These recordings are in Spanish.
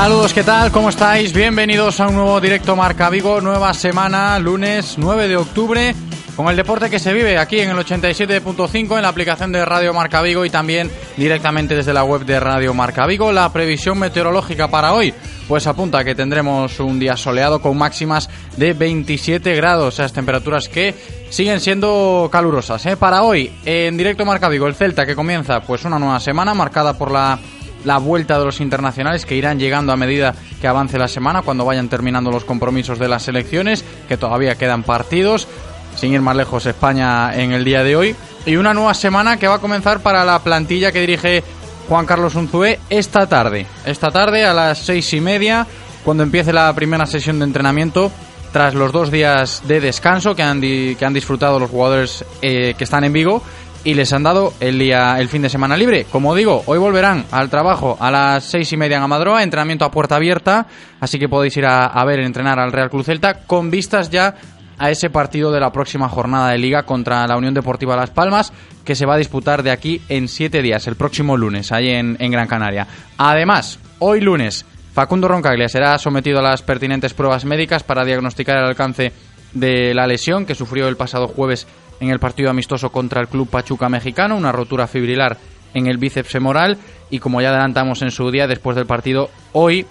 Saludos, ¿qué tal? ¿Cómo estáis? Bienvenidos a un nuevo directo Marca Vigo, nueva semana, lunes 9 de octubre, con el deporte que se vive aquí en el 87.5 en la aplicación de Radio Marca Vigo y también directamente desde la web de Radio Marca Vigo. La previsión meteorológica para hoy pues apunta que tendremos un día soleado con máximas de 27 grados, esas temperaturas que siguen siendo calurosas. ¿eh? Para hoy, en directo Marca Vigo, el Celta que comienza pues una nueva semana marcada por la la vuelta de los internacionales que irán llegando a medida que avance la semana, cuando vayan terminando los compromisos de las selecciones, que todavía quedan partidos, sin ir más lejos España en el día de hoy, y una nueva semana que va a comenzar para la plantilla que dirige Juan Carlos Unzué esta tarde, esta tarde a las seis y media, cuando empiece la primera sesión de entrenamiento tras los dos días de descanso que han, que han disfrutado los jugadores eh, que están en Vigo y les han dado el día, el fin de semana libre. Como digo, hoy volverán al trabajo a las seis y media en Amadroa, entrenamiento a puerta abierta, así que podéis ir a, a ver entrenar al Real Cruz Celta con vistas ya a ese partido de la próxima jornada de liga contra la Unión Deportiva Las Palmas, que se va a disputar de aquí en siete días, el próximo lunes, ahí en, en Gran Canaria. Además, hoy lunes, Facundo Roncaglia será sometido a las pertinentes pruebas médicas para diagnosticar el alcance de la lesión que sufrió el pasado jueves en el partido amistoso contra el Club Pachuca Mexicano, una rotura fibrilar en el bíceps femoral y como ya adelantamos en su día, después del partido, hoy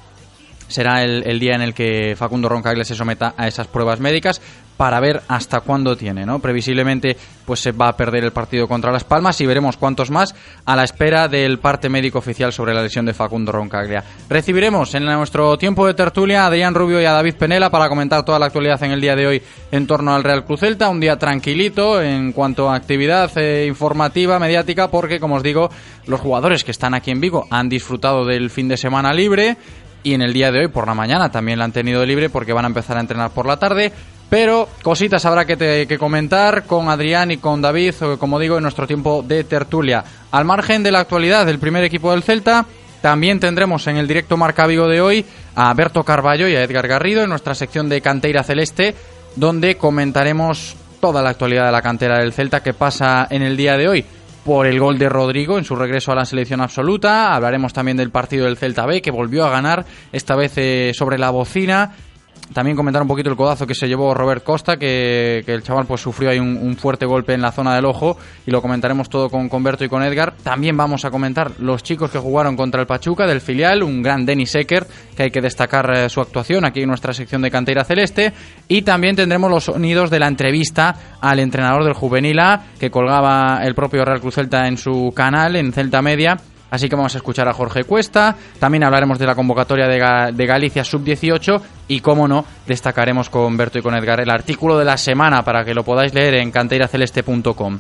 será el, día en el que Facundo Roncagle se someta a esas pruebas médicas para ver hasta cuándo tiene, ¿no? Previsiblemente pues se va a perder el partido contra Las Palmas y veremos cuántos más a la espera del parte médico oficial sobre la lesión de Facundo Roncaglia. Recibiremos en nuestro tiempo de tertulia a Adrián Rubio y a David Penela para comentar toda la actualidad en el día de hoy en torno al Real Cruz Celta, un día tranquilito en cuanto a actividad eh, informativa, mediática, porque como os digo, los jugadores que están aquí en Vigo han disfrutado del fin de semana libre y en el día de hoy por la mañana también la han tenido libre porque van a empezar a entrenar por la tarde. Pero cositas habrá que, comentar con Adrián y con David, como digo, en nuestro tiempo de tertulia. Al margen de la actualidad del primer equipo del Celta, también tendremos en el directo Marca Vigo de hoy a Berto Carballo y a Edgar Garrido en nuestra sección de Canteira Celeste, donde comentaremos toda la actualidad de la cantera del Celta que pasa en el día de hoy por el gol de Rodrigo en su regreso a la selección absoluta. Hablaremos también del partido del Celta B, que volvió a ganar, esta vez eh, sobre la bocina. También comentar un poquito el codazo que se llevó Robert Costa, que, el chaval pues sufrió ahí un, fuerte golpe en la zona del ojo y lo comentaremos todo con Conberto y con Edgar. También vamos a comentar los chicos que jugaron contra el Pachuca del filial, un gran Denis Eckert, que hay que destacar eh, su actuación aquí en nuestra sección de Cantera Celeste. Y también tendremos los sonidos de la entrevista al entrenador del Juvenil A, que colgaba el propio Real Cruz Celta en su canal, en Celta Media Así que vamos a escuchar a Jorge Cuesta, también hablaremos de la convocatoria de, Galicia Sub-18 y, como no, destacaremos con Berto y con Edgar el artículo de la semana para que lo podáis leer en canteiraceleste.com.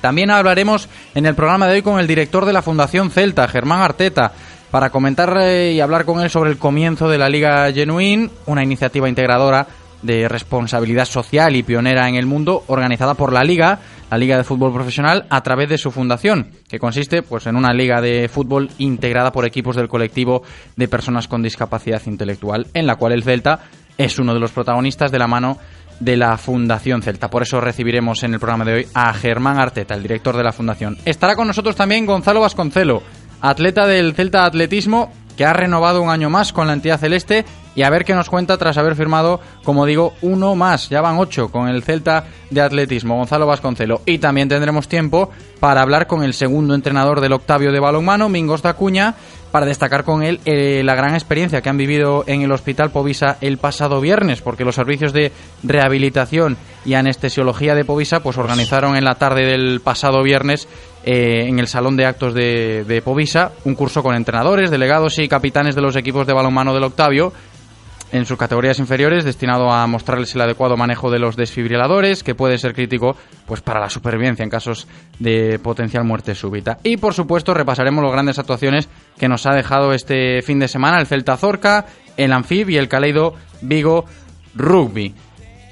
También hablaremos en el programa de hoy con el director de la Fundación Celta, Germán Arteta, para comentar eh, y hablar con él sobre el comienzo de la Liga Genuine, una iniciativa integradora de responsabilidad social y pionera en el mundo, organizada por la Liga, la Liga de Fútbol Profesional, a través de su fundación, que consiste pues, en una liga de fútbol integrada por equipos del colectivo de personas con discapacidad intelectual, en la cual el Celta es uno de los protagonistas de la mano de la Fundación Celta. Por eso recibiremos en el programa de hoy a Germán Arteta, el director de la Fundación. Estará con nosotros también Gonzalo Vasconcelo, atleta del Celta Atletismo, que ha renovado un año más con la entidad celeste y a ver qué nos cuenta tras haber firmado, como digo, uno más. Ya van ocho con el Celta de Atletismo, Gonzalo Vasconcelo. Y también tendremos tiempo para hablar con el segundo entrenador del Octavio de balonmano, Mingos Dacuña, para destacar con él eh, la gran experiencia que han vivido en el Hospital Povisa el pasado viernes, porque los servicios de rehabilitación y anestesiología de Povisa pues organizaron en la tarde del pasado viernes eh, en el salón de actos de, de Povisa un curso con entrenadores, delegados y capitanes de los equipos de balonmano del Octavio en sus categorías inferiores destinado a mostrarles el adecuado manejo de los desfibriladores, que puede ser crítico pues para la supervivencia en casos de potencial muerte súbita. Y por supuesto repasaremos las grandes actuaciones que nos ha dejado este fin de semana el Celta Zorca, el Anfib y el Caleido Vigo Rugby.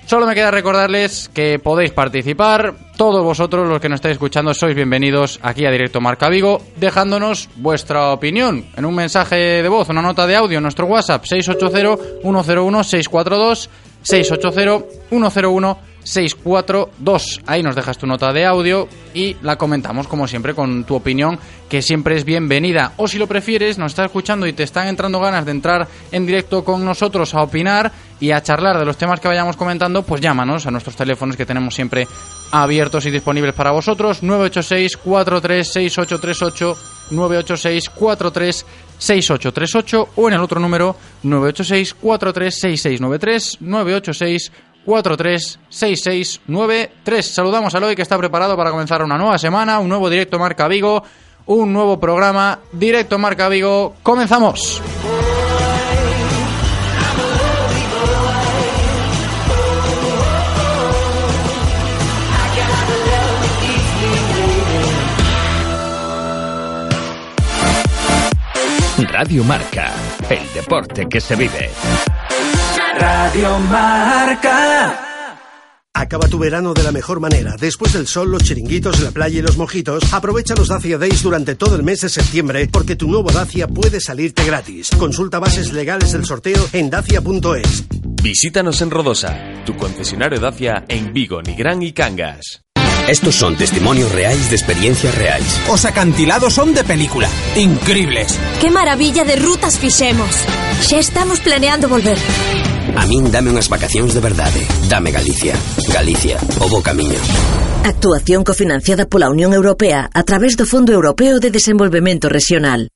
Solo me queda recordarles que podéis participar. Todos vosotros, los que nos estáis escuchando, sois bienvenidos aquí a Directo Marca Vigo, dejándonos vuestra opinión en un mensaje de voz, una nota de audio en nuestro WhatsApp 680-101-642, 680-101. 642. Ahí nos dejas tu nota de audio y la comentamos como siempre con tu opinión que siempre es bienvenida. O si lo prefieres, nos estás escuchando y te están entrando ganas de entrar en directo con nosotros a opinar y a charlar de los temas que vayamos comentando, pues llámanos a nuestros teléfonos que tenemos siempre abiertos y disponibles para vosotros 986 436838 986 436838 o en el otro número 986 436693 986 436693. Saludamos a Eloy que está preparado para comenzar una nueva semana, un nuevo directo Marca Vigo, un nuevo programa Directo Marca Vigo. Comenzamos. Radio Marca, el deporte que se vive. Radio Marca. Acaba tu verano de la mejor manera. Después del sol, los chiringuitos, la playa y los mojitos, aprovecha los Dacia Days durante todo el mes de septiembre porque tu nuevo Dacia puede salirte gratis. Consulta bases legales del sorteo en dacia.es. Visítanos en Rodosa, tu concesionario Dacia en Vigo, Nigrán y Cangas. Estos son testimonios reales de experiencias reales. Os acantilados son de película. Increíbles. ¡Qué maravilla de rutas fixemos! Xa estamos planeando volver. A min dame unhas vacacións de verdade. Dame Galicia. Galicia, o bo camiño. Actuación cofinanciada pola Unión Europea a través do Fondo Europeo de Desenvolvemento Regional.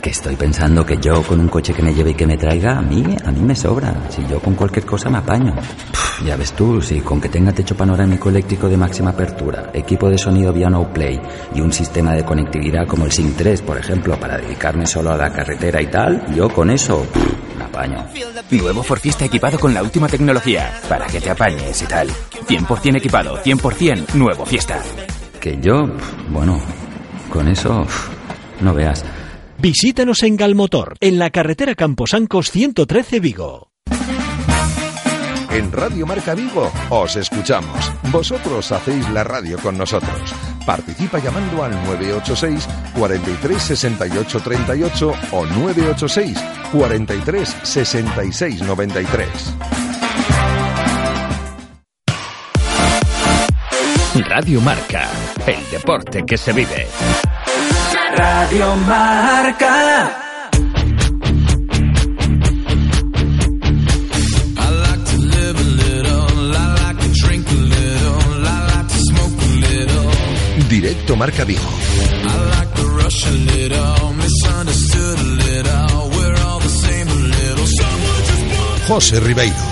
Que estoy pensando que yo con un coche que me lleve y que me traiga, a mí, a mí me sobra. Si yo con cualquier cosa me apaño. Pff, ya ves tú, si con que tenga techo panorámico eléctrico de máxima apertura, equipo de sonido vía no play y un sistema de conectividad como el SIM 3, por ejemplo, para dedicarme solo a la carretera y tal, yo con eso pff, me apaño. Nuevo Ford Fiesta equipado con la última tecnología, para que te apañes y tal. 100% equipado, 100% nuevo Fiesta. Que yo, bueno, con eso, pff, no veas. Visítanos en Galmotor, en la carretera Camposancos 113 Vigo. En Radio Marca Vigo os escuchamos. Vosotros hacéis la radio con nosotros. Participa llamando al 986 43 68 38 o 986 43 66 93. Radio Marca, el deporte que se vive. Radio Marca. Directo Marca Vigo. José Ribeiro.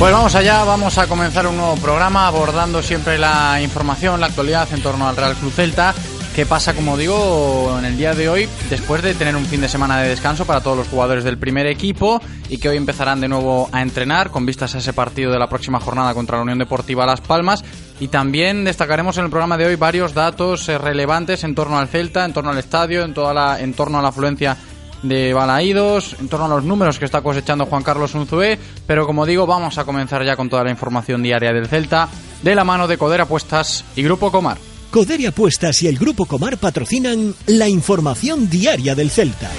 Pues vamos allá, vamos a comenzar un nuevo programa abordando siempre la información, la actualidad en torno al Real Club Celta. ¿Qué pasa, como digo, en el día de hoy, después de tener un fin de semana de descanso para todos los jugadores del primer equipo y que hoy empezarán de nuevo a entrenar con vistas a ese partido de la próxima jornada contra la Unión Deportiva Las Palmas? Y también destacaremos en el programa de hoy varios datos eh, relevantes en torno al Celta, en torno al estadio, en, toda la, en torno a la afluencia de Balaídos, en torno a los números que está cosechando Juan Carlos Unzué, pero como digo, vamos a comenzar ya con toda la información diaria del Celta, de la mano de Coder Apuestas y Grupo Comar. Coder Apuestas y el Grupo Comar patrocinan la información diaria del Celta.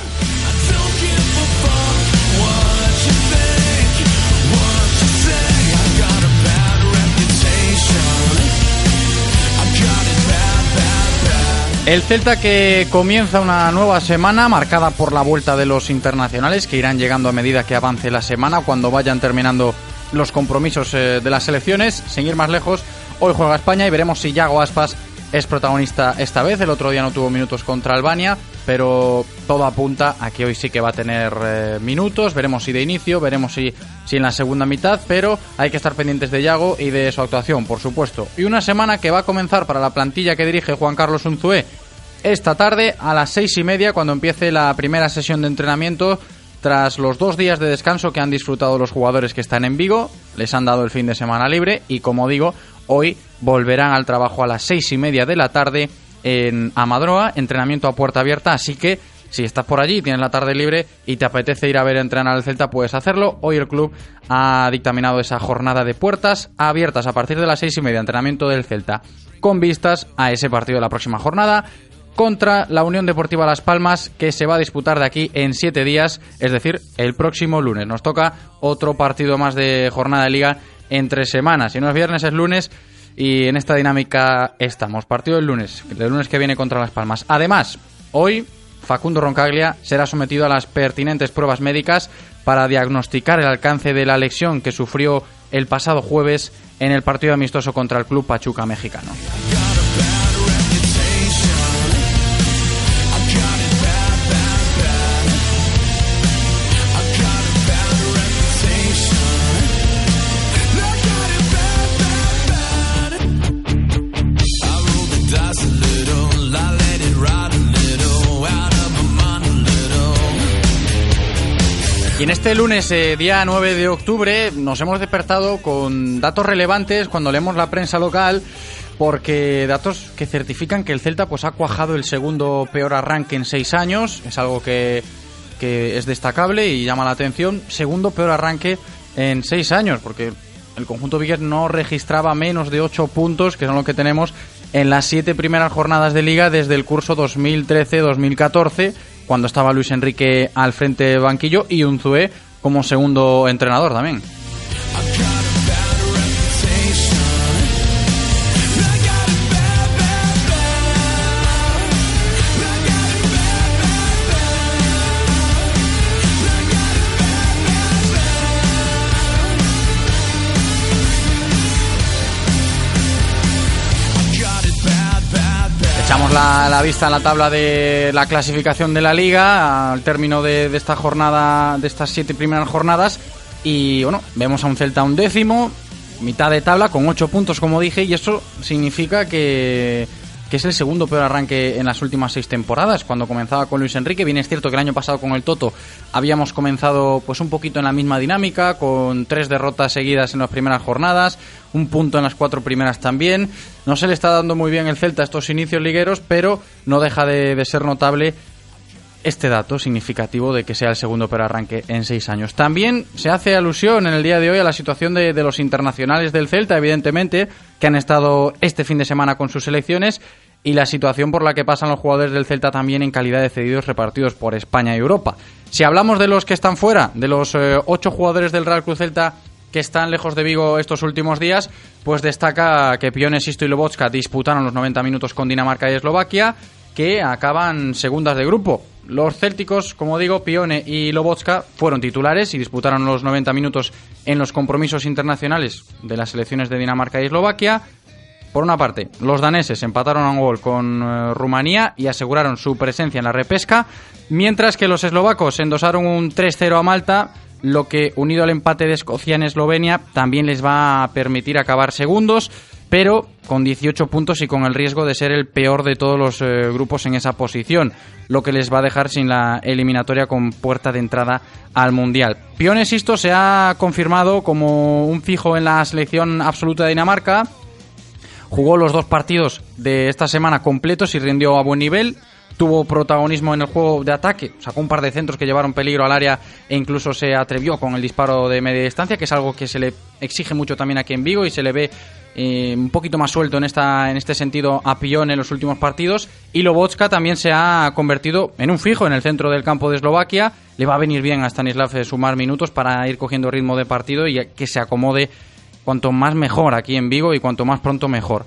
El Celta que comienza una nueva semana marcada por la vuelta de los internacionales que irán llegando a medida que avance la semana cuando vayan terminando los compromisos eh, de las selecciones. Sin ir más lejos, hoy juega España y veremos si Yago Aspas es protagonista esta vez. El otro día no tuvo minutos contra Albania, pero todo apunta a que hoy sí que va a tener eh, minutos. Veremos si de inicio, veremos si, si en la segunda mitad, pero hay que estar pendientes de Yago y de su actuación, por supuesto. Y una semana que va a comenzar para la plantilla que dirige Juan Carlos Unzué esta tarde a las seis y media cuando empiece la primera sesión de entrenamiento tras los dos días de descanso que han disfrutado los jugadores que están en Vigo, les han dado el fin de semana libre y como digo, hoy volverán al trabajo a las seis y media de la tarde en Amadroa, entrenamiento a puerta abierta, así que si estás por allí, tienes la tarde libre y te apetece ir a ver entrenar al Celta, puedes hacerlo. Hoy el club ha dictaminado esa jornada de puertas abiertas a partir de las seis y media, entrenamiento del Celta, con vistas a ese partido de la próxima jornada contra la Unión Deportiva Las Palmas, que se va a disputar de aquí en siete días, es decir, el próximo lunes. Nos toca otro partido más de jornada de liga entre semanas. Si no es viernes, es lunes. Y en esta dinámica estamos. Partido el lunes, el lunes que viene contra Las Palmas. Además, hoy Facundo Roncaglia será sometido a las pertinentes pruebas médicas para diagnosticar el alcance de la lesión que sufrió el pasado jueves en el partido amistoso contra el Club Pachuca mexicano. Y en este lunes, eh, día 9 de octubre, nos hemos despertado con datos relevantes cuando leemos la prensa local, porque datos que certifican que el Celta pues ha cuajado el segundo peor arranque en seis años, es algo que, que es destacable y llama la atención. Segundo peor arranque en seis años, porque el conjunto Vigues no registraba menos de ocho puntos, que son lo que tenemos en las siete primeras jornadas de liga desde el curso 2013-2014 cuando estaba Luis Enrique al frente del banquillo y Unzué como segundo entrenador también. Echamos la, vista a la tabla de la clasificación de la liga al término de, esta jornada, de estas siete primeras jornadas. Y bueno, vemos a un Celta un décimo, mitad de tabla con ocho puntos, como dije, y eso significa que que es el segundo peor arranque en las últimas seis temporadas, cuando comenzaba con Luis Enrique. Bien es cierto que el año pasado con el Toto habíamos comenzado pues un poquito en la misma dinámica, con tres derrotas seguidas en las primeras jornadas, un punto en las cuatro primeras también. No se le está dando muy bien el Celta estos inicios ligueros, pero no deja de, ser notable este dato significativo de que sea el segundo peor arranque en seis años. También se hace alusión en el día de hoy a la situación de, de, los internacionales del Celta, evidentemente, que han estado este fin de semana con sus selecciones y la situación por la que pasan los jugadores del Celta también en calidad de cedidos repartidos por España y Europa. Si hablamos de los que están fuera, de los eh, ocho jugadores del Real Cruz Celta que están lejos de Vigo estos últimos días, pues destaca que Pione, Sisto y Lobotska disputaron los 90 minutos con Dinamarca y Eslovaquia, que acaban segundas de grupo. Los célticos, como digo, Pione y Lobotska fueron titulares y disputaron los 90 minutos en los compromisos internacionales de las selecciones de Dinamarca y Eslovaquia. Por una parte, los daneses empataron a un gol con eh, Rumanía y aseguraron su presencia en la repesca, mientras que los eslovacos endosaron un 3-0 a Malta, lo que unido al empate de Escocia en Eslovenia también les va a permitir acabar segundos, pero con 18 puntos y con el riesgo de ser el peor de todos los eh, grupos en esa posición, lo que les va a dejar sin la eliminatoria con puerta de entrada al Mundial. Pione Sisto se ha confirmado como un fijo en la selección absoluta de Dinamarca, jugó los dos partidos de esta semana completos y rindió a buen nivel, tuvo protagonismo en el juego de ataque, sacó un par de centros que llevaron peligro al área e incluso se atrevió con el disparo de media distancia, que es algo que se le exige mucho también aquí en Vigo y se le ve eh, un poquito más suelto en, esta, en este sentido a Pion en los últimos partidos. Y Lobotska también se ha convertido en un fijo en el centro del campo de Eslovaquia. Le va a venir bien a Stanislav sumar minutos para ir cogiendo ritmo de partido y que se acomode cuanto más mejor aquí en Vigo y cuanto más pronto mejor.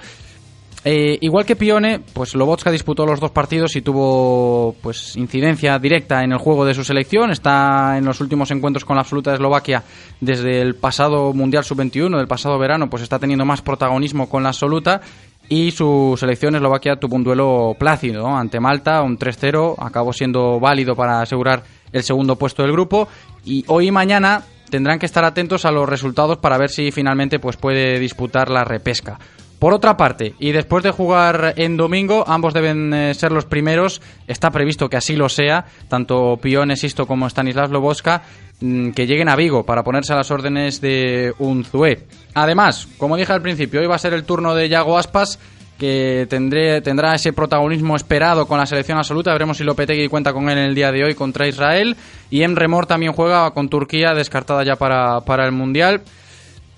Eh, igual que Pione, pues Lobotska disputó los dos partidos y tuvo pues incidencia directa en el juego de su selección. Está en los últimos encuentros con la absoluta de Eslovaquia desde el pasado Mundial Sub-21, del pasado verano, pues está teniendo más protagonismo con la absoluta. Y su selección Eslovaquia tuvo un duelo plácido ante Malta, un 3-0, acabó siendo válido para asegurar el segundo puesto del grupo. Y hoy y mañana tendrán que estar atentos a los resultados para ver si finalmente pues, puede disputar la repesca. Por otra parte, y después de jugar en domingo, ambos deben eh, ser los primeros. Está previsto que así lo sea, tanto Pione Sisto como Stanislav Loboska, mm, que lleguen a Vigo para ponerse a las órdenes de Unzué. Además, como dije al principio, hoy va a ser el turno de Yago Aspas, que tendré, tendrá ese protagonismo esperado con la selección absoluta. Veremos si Lopetegui cuenta con él en el día de hoy contra Israel. Y Emre Mor también juega con Turquía, descartada ya para, para el Mundial.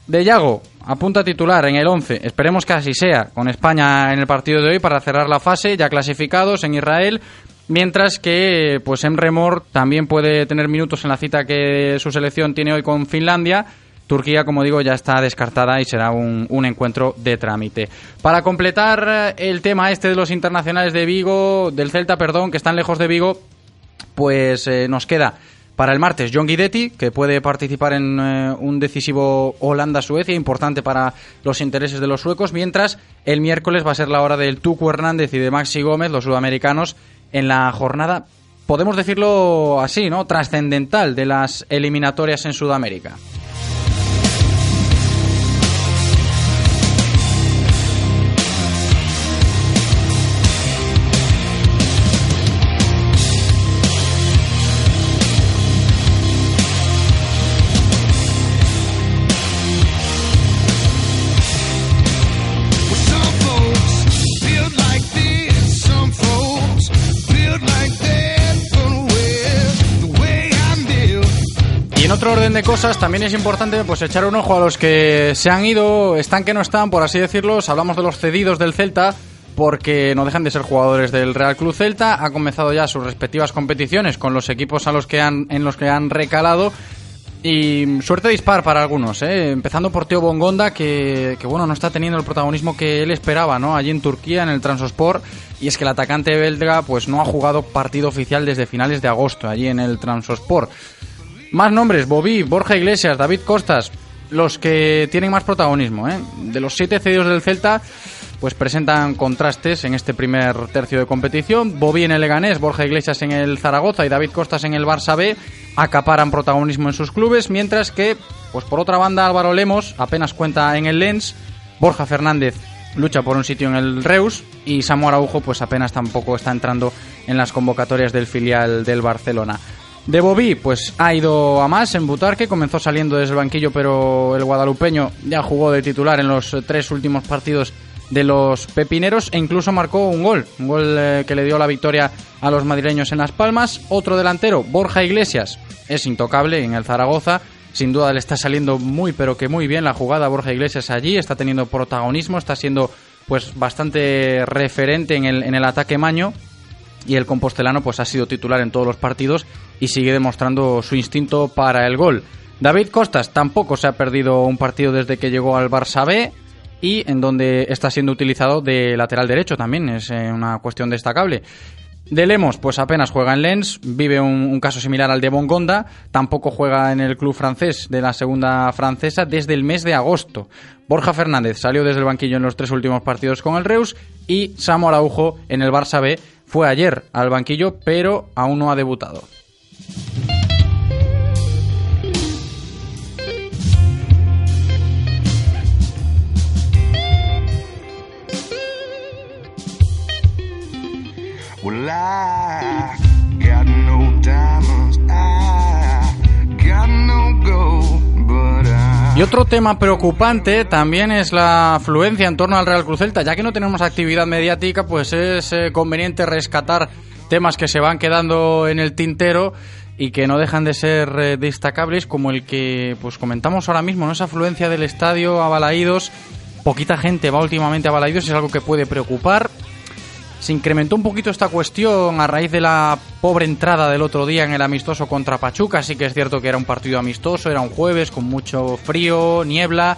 De Yago, apunta titular en el 11. Esperemos que así sea, con España en el partido de hoy para cerrar la fase, ya clasificados en Israel. Mientras que pues Emre Mor también puede tener minutos en la cita que su selección tiene hoy con Finlandia. Turquía, como digo, ya está descartada y será un, encuentro de trámite. Para completar el tema este de los internacionales de Vigo, del Celta, perdón, que están lejos de Vigo, pues eh, nos queda para el martes, John Guidetti, que puede participar en eh, un decisivo Holanda-Suecia, importante para los intereses de los suecos, mientras el miércoles va a ser la hora del Tuco Hernández y de Maxi Gómez, los sudamericanos, en la jornada, podemos decirlo así, ¿no? Trascendental de las eliminatorias en Sudamérica. Otro orden de cosas, también es importante pues echar un ojo a los que se han ido, están que no están, por así decirlo. Hablamos de los cedidos del Celta, porque no dejan de ser jugadores del Real Club Celta. Ha comenzado ya sus respectivas competiciones con los equipos a los que han, en los que han recalado. Y suerte dispar para algunos, ¿eh? empezando por Teo Bongonda, que, que, bueno, no está teniendo el protagonismo que él esperaba, ¿no? Allí en Turquía, en el Transosport, y es que el atacante belga, pues no ha jugado partido oficial desde finales de agosto, allí en el Transosport. Más nombres, Bobby, Borja Iglesias, David Costas, los que tienen más protagonismo. ¿eh? De los siete cedidos del Celta, pues presentan contrastes en este primer tercio de competición. Bobby en el Leganés, Borja Iglesias en el Zaragoza y David Costas en el Barça B acaparan protagonismo en sus clubes, mientras que, pues por otra banda, Álvaro Lemos apenas cuenta en el Lens, Borja Fernández lucha por un sitio en el Reus y Samu Araujo pues apenas tampoco está entrando en las convocatorias del filial del Barcelona. De Bobí, pues ha ido a más en Butarque, comenzó saliendo desde el banquillo, pero el guadalupeño ya jugó de titular en los tres últimos partidos de los pepineros e incluso marcó un gol, un gol eh, que le dio la victoria a los madrileños en Las Palmas. Otro delantero, Borja Iglesias, es intocable en el Zaragoza. Sin duda le está saliendo muy pero que muy bien la jugada Borja Iglesias allí, está teniendo protagonismo, está siendo pues bastante referente en el, en el ataque maño y el compostelano pues ha sido titular en todos los partidos y sigue demostrando su instinto para el gol. David Costas tampoco se ha perdido un partido desde que llegó al Barça B y en donde está siendo utilizado de lateral derecho también, es eh, una cuestión destacable. De Lemos, pues apenas juega en Lens, vive un, caso similar al de Bongonda, tampoco juega en el club francés de la segunda francesa desde el mes de agosto. Borja Fernández salió desde el banquillo en los tres últimos partidos con el Reus y Samu Araujo en el Barça B fue ayer al banquillo, pero aún no ha debutado. Y otro tema preocupante también es la afluencia en torno al Real Cruz Celta. Ya que no tenemos actividad mediática, pues es eh, conveniente rescatar temas que se van quedando en el tintero y que no dejan de ser eh, destacables, como el que pues comentamos ahora mismo, ¿no? esa afluencia del estadio a Balaídos. Poquita gente va últimamente a Balaídos, es algo que puede preocupar. Se incrementó un poquito esta cuestión a raíz de la pobre entrada del otro día en el amistoso contra Pachuca. Sí que es cierto que era un partido amistoso, era un jueves con mucho frío, niebla,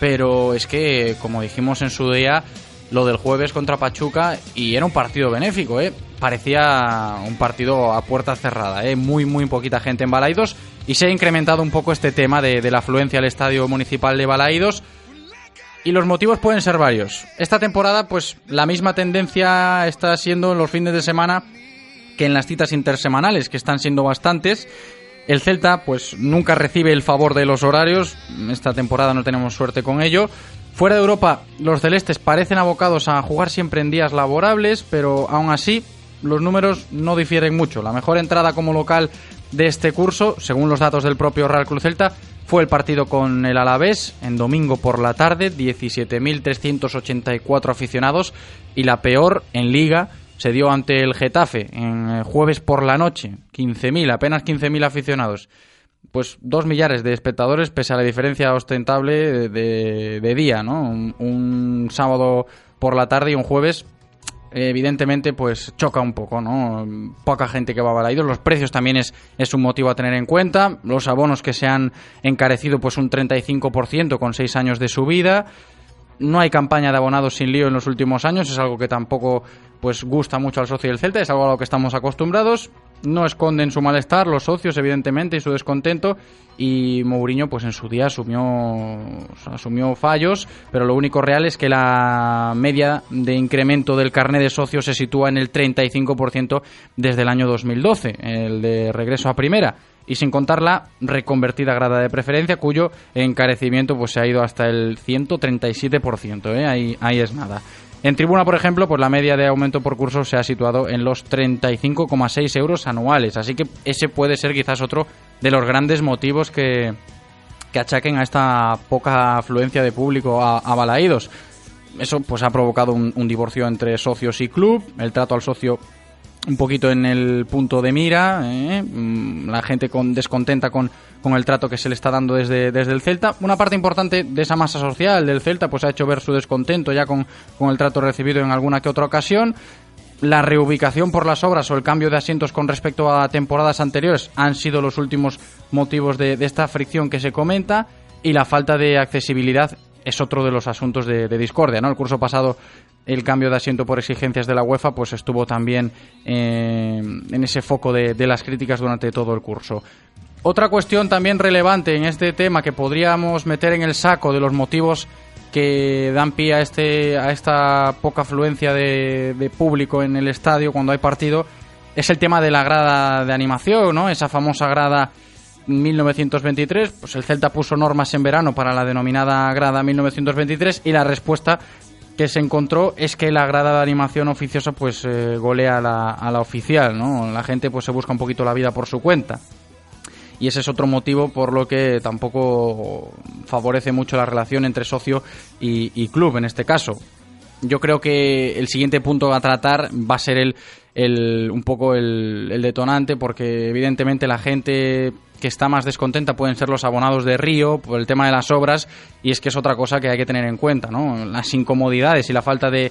pero es que, como dijimos en su día, lo del jueves contra Pachuca y era un partido benéfico, ¿eh? parecía un partido a puerta cerrada, ¿eh? muy, muy poquita gente en Balaidos y se ha incrementado un poco este tema de, de la afluencia al estadio municipal de Balaidos. Y los motivos pueden ser varios. Esta temporada, pues la misma tendencia está siendo en los fines de semana que en las citas intersemanales, que están siendo bastantes. El Celta, pues nunca recibe el favor de los horarios. Esta temporada no tenemos suerte con ello. Fuera de Europa, los celestes parecen abocados a jugar siempre en días laborables, pero aún así los números no difieren mucho. La mejor entrada como local de este curso, según los datos del propio Real Cruz Celta, fue el partido con el Alavés en domingo por la tarde, 17.384 aficionados y la peor en liga se dio ante el Getafe en jueves por la noche, 15.000, apenas 15.000 aficionados. Pues dos millares de espectadores pese a la diferencia ostentable de, de día, ¿no? Un, sábado por la tarde y un jueves evidentemente pues choca un poco, ¿no? Poca gente que va a Balaidos, los precios también es, es un motivo a tener en cuenta, los abonos que se han encarecido pues un 35% con seis años de subida, no hay campaña de abonados sin lío en los últimos años, es algo que tampoco pues gusta mucho al socio del Celta, es algo a lo que estamos acostumbrados, no esconden su malestar los socios evidentemente y su descontento. Y Mourinho pues en su día asumió asumió fallos pero lo único real es que la media de incremento del carnet de socios se sitúa en el 35% desde el año 2012 el de regreso a primera y sin contar la reconvertida grada de preferencia cuyo encarecimiento pues se ha ido hasta el 137% ¿eh? ahí, ahí es nada en tribuna, por ejemplo, pues la media de aumento por curso se ha situado en los 35,6 euros anuales. Así que ese puede ser quizás otro de los grandes motivos que, que achaquen a esta poca afluencia de público a, a Balaídos. Eso pues ha provocado un, un divorcio entre socios y club, el trato al socio un poquito en el punto de mira, ¿eh? Mm, la gente con, descontenta con, con, el trato que se le está dando desde, desde el Celta. Una parte importante de esa masa social del Celta pues ha hecho ver su descontento ya con, con el trato recibido en alguna que otra ocasión. La reubicación por las obras o el cambio de asientos con respecto a temporadas anteriores han sido los últimos motivos de, esta fricción que se comenta y la falta de accesibilidad es otro de los asuntos de, de, discordia. ¿no? El curso pasado el cambio de asiento por exigencias de la UEFA pues estuvo también eh, en ese foco de, las críticas durante todo el curso. Otra cuestión también relevante en este tema que podríamos meter en el saco de los motivos que dan pie a, este, a esta poca afluencia de, de público en el estadio cuando hay partido es el tema de la grada de animación, ¿no? Esa famosa grada 1923, pues el Celta puso normas en verano para la denominada grada 1923 y la respuesta que se encontró es que la grada de animación oficiosa pues eh, golea a la, a la, oficial, ¿no? La gente pues se busca un poquito la vida por su cuenta. Y ese es otro motivo por lo que tampoco favorece mucho la relación entre socio y, club en este caso. Yo creo que el siguiente punto a tratar va a ser el, el un poco el, el detonante porque evidentemente la gente que está más descontenta pueden ser los abonados de Río por el tema de las obras y es que es otra cosa que hay que tener en cuenta, ¿no? Las incomodidades y la falta de,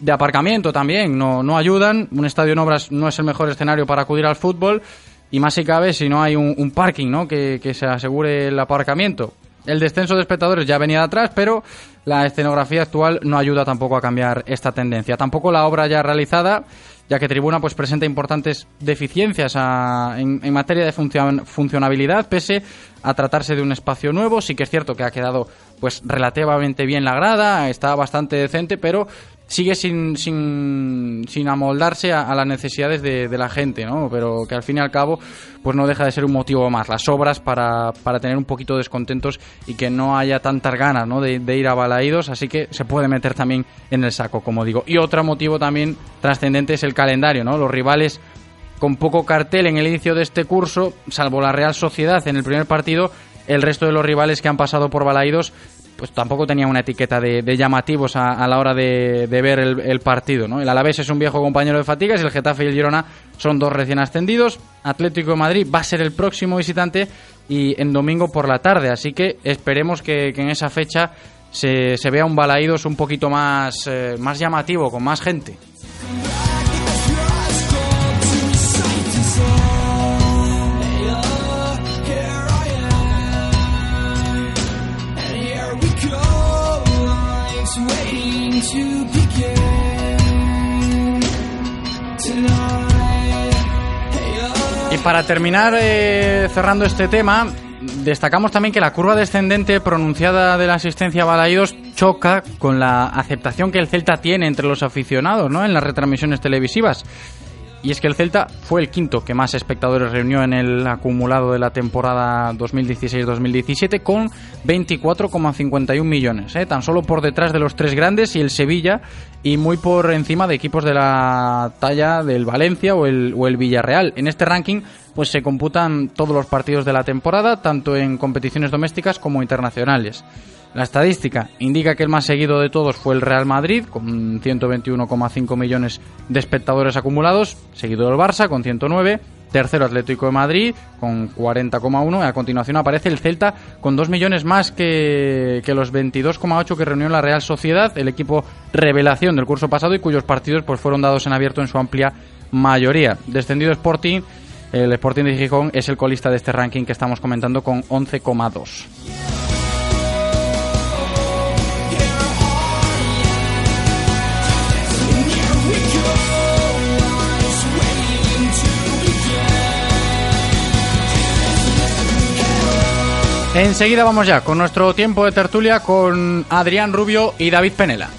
de aparcamiento también no, no ayudan. Un estadio en obras no es el mejor escenario para acudir al fútbol y más si cabe si no hay un, un parking, ¿no? Que, que se asegure el aparcamiento. El descenso de espectadores ya venía de atrás, pero la escenografía actual no ayuda tampoco a cambiar esta tendencia. Tampoco la obra ya realizada ya que Tribuna pues presenta importantes deficiencias a, en, materia de funcion, funcionabilidad, pese a tratarse de un espacio nuevo. Sí que es cierto que ha quedado pues relativamente bien la grada, está bastante decente, pero sigue sin, sin, sin amoldarse a, las necesidades de, la gente, ¿no? Pero que al fin y al cabo, pues no deja de ser un motivo más. Las obras para, para tener un poquito descontentos y que no haya tantas ganas, ¿no? De, de ir a balaídos, así que se puede meter también en el saco, como digo. Y otro motivo también trascendente es el calendario, ¿no? Los rivales con poco cartel en el inicio de este curso, salvo la Real Sociedad en el primer partido, el resto de los rivales que han pasado por Balaídos pues tampoco tenía una etiqueta de, llamativos a, la hora de, ver el, partido. ¿no? El Alavés es un viejo compañero de fatigas el Getafe y el Girona son dos recién ascendidos. Atlético de Madrid va a ser el próximo visitante y en domingo por la tarde. Así que esperemos que, en esa fecha se, vea un Balaídos un poquito más, eh, más llamativo, con más gente. Para terminar eh, cerrando este tema, destacamos también que la curva descendente pronunciada de la asistencia a choca con la aceptación que el Celta tiene entre los aficionados ¿no? en las retransmisiones televisivas. Y es que el Celta fue el quinto que más espectadores reunió en el acumulado de la temporada 2016-2017 con 24,51 millones, ¿eh? tan solo por detrás de los tres grandes y el Sevilla y muy por encima de equipos de la talla del Valencia o el, o el Villarreal. En este ranking pues se computan todos los partidos de la temporada, tanto en competiciones domésticas como internacionales. La estadística indica que el más seguido de todos fue el Real Madrid, con 121,5 millones de espectadores acumulados, seguido del Barça, con 109, tercero Atlético de Madrid, con 40,1, y a continuación aparece el Celta, con 2 millones más que, que los 22,8 que reunió la Real Sociedad, el equipo revelación del curso pasado y cuyos partidos pues, fueron dados en abierto en su amplia mayoría. Descendido Sporting, el Sporting de Gijón es el colista de este ranking que estamos comentando con 11,2. Enseguida vamos ya con nuestro tiempo de tertulia con Adrián Rubio y David Penela.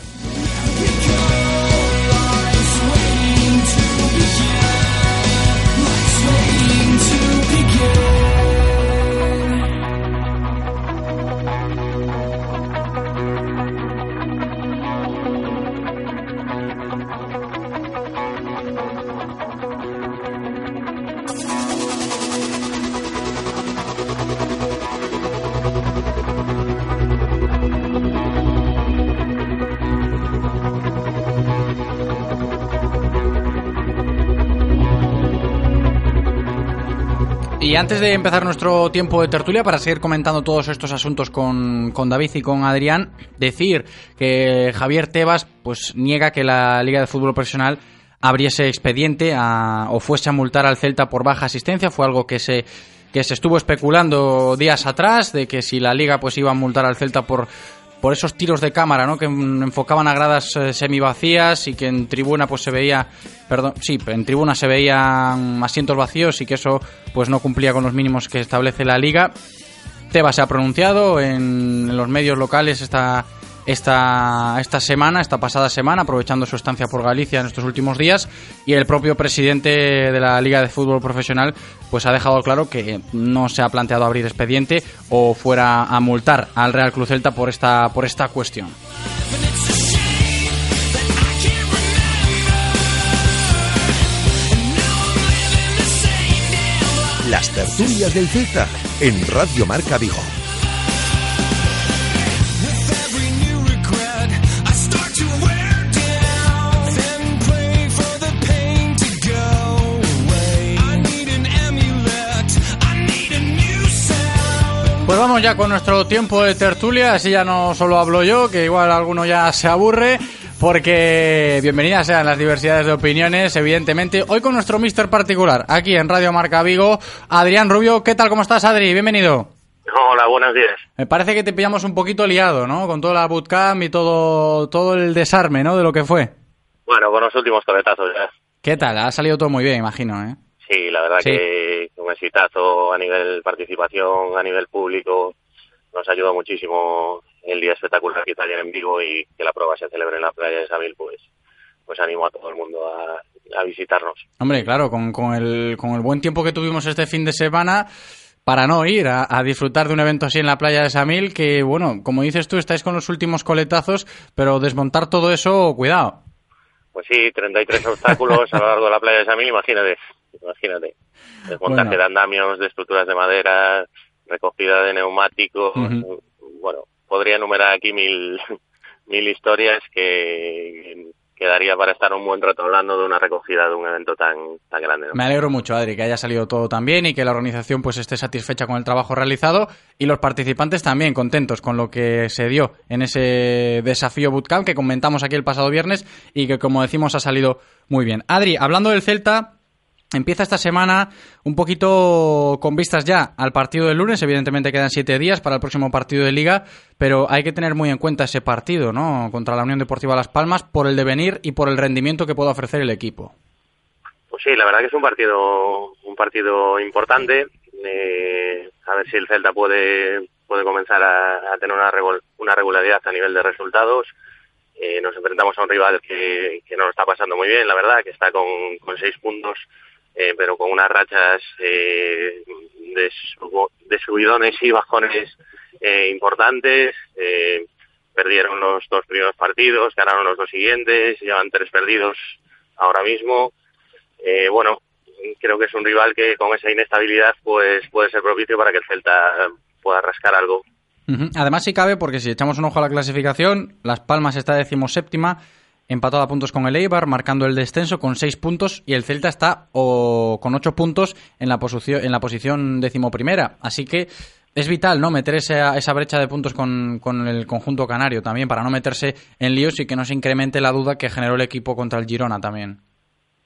Antes de empezar nuestro tiempo de tertulia, para seguir comentando todos estos asuntos con, David y con Adrián, decir que Javier Tebas pues niega que la Liga de Fútbol Profesional abriese expediente o fuese a multar al Celta por baja asistencia. Fue algo que se que se estuvo especulando días atrás de que si la liga pues iba a multar al Celta por por esos tiros de cámara, ¿no? Que enfocaban a gradas eh, semivacías y que en tribuna pues se veía, perdón, sí, en tribuna se veían asientos vacíos y que eso pues no cumplía con los mínimos que establece la liga. Tebas se ha pronunciado en, en los medios locales esta esta, esta semana, esta pasada semana, aprovechando su estancia por Galicia en estos últimos días, y el propio presidente de la Liga de Fútbol Profesional pues ha dejado claro que no se ha planteado abrir expediente o fuera a multar al Real Cruz Celta por esta, por esta cuestión. Las tertulias del Celta en Radio Marca Vigo. Pues vamos ya con nuestro tiempo de tertulia, así ya no solo hablo yo, que igual alguno ya se aburre, porque bienvenidas sean las diversidades de opiniones, evidentemente. Hoy con nuestro mister particular, aquí en Radio Marca Vigo, Adrián Rubio. ¿Qué tal? ¿Cómo estás, Adri? Bienvenido. Hola, buenos días. Me parece que te pillamos un poquito liado, ¿no? Con toda la bootcamp y todo, todo el desarme, ¿no? De lo que fue. Bueno, con los últimos toletazos ya. ¿Qué tal? Ha salido todo muy bien, imagino, ¿eh? Sí, la verdad Sí. que un exitazo a nivel participación, a nivel público, nos ayudó muchísimo el día espectacular que Italia en vivo y que la prueba se celebre en la playa de Sabil, pues, pues animo a todo el mundo a, a visitarnos. Hombre, claro, con, con el, con el buen tiempo que tuvimos este fin de semana, para no ir a, a disfrutar de un evento así en la playa de Samil, que bueno, como dices tú, estáis con los últimos coletazos, pero desmontar todo eso, cuidado. Pues sí, 33 obstáculos a lo largo de la playa de Samil, imagínate, imagínate. Desmontaje Bueno. de andamios, de estructuras de madera, recogida de neumáticos, bueno, podría enumerar aquí mil, mil historias que quedaría para estar un buen rato hablando de una recogida de un evento tan, tan grande. ¿no? Me alegro mucho, Adri, que haya salido todo tan bien y que la organización pues esté satisfecha con el trabajo realizado y los participantes también contentos con lo que se dio en ese desafío bootcamp que comentamos aquí el pasado viernes y que como decimos ha salido muy bien. Adri, hablando del Celta, Empieza esta semana un poquito con vistas ya al partido del lunes. Evidentemente quedan siete días para el próximo partido de Liga, pero hay que tener muy en cuenta ese partido, ¿no? Contra la Unión Deportiva Las Palmas por el devenir y por el rendimiento que pueda ofrecer el equipo. Pues sí, la verdad que es un partido un partido importante. Eh, a ver si el Celta puede puede comenzar a, tener una, una regularidad a nivel de resultados. Eh, nos enfrentamos a un rival que, que no lo está pasando muy bien, la verdad, que está con, con seis puntos, eh, pero con unas rachas eh, de, subidones y bajones eh, importantes. Eh, perdieron los dos primeros partidos, ganaron los dos siguientes, llevan tres perdidos ahora mismo. Eh, bueno, creo que es un rival que con esa inestabilidad pues puede ser propicio para que el Celta pueda rascar algo. Además, sí cabe, porque si echamos un ojo a la clasificación, Las Palmas está decimoséptima, empatado a puntos con el Eibar, marcando el descenso con seis puntos, y el Celta está o, con ocho puntos en la, posición en la posición decimoprimera. Así que es vital, ¿no? Meter esa, esa brecha de puntos con, con el conjunto canario también, para no meterse en líos y que no se incremente la duda que generó el equipo contra el Girona también.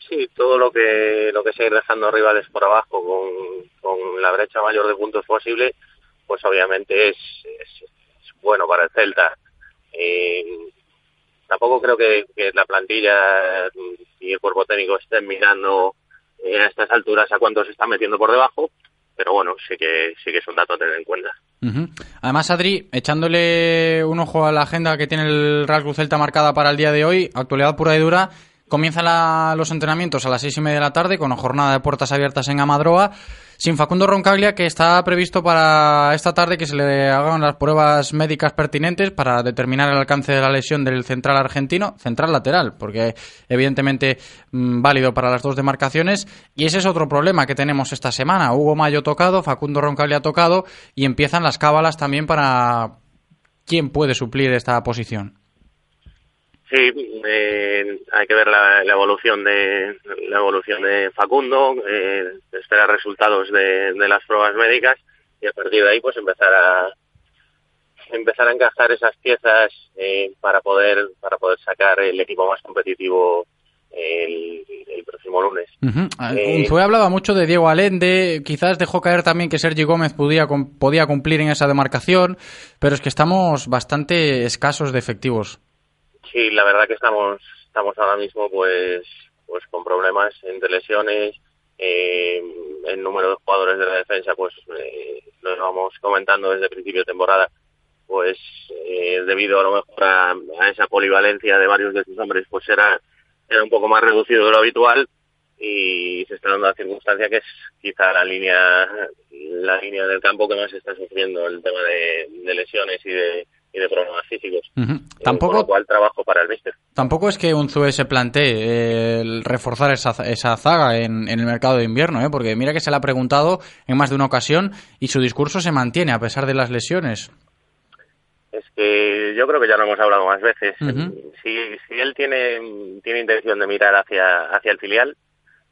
Sí, todo lo que lo que sea ir dejando rivales por abajo con, con la brecha mayor de puntos posible, pues obviamente es, es, es bueno para el Celta. Eh, tampoco creo que, la plantilla y el cuerpo técnico estén mirando a estas alturas a cuántos se están metiendo por debajo, pero bueno, sí que sí que es un dato a tener en cuenta. Ujú. Además, Adri, echándole un ojo a la agenda que tiene el Real Cruz Celta marcada para el día de hoy, actualidad pura y dura, comienzan los entrenamientos a las seis y media de la tarde con jornada de puertas abiertas en Amadroa, sin Facundo Roncaglia, que está previsto para esta tarde que se le hagan las pruebas médicas pertinentes para determinar el alcance de la lesión del central argentino, central lateral, porque evidentemente mm, válido para las dos demarcaciones. Y ese es otro problema que tenemos esta semana. Hugo Mayo tocado, Facundo Roncaglia tocado y empiezan las cábalas también para quién puede suplir esta posición. Sí, eh, hay que ver la, la evolución de la evolución de Facundo, eh, esperar resultados de, de las pruebas médicas y a partir de ahí pues empezar a empezar a encajar esas piezas eh, para poder para poder sacar el equipo más competitivo el, el próximo lunes. Ujú. Eh, Unzué hablaba mucho de Diego Alende, quizás dejó caer también que Sergi Gómez podía, podía cumplir en esa demarcación, pero es que estamos bastante escasos de efectivos. Sí, la verdad que estamos estamos ahora mismo pues pues con problemas entre lesiones, eh, el número de jugadores de la defensa pues eh, lo vamos comentando desde principio de temporada pues eh, debido a lo mejor a, esa polivalencia de varios de sus hombres pues era era un poco más reducido de lo habitual y se está dando la circunstancia que es quizá la línea la línea del campo que más está sufriendo el tema de lesiones y de y de problemas físicos Ujú. Eh, con Tampoco, lo cual trabajo para el míster. tampoco es que Unzué se plantee eh, el reforzar esa, esa zaga en, en el mercado de invierno, ¿eh? porque mira que se le ha preguntado en más de una ocasión y su discurso se mantiene a pesar de las lesiones. Es que yo creo que ya lo hemos hablado más veces. Si, si él tiene, tiene intención de mirar hacia, hacia el filial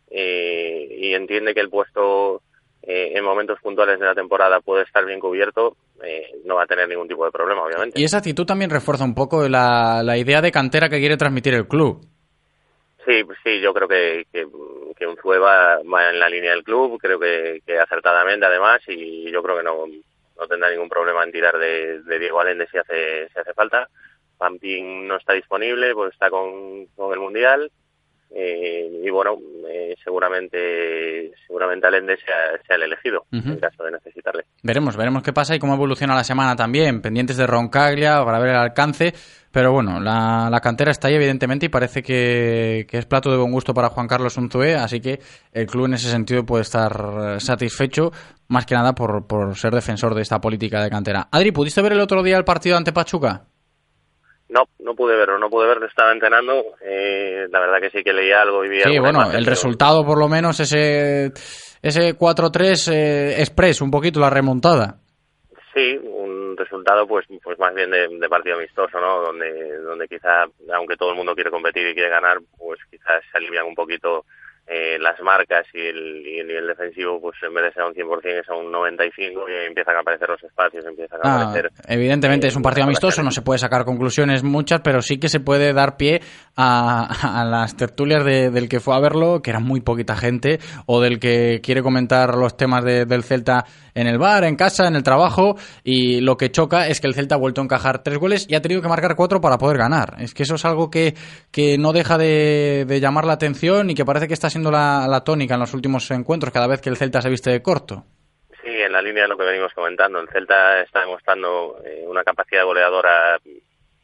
eh, y entiende que el puesto eh, en momentos puntuales de la temporada puede estar bien cubierto, eh, no va a tener ningún tipo de problema, obviamente. Y esa actitud también refuerza un poco la, la idea de cantera que quiere transmitir el club. Sí, pues sí, yo creo que, que, que Unzué va, va en la línea del club, creo que, que acertadamente además, y yo creo que no, no tendrá ningún problema en tirar de, de Diego Allende si hace, si hace falta. Pampín no está disponible, pues está con, con el Mundial. Eh, y bueno, eh, seguramente seguramente Alende sea, sea el elegido en caso de necesitarle. Veremos, veremos qué pasa y cómo evoluciona la semana también. Pendientes de Roncaglia para ver el alcance. Pero bueno, la, la cantera está ahí evidentemente y parece que, que es plato de buen gusto para Juan Carlos Unzué, así que el club en ese sentido puede estar eh, satisfecho, más que nada por, por ser defensor de esta política de cantera. Adri, ¿pudiste ver el otro día el partido ante Pachuca? No, no pude verlo, no pude verlo, estaba entrenando. Eh, la verdad que sí que leía algo y vi Sí, bueno, imagen, el pero- resultado por lo menos ese, ese 4-3 eh, express, un poquito la remontada. Sí, un resultado pues pues más bien de, de partido amistoso, ¿no? Donde donde quizá, aunque todo el mundo quiere competir y quiere ganar, pues quizás se alivian un poquito eh, las marcas y el, y el nivel defensivo, pues en vez de ser un 100% es a un 95 y empiezan a aparecer los espacios, empiezan a Ah, aparecer... evidentemente es un partido buenas amistoso, no se puede sacar conclusiones muchas, pero sí que se puede dar pie a, las tertulias de- del que fue a verlo, que era muy poquita gente, o del que quiere comentar los temas de- del Celta en el bar, en casa, en el trabajo, y lo que choca es que el Celta ha vuelto a encajar tres goles y ha tenido que marcar cuatro para poder ganar. Es que eso es algo que, que no deja de, de llamar la atención y que parece que está siendo la, la tónica en los últimos encuentros, cada vez que el Celta se viste de corto. Sí, en la línea de lo que venimos comentando, el Celta está demostrando eh, una capacidad goleadora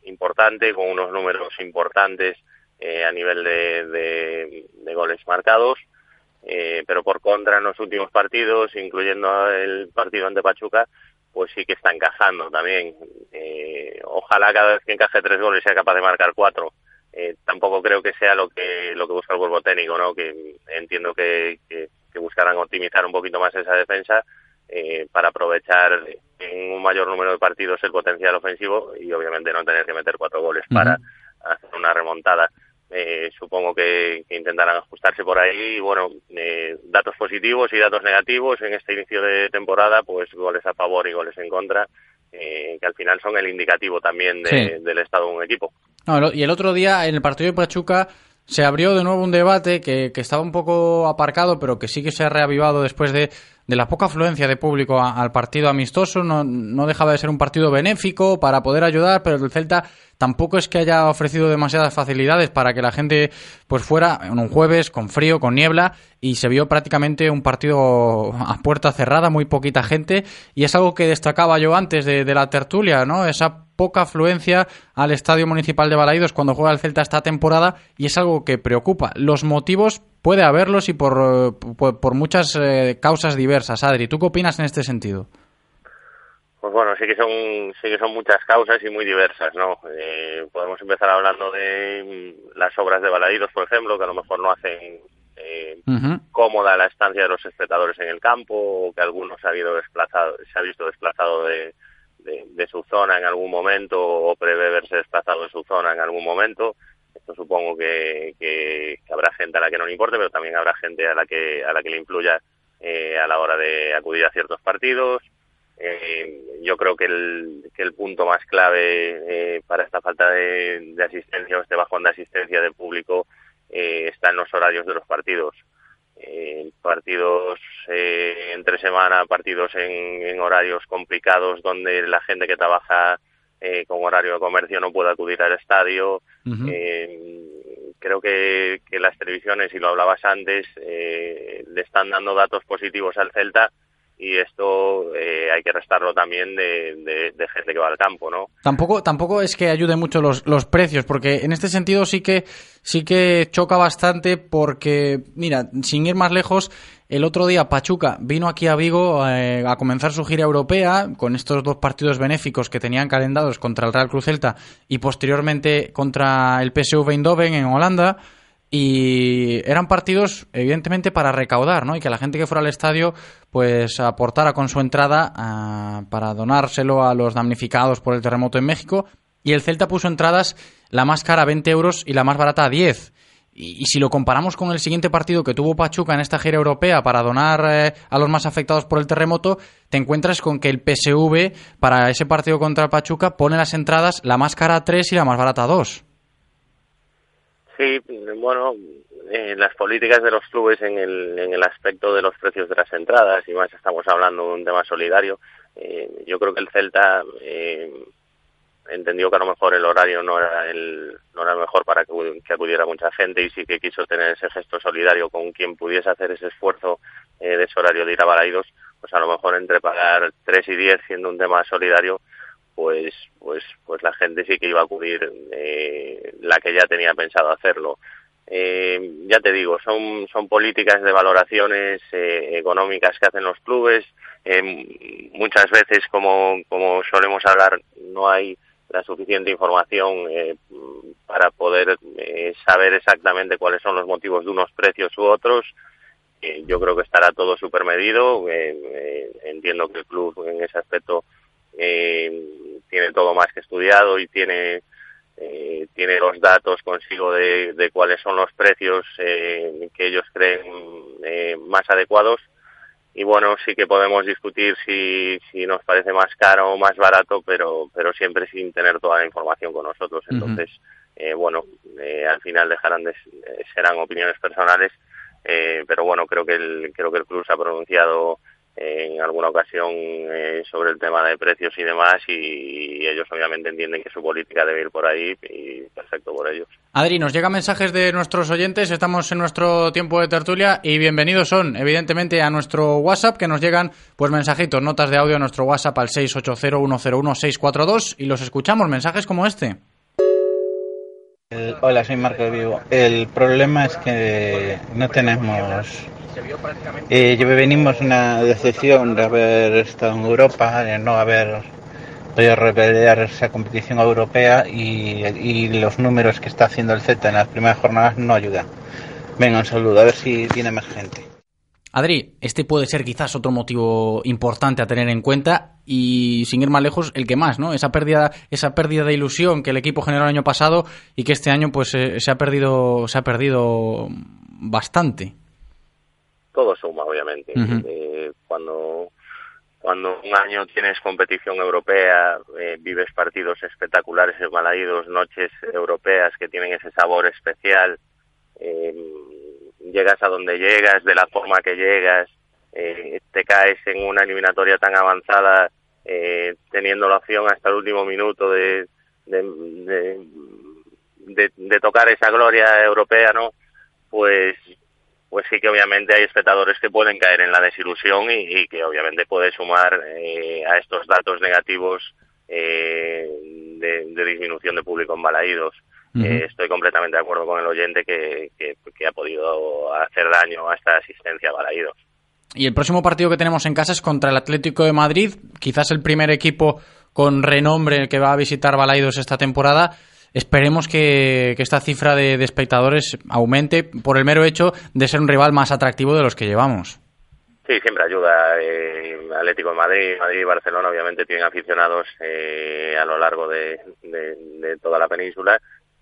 importante, con unos números importantes eh, a nivel de, de- goles marcados, eh, pero por contra en los últimos partidos, incluyendo el partido ante Pachuca, pues sí que está encajando también. Eh, ojalá cada vez que encaje tres goles sea capaz de marcar cuatro. Eh, tampoco creo que sea lo que lo que busca el cuerpo técnico, ¿no? Que entiendo que, que, que buscarán optimizar un poquito más esa defensa eh, para aprovechar en un mayor número de partidos el potencial ofensivo y obviamente no tener que meter cuatro goles para hacer una remontada. Eh, supongo que, que intentarán ajustarse por ahí y bueno, eh, datos positivos y datos negativos en este inicio de temporada, pues goles a favor y goles en contra, eh, que al final son el indicativo también de- Sí. del estado de un equipo. No, y el otro día en el partido de Pachuca se abrió de nuevo un debate que, que estaba un poco aparcado, pero que sí que se ha reavivado después de, de la poca afluencia de público al partido amistoso. No, no dejaba de ser un partido benéfico para poder ayudar, pero el Celta tampoco es que haya ofrecido demasiadas facilidades para que la gente pues fuera en un jueves con frío, con niebla y se vio prácticamente un partido a puerta cerrada, muy poquita gente y es algo que destacaba yo antes de, de la tertulia, ¿no? Esa poca afluencia al Estadio Municipal de Balaidos cuando juega el Celta esta temporada y es algo que preocupa. Los motivos puede haberlos y por, eh, por, por muchas eh, causas diversas. Adri, ¿tú qué opinas en este sentido? Pues bueno, sí que son sí que son muchas causas y muy diversas, ¿no? Eh, podemos empezar hablando de mm, las obras de Baladidos, por ejemplo, que a lo mejor no hacen eh, cómoda la estancia de los espectadores en el campo, o que algunos se ha, desplazado, se ha visto desplazado de, de, su zona en algún momento o prevé verse desplazado de su zona en algún momento. Esto supongo que, que, que habrá gente a la que no le importe, pero también habrá gente a la que a la que le influya eh, a la hora de acudir a ciertos partidos. Eh, yo creo que el, que el punto más clave eh, para esta falta de, de asistencia o este bajón de asistencia del público eh, está en los horarios de los partidos. Eh, partidos eh, entre semana, partidos en, en horarios complicados donde la gente que trabaja eh, con horario de comercio no puede acudir al estadio. Eh, creo que, que las televisiones, y lo hablabas antes, eh, le están dando datos positivos al Celta y esto eh, hay que restarlo también de, de- gente que va al campo, ¿no? Tampoco, tampoco es que ayude mucho los, los precios, porque en este sentido sí que, sí que choca bastante porque, mira, sin ir más lejos, el otro día Pachuca vino aquí a Vigo eh, a comenzar su gira europea con estos dos partidos benéficos que tenían calendados contra el Real Cruz Celta y posteriormente contra el PSV Eindhoven en Holanda. Y eran partidos, evidentemente, para recaudar, ¿no? Y que la gente que fuera al estadio, pues aportara con su entrada ah, para donárselo a los damnificados por el terremoto en México. Y el Celta puso entradas, la más cara a 20 euros y la más barata a 10. Y, si lo comparamos con el siguiente partido que tuvo Pachuca en esta gira europea para donar eh, a los más afectados por el terremoto, te encuentras con que el PSV para ese partido contra Pachuca pone las entradas la más cara a 3 y la más barata a 2. Sí, bueno, eh, las políticas de los clubes en el, en el aspecto de los precios de las entradas, y más estamos hablando de un tema solidario, eh, yo creo que el Celta eh, entendió que a lo mejor el horario no era el, no era el mejor para que, acudiera mucha gente y sí que quiso tener ese gesto solidario con quien pudiese hacer ese esfuerzo eh, de ese horario de ir a Balaidos, pues a lo mejor entre pagar 3 y 10 siendo un tema solidario, pues pues pues la gente sí que iba a acudir eh, la que ya tenía pensado hacerlo. Eh, ya te digo, son, son políticas de valoraciones eh, económicas que hacen los clubes. Eh, muchas veces, como, como solemos hablar, no hay la suficiente información eh, para poder saber exactamente cuáles son los motivos de unos precios u otros. Yo creo que estará todo súper medido. Entiendo que el club en ese aspecto eh, tiene todo más que estudiado y tiene eh, tiene los datos consigo de, de cuáles son los precios eh, que ellos creen eh, más adecuados. Y bueno sí que podemos discutir si, si nos parece más caro o más barato pero pero siempre sin tener toda la información con nosotros. Entonces eh, bueno eh, al final dejarán de, eh, serán opiniones personales eh, pero bueno creo que el creo que el club se ha pronunciado en alguna ocasión eh, sobre el tema de precios y demás y, ellos obviamente entienden que su política debe ir por ahí y perfecto por ellos. Adri, nos llegan mensajes de nuestros oyentes, estamos en nuestro tiempo de tertulia y bienvenidos son, evidentemente, a nuestro WhatsApp, que nos llegan pues mensajitos, notas de audio a nuestro WhatsApp al 680101642 y los escuchamos, mensajes como este. El- hola, soy Marco de Vigo. El problema es que no tenemos. Eh, yo- venimos una decepción de haber estado en Europa, de no haber podido revelar esa competición europea y, y los números que está haciendo el Z en las primeras jornadas no ayudan. Venga, un saludo, a ver si viene más gente. Adri, este puede ser quizás otro motivo importante a tener en cuenta y sin ir más lejos, el que más, ¿no? Esa pérdida, esa pérdida de ilusión que el equipo generó el año pasado y que este año pues eh, se ha perdido, se ha perdido bastante. Todo suma, obviamente. Eh, cuando cuando un año tienes competición europea, eh, vives partidos espectaculares Balaídos, noches europeas que tienen ese sabor especial, eh, llegas a donde llegas, de la forma que llegas, eh, te caes en una eliminatoria tan avanzada, eh, teniendo la opción hasta el último minuto de, de, de, de- de tocar esa gloria europea, ¿no? Pues pues sí que obviamente hay espectadores que pueden caer en la desilusión y, y que obviamente puede sumar eh, a estos datos negativos eh, de, de disminución de público en Balaídos. Eh, estoy completamente de acuerdo con el oyente que, que, que ha podido hacer daño a esta asistencia a Balaídos. Y el próximo partido que tenemos en casa es contra el Atlético de Madrid, quizás el primer equipo con renombre que va a visitar Balaidos esta temporada. Esperemos que, que esta cifra de, espectadores aumente por el mero hecho de ser un rival más atractivo de los que llevamos. Sí, siempre ayuda. Eh, Atlético de Madrid, Madrid y Barcelona obviamente tienen aficionados eh, a lo largo de toda la península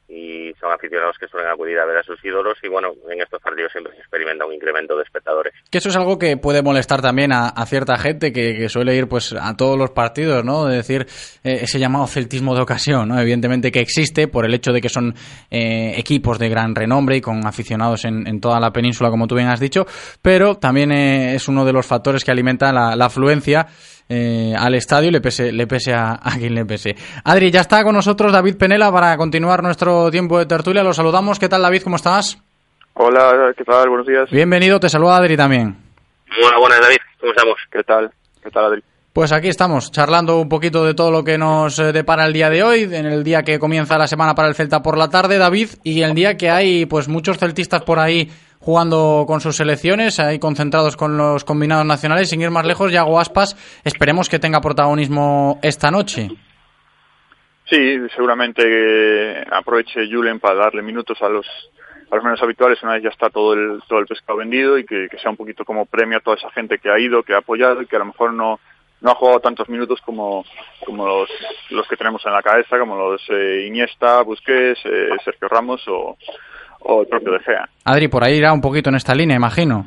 y son aficionados que suelen acudir a ver a sus ídolos y bueno, en estos partidos siempre se experimenta un incremento de espectadores. Que eso es algo que puede molestar también a, cierta gente que, suele ir pues a todos los partidos, ¿no? De decir, eh, ese llamado celtismo de ocasión, ¿no? Evidentemente que existe por el hecho de que son eh, equipos de gran renombre y con aficionados en, en toda la península, como tú bien has dicho, pero también eh, es uno de los factores que alimenta la afluencia eh, al estadio, le pese, le pese a, a quien le pese. Adri, ya está con nosotros David Penela para continuar nuestro tiempo de tertulia. Lo saludamos. ¿Qué tal, David? ¿Cómo estás? Hola, ¿qué tal? Buenos días. Bienvenido. Te saluda Adri también. Hola, buenas David, ¿cómo estamos? ¿Qué tal? ¿Qué tal, Adri? Pues aquí estamos, charlando un poquito de todo lo que nos eh, depara el día de hoy, en el día que comienza la semana para el Celta por la tarde, David, y el día que hay pues muchos celtistas por ahí jugando con sus selecciones, ahí concentrados con los combinados nacionales, sin ir más lejos, Yago Aspas, esperemos que tenga protagonismo esta noche. Sí, seguramente aproveche Julen para darle minutos a los a los menos habituales una vez ya está todo el todo el pescado vendido y que, que sea un poquito como premio a toda esa gente que ha ido, que ha apoyado y que a lo mejor no no ha jugado tantos minutos como como los, los que tenemos en la cabeza, como los eh, Iniesta, Busquets, eh, Sergio Ramos o, o el propio De Gea. Adri, por ahí irá un poquito en esta línea, imagino.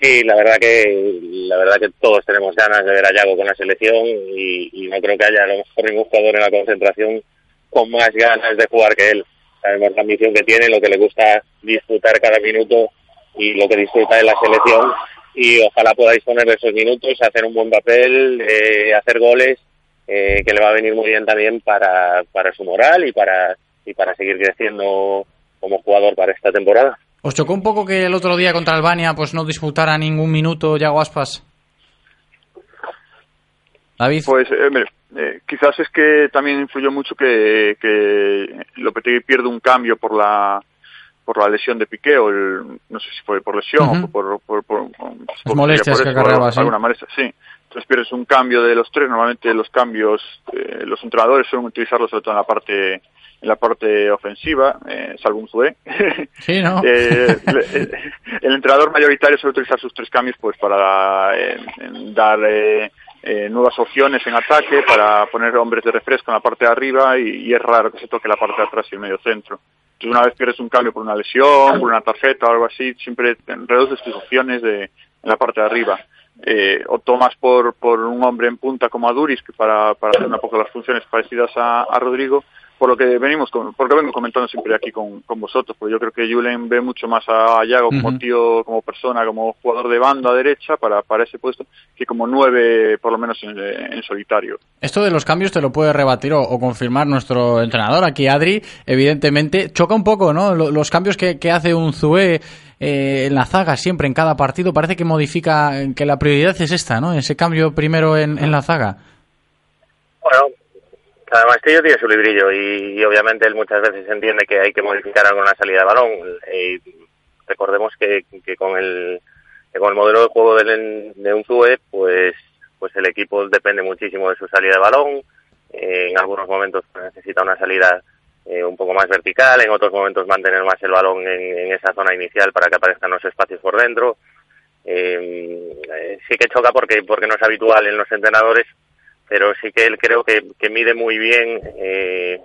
Sí, la verdad que la verdad que todos tenemos ganas de ver a Yago con la selección y, y no creo que haya a lo mejor ningún jugador en la concentración con más ganas de jugar que él. Sabemos la ambición que tiene, lo que le gusta disfrutar cada minuto y lo que disfruta de la selección y ojalá pueda disponer de esos minutos, hacer un buen papel, eh, hacer goles eh, que le va a venir muy bien también para, para su moral y para, y para seguir creciendo como jugador para esta temporada. ¿Os chocó un poco que el otro día contra Albania pues no disputara ningún minuto Yago Aspas? David. Pues, eh, hombre, eh, quizás es que también influyó mucho que, que Lopetegui pierde un cambio por la por la lesión de Piqué o el, no sé si fue por lesión o por, por, por, por- Las molestias por que acarreaba, sí. alguna molestia, sí. Entonces pierdes un cambio de los tres. Normalmente los cambios, eh, los entrenadores suelen utilizarlos sobre todo en la parte en la parte ofensiva, eh, salvo un Zue. Sí, ¿no? Eh, eh, el entrenador mayoritario suele utilizar sus tres cambios pues para eh, dar eh, eh, nuevas opciones en ataque, para poner hombres de refresco en la parte de arriba y, y es raro que se toque la parte de atrás y el medio centro. Entonces una vez pierdes un cambio por una lesión, por una tarjeta o algo así, siempre reduces tus opciones de, en la parte de arriba. Eh, o tomas por, por un hombre en punta como a Duris, que para, para hacer un poco las funciones parecidas a, a Rodrigo, por lo que venimos con, porque vengo comentando siempre aquí con, con vosotros, porque yo creo que Julen ve mucho más a Yago como tío, como persona, como jugador de banda derecha para, para ese puesto, que como nueve, por lo menos en, en solitario. Esto de los cambios te lo puede rebatir o, o confirmar nuestro entrenador aquí, Adri. Evidentemente, choca un poco, ¿no? Lo- Los cambios que, que hace un Zue eh, en la zaga siempre, en cada partido, parece que modifica, que la prioridad es esta, ¿no? Ese cambio primero en, en la zaga. Bueno, cada maestrillo tiene su librillo y, obviamente él muchas veces entiende que hay que modificar la salida de balón. Y recordemos que, que con el que con el modelo de juego del, de un Zue, pues pues el equipo depende muchísimo de su salida de balón. Eh, en algunos momentos necesita una salida eh, un poco más vertical, en otros momentos mantener más el balón en, en esa zona inicial para que aparezcan los espacios por dentro. Eh, eh, sí que choca porque porque no es habitual en los entrenadores pero sí que él creo que, mide muy bien eh,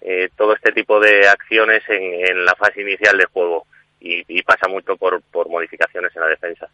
eh, todo este tipo de acciones en, la fase inicial de juego y, pasa mucho por, modificaciones en la defensa.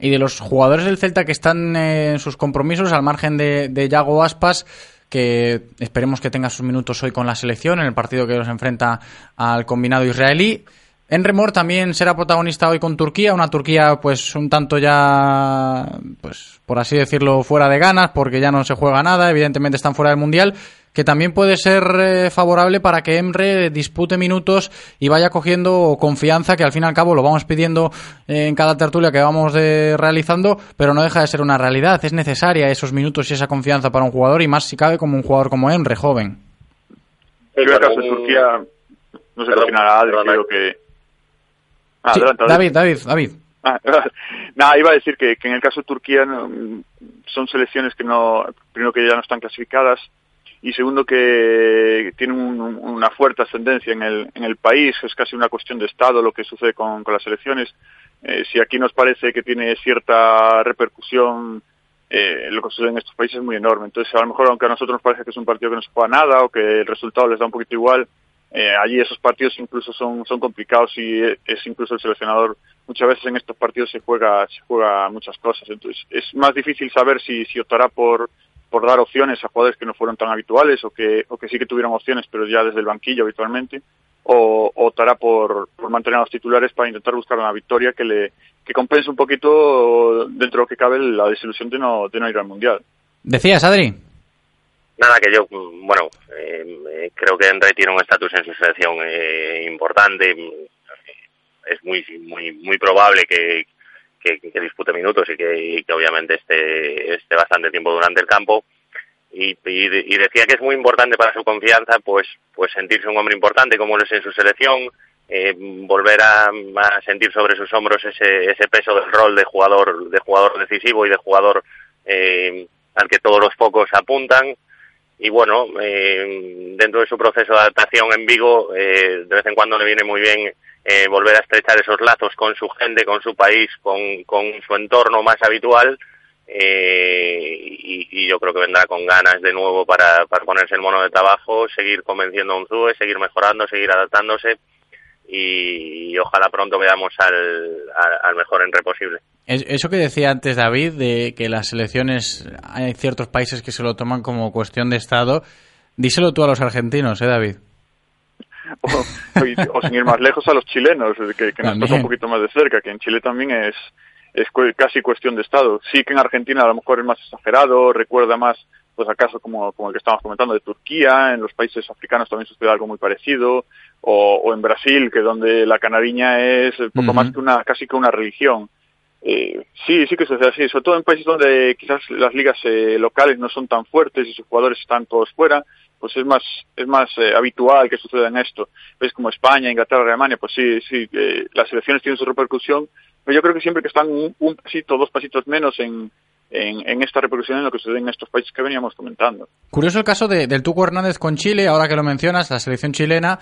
Y de los jugadores del Celta que están en sus compromisos, al margen de, de Yago Aspas, que esperemos que tenga sus minutos hoy con la selección en el partido que nos enfrenta al combinado israelí. Enremor también será protagonista hoy con Turquía, una Turquía pues un tanto ya, pues por así decirlo, fuera de ganas, porque ya no se juega nada, evidentemente están fuera del Mundial, que también puede ser eh, favorable para que Emre dispute minutos y vaya cogiendo confianza, que al fin y al cabo lo vamos pidiendo eh, en cada tertulia que vamos de- realizando, pero no deja de ser una realidad, es necesaria esos minutos y esa confianza para un jugador, y más si cabe como un jugador como Emre, joven. Yo en el caso de Turquía, no opinará Adri, creo que... Ah, Sí, adelante, David. David, David. Ah, nada, iba a decir que, que en el caso de Turquía no, son selecciones que no, primero que ya no están clasificadas y segundo que tienen un- un- una fuerte ascendencia en el, en el país, es casi una cuestión de Estado lo que sucede con, con las elecciones. Eh, si aquí nos parece que tiene cierta repercusión, eh, lo que sucede en estos países es muy enorme. Entonces, a lo mejor, aunque a nosotros nos parece que es un partido que no se juega nada o que el resultado les da un poquito igual, eh, allí esos partidos incluso son, son complicados y eh, es incluso el seleccionador muchas veces en estos partidos se juega se juega muchas cosas entonces es más difícil saber si, si optará por por dar opciones a jugadores que no fueron tan habituales o que o que sí que tuvieron opciones pero ya desde el banquillo habitualmente o, o optará por, por mantener a los titulares para intentar buscar una victoria que le que compense un poquito dentro de lo que cabe la desilusión de no de no ir al mundial Decías, Adri. Nada, que yo, mm, bueno, eh, eh, creo que Enre tiene un estatus en su selección eh, importante. Mm, Es muy muy muy probable que, que, dispute minutos y que, que obviamente esté, esté bastante tiempo durante el campo. Y, y, de- y decía que es muy importante para su confianza, pues, pues sentirse un hombre importante como lo es en su selección, eh, volver a, a sentir sobre sus hombros ese, ese peso del rol de jugador, de jugador decisivo y de jugador eh, al que todos los focos apuntan y bueno, eh, dentro de su proceso de adaptación en Vigo, eh, de vez en cuando le viene muy bien eh, volver a estrechar esos lazos con su gente, con su país, con, su entorno más habitual. eh, y, y yo creo que vendrá con ganas de nuevo para, ponerse el mono de trabajo, seguir convenciendo a Unzúe, seguir mejorando, seguir adaptándose y, ojalá pronto veamos al, al, al mejor entre posible. Es- Eso que decía antes David, de que las elecciones, hay ciertos países que se lo toman como cuestión de Estado, díselo tú a los argentinos, ¿eh, David? o, o sin ir más lejos a los chilenos, que, que nos toca un poquito más de cerca, que en Chile también es, es casi cuestión de Estado. Sí que en Argentina a lo mejor es más exagerado, recuerda más pues acaso como, como el que estamos comentando de Turquía, en los países africanos también sucede algo muy parecido, o, o en Brasil, que donde la canariña es poco más que una, casi que una religión. Eh, sí, sí que sucede así, sobre todo en países donde quizás las ligas eh, locales no son tan fuertes y sus jugadores están todos fuera, pues es más es más eh, habitual que suceda en esto. Ves como España, Inglaterra, Alemania, pues sí, sí, eh, las elecciones tienen su repercusión, pero yo creo que siempre que están un, un pasito, dos pasitos menos en, en, en esta repercusión en lo que sucede en estos países que veníamos comentando. Curioso el caso de- del Tuco Hernández con Chile, ahora que lo mencionas, la selección chilena.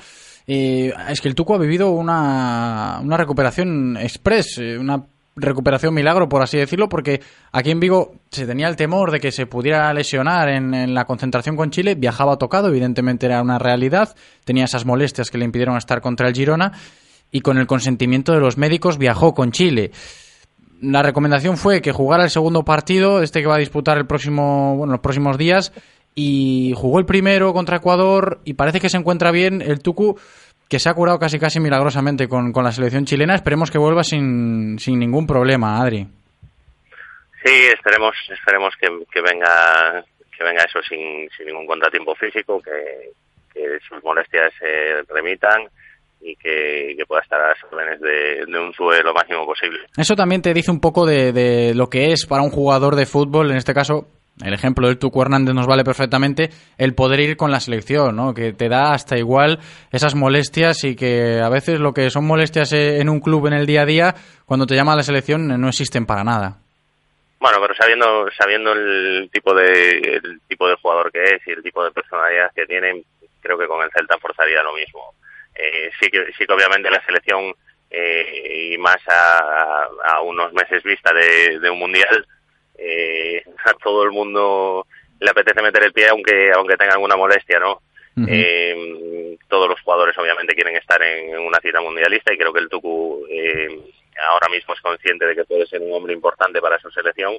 eh, es que el Tuco ha vivido una, una recuperación express, eh, una recuperación milagro, por así decirlo, porque aquí en Vigo se tenía el temor de que se pudiera lesionar en, la concentración con Chile, viajaba tocado, evidentemente era una realidad, tenía esas molestias que le impidieron estar contra el Girona, y con el consentimiento de los médicos viajó con Chile. La recomendación fue que jugara el segundo partido, este que va a disputar el próximo, bueno, los próximos días, y jugó el primero contra Ecuador y parece que se encuentra bien el Tucu, que se ha curado casi casi milagrosamente con, con la selección chilena. Esperemos que vuelva sin, sin ningún problema, Adri. Sí, esperemos, esperemos que, que venga, que venga eso sin, sin ningún contratiempo físico, que, que sus molestias se remitan y que, que pueda estar a las órdenes de, de un SUE lo máximo posible. Eso también te dice un poco de, de lo que es para un jugador de fútbol, en este caso, el ejemplo del Tucu Hernández nos vale perfectamente, el poder ir con la selección, ¿no? Que te da hasta igual esas molestias y que a veces lo que son molestias eh, en un club en el día a día, cuando te llama a la selección, eh, no existen para nada. Bueno, pero sabiendo sabiendo el tipo de el tipo de jugador que es y el tipo de personalidad que tiene, creo que con el Celta forzaría lo mismo. Eh, sí que sí que obviamente la selección eh, y más a, a unos meses vista de un mundial eh, a todo el mundo le apetece meter el pie aunque aunque tenga alguna molestia, ¿no? Eh, todos los jugadores obviamente quieren estar en, en una cita mundialista y creo que el Tucu eh, ahora mismo es consciente de que puede ser un hombre importante para su selección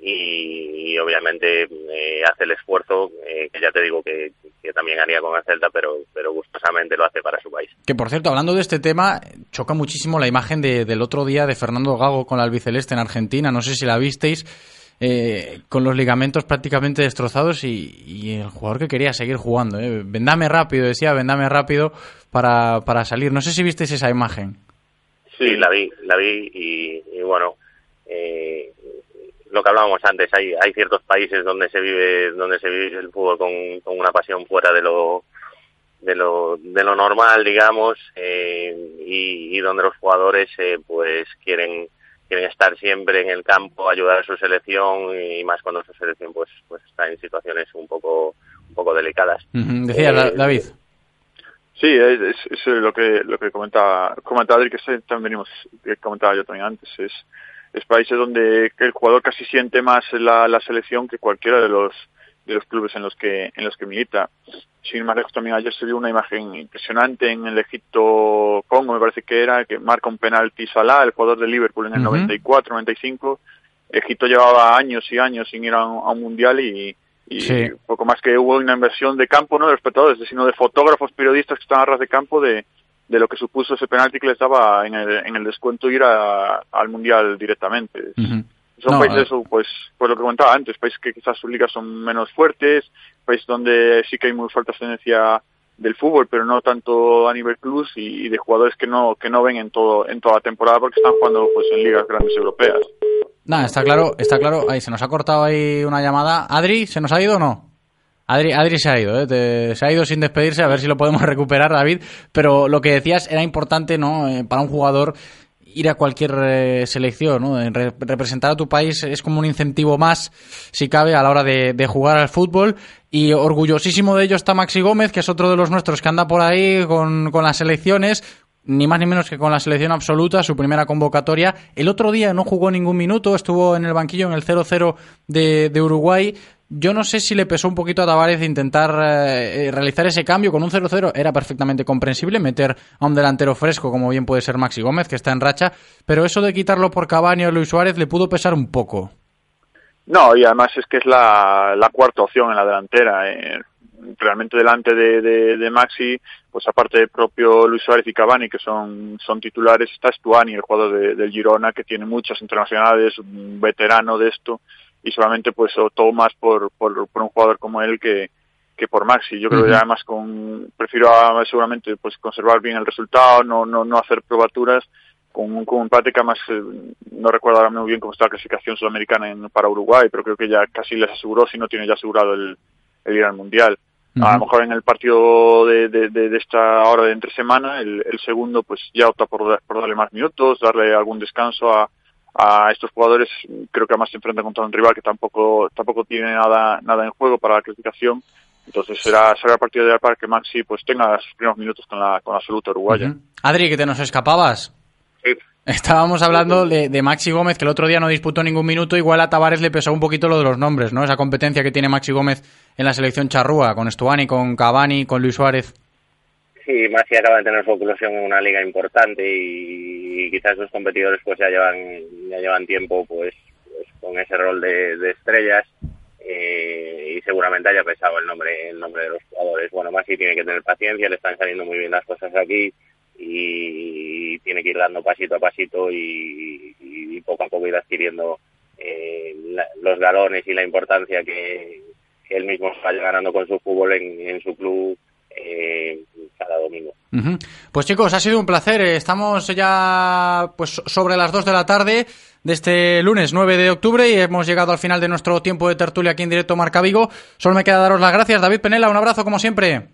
y, y obviamente eh, hace el esfuerzo eh, que ya te digo que, que también haría con el Celta pero pero gustosamente lo hace para su país Que por cierto, hablando de este tema, choca muchísimo la imagen de- del otro día de Fernando Gago con la albiceleste en Argentina. No sé si la visteis, eh, con los ligamentos prácticamente destrozados y, y el jugador que quería seguir jugando. Eh. Vendame rápido, decía, vendame rápido para, para salir. No sé si visteis esa imagen. Sí, la vi, la vi y, y bueno, eh, lo que hablábamos antes, hay, hay ciertos países donde se vive, donde se vive el fútbol con, con una pasión fuera de lo, de lo, de lo normal, digamos, eh, y, y donde los jugadores, eh, pues quieren, quieren estar siempre en el campo, ayudar a su selección y más cuando su selección, pues, pues está en situaciones un poco, un poco delicadas. Decía Eh, David. Sí, es, es- es lo que lo que comentaba, comentaba Adri, que también venimos, que comentaba yo también antes, es, es países donde el jugador casi siente más la, la selección que cualquiera de los de los clubes en los que en los que milita. Sin más lejos también ayer se vio una imagen impresionante en el Egipto Congo, me parece que era, que marca un penalti Salah, el jugador de Liverpool en el Ujú. 94, 95. Egipto llevaba años y años sin ir a un, a un mundial y, y Sí. poco más que hubo una inversión de campo, no de espectadores, sino de fotógrafos, periodistas que estaban a ras de campo de, de lo que supuso ese penalti que les daba en el, en el descuento ir a- al mundial directamente. Son No, países, pues, pues lo que comentaba antes, países que quizás sus ligas son menos fuertes, países donde sí que hay muy fuerte ascendencia del fútbol, pero no tanto a nivel clubs y, y de jugadores que no que no ven en todo en toda la temporada porque están jugando pues en ligas grandes europeas. Nada, está claro, está claro. Ahí se nos ha cortado ahí una llamada. Adri, ¿se nos ha ido o no? Adri, se ha ido, ¿eh? Te- se ha ido sin despedirse, a ver si lo podemos recuperar, David. Pero lo que decías era importante, ¿no? Eh, para un jugador ir a cualquier eh, selección, representar a tu país es como un incentivo más, si cabe, a la hora de, de jugar al fútbol. Y orgullosísimo de ello está Maxi Gómez, que es otro de los nuestros que anda por ahí con, con las selecciones, ni más ni menos que con la selección absoluta, su primera convocatoria. El otro día no jugó ningún minuto, estuvo en el banquillo en el 0-0 de, de Uruguay. Yo no sé si le pesó un poquito a Tavares intentar eh, eh, realizar ese cambio con un 0-0. Era perfectamente comprensible meter a un delantero fresco, como bien puede ser Maxi Gómez, que está en racha. Pero eso de quitarlo por Cavani o Luis Suárez le pudo pesar un poco. No, y además es que es la, la cuarta opción en la delantera. eh. Realmente delante de, de, Maxi, pues aparte del propio Luis Suárez y Cavani, que son, son titulares, está Stuani, el jugador de- del Girona, que tiene muchas internacionales, un veterano de esto, y solamente pues optó más por, por, por un jugador como él que, que por Maxi. Yo creo que además con, prefiero a- seguramente pues conservar bien el resultado, no, no, no hacer probaturas con un, con un empate que además eh, no recuerdo ahora muy bien cómo está la clasificación sudamericana en- para Uruguay, pero creo que ya casi les aseguró, si no tiene ya asegurado el, el ir al Mundial. A lo mejor en el partido de, de, de- de esta hora de entre semana, el, el segundo pues ya opta por, por darle más minutos, darle algún descanso a, a estos jugadores. Creo que además se enfrenta contra un rival que tampoco tampoco tiene nada nada en juego para la clasificación. Entonces será será el partido de para que Maxi pues tenga sus primeros minutos con la con la absoluta uruguaya. Adri, que te nos escapabas. Estábamos hablando de, de Maxi Gómez, que el otro día no disputó ningún minuto. Igual a Tavares le pesó un poquito lo de los nombres, ¿no? Esa competencia que tiene Maxi Gómez en la selección charrúa, con Estuani, con Cavani, con Luis Suárez. Sí, Maxi acaba de tener su oclusión en una liga importante y, quizás los competidores pues ya llevan ya llevan tiempo pues, pues con ese rol de, estrellas eh, y seguramente haya pesado el nombre el nombre de los jugadores. Bueno, Maxi tiene que tener paciencia, le están saliendo muy bien las cosas aquí y tiene que ir dando pasito a pasito y, y poco a poco ir adquiriendo eh, los galones y la importancia que, que él mismo está ganando con su fútbol en, en su club eh, cada domingo. Pues chicos, ha sido un placer. Eh, Estamos ya pues sobre las 2 de la tarde de este lunes 9 de octubre y hemos llegado al final de nuestro tiempo de tertulia aquí en directo Marca Vigo. Solo me queda daros las gracias. David Penela, un abrazo como siempre.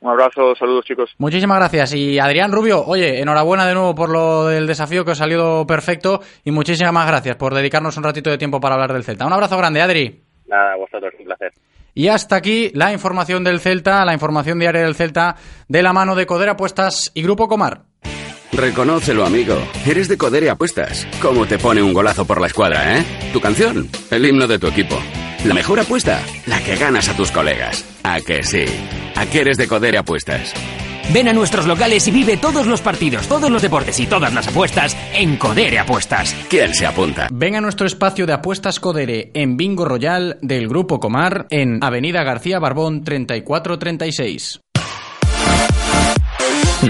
Un abrazo, saludos chicos. Muchísimas gracias. Y Adrián Rubio, oye, enhorabuena de nuevo por lo del desafío que os ha salido perfecto y muchísimas más gracias por dedicarnos un ratito de tiempo para hablar del Celta. Un abrazo grande, Adri. Nada, a vosotros, un placer. Y hasta aquí la información del Celta, la información diaria del Celta de la mano de Codera Apuestas y Grupo Comar. Reconócelo, amigo. Eres de Codere Apuestas. ¿Cómo te pone un golazo por la escuadra, eh? Tu canción, el himno de tu equipo. La mejor apuesta, la que ganas a tus colegas. ¿A que sí? ¿A que eres de Codere Apuestas? Ven a nuestros locales y vive todos los partidos, todos los deportes y todas las apuestas en Codere Apuestas. ¿Quién se apunta? Ven a nuestro espacio de apuestas Codere en Bingo Royal del Grupo Comar en Avenida García Barbón 3436.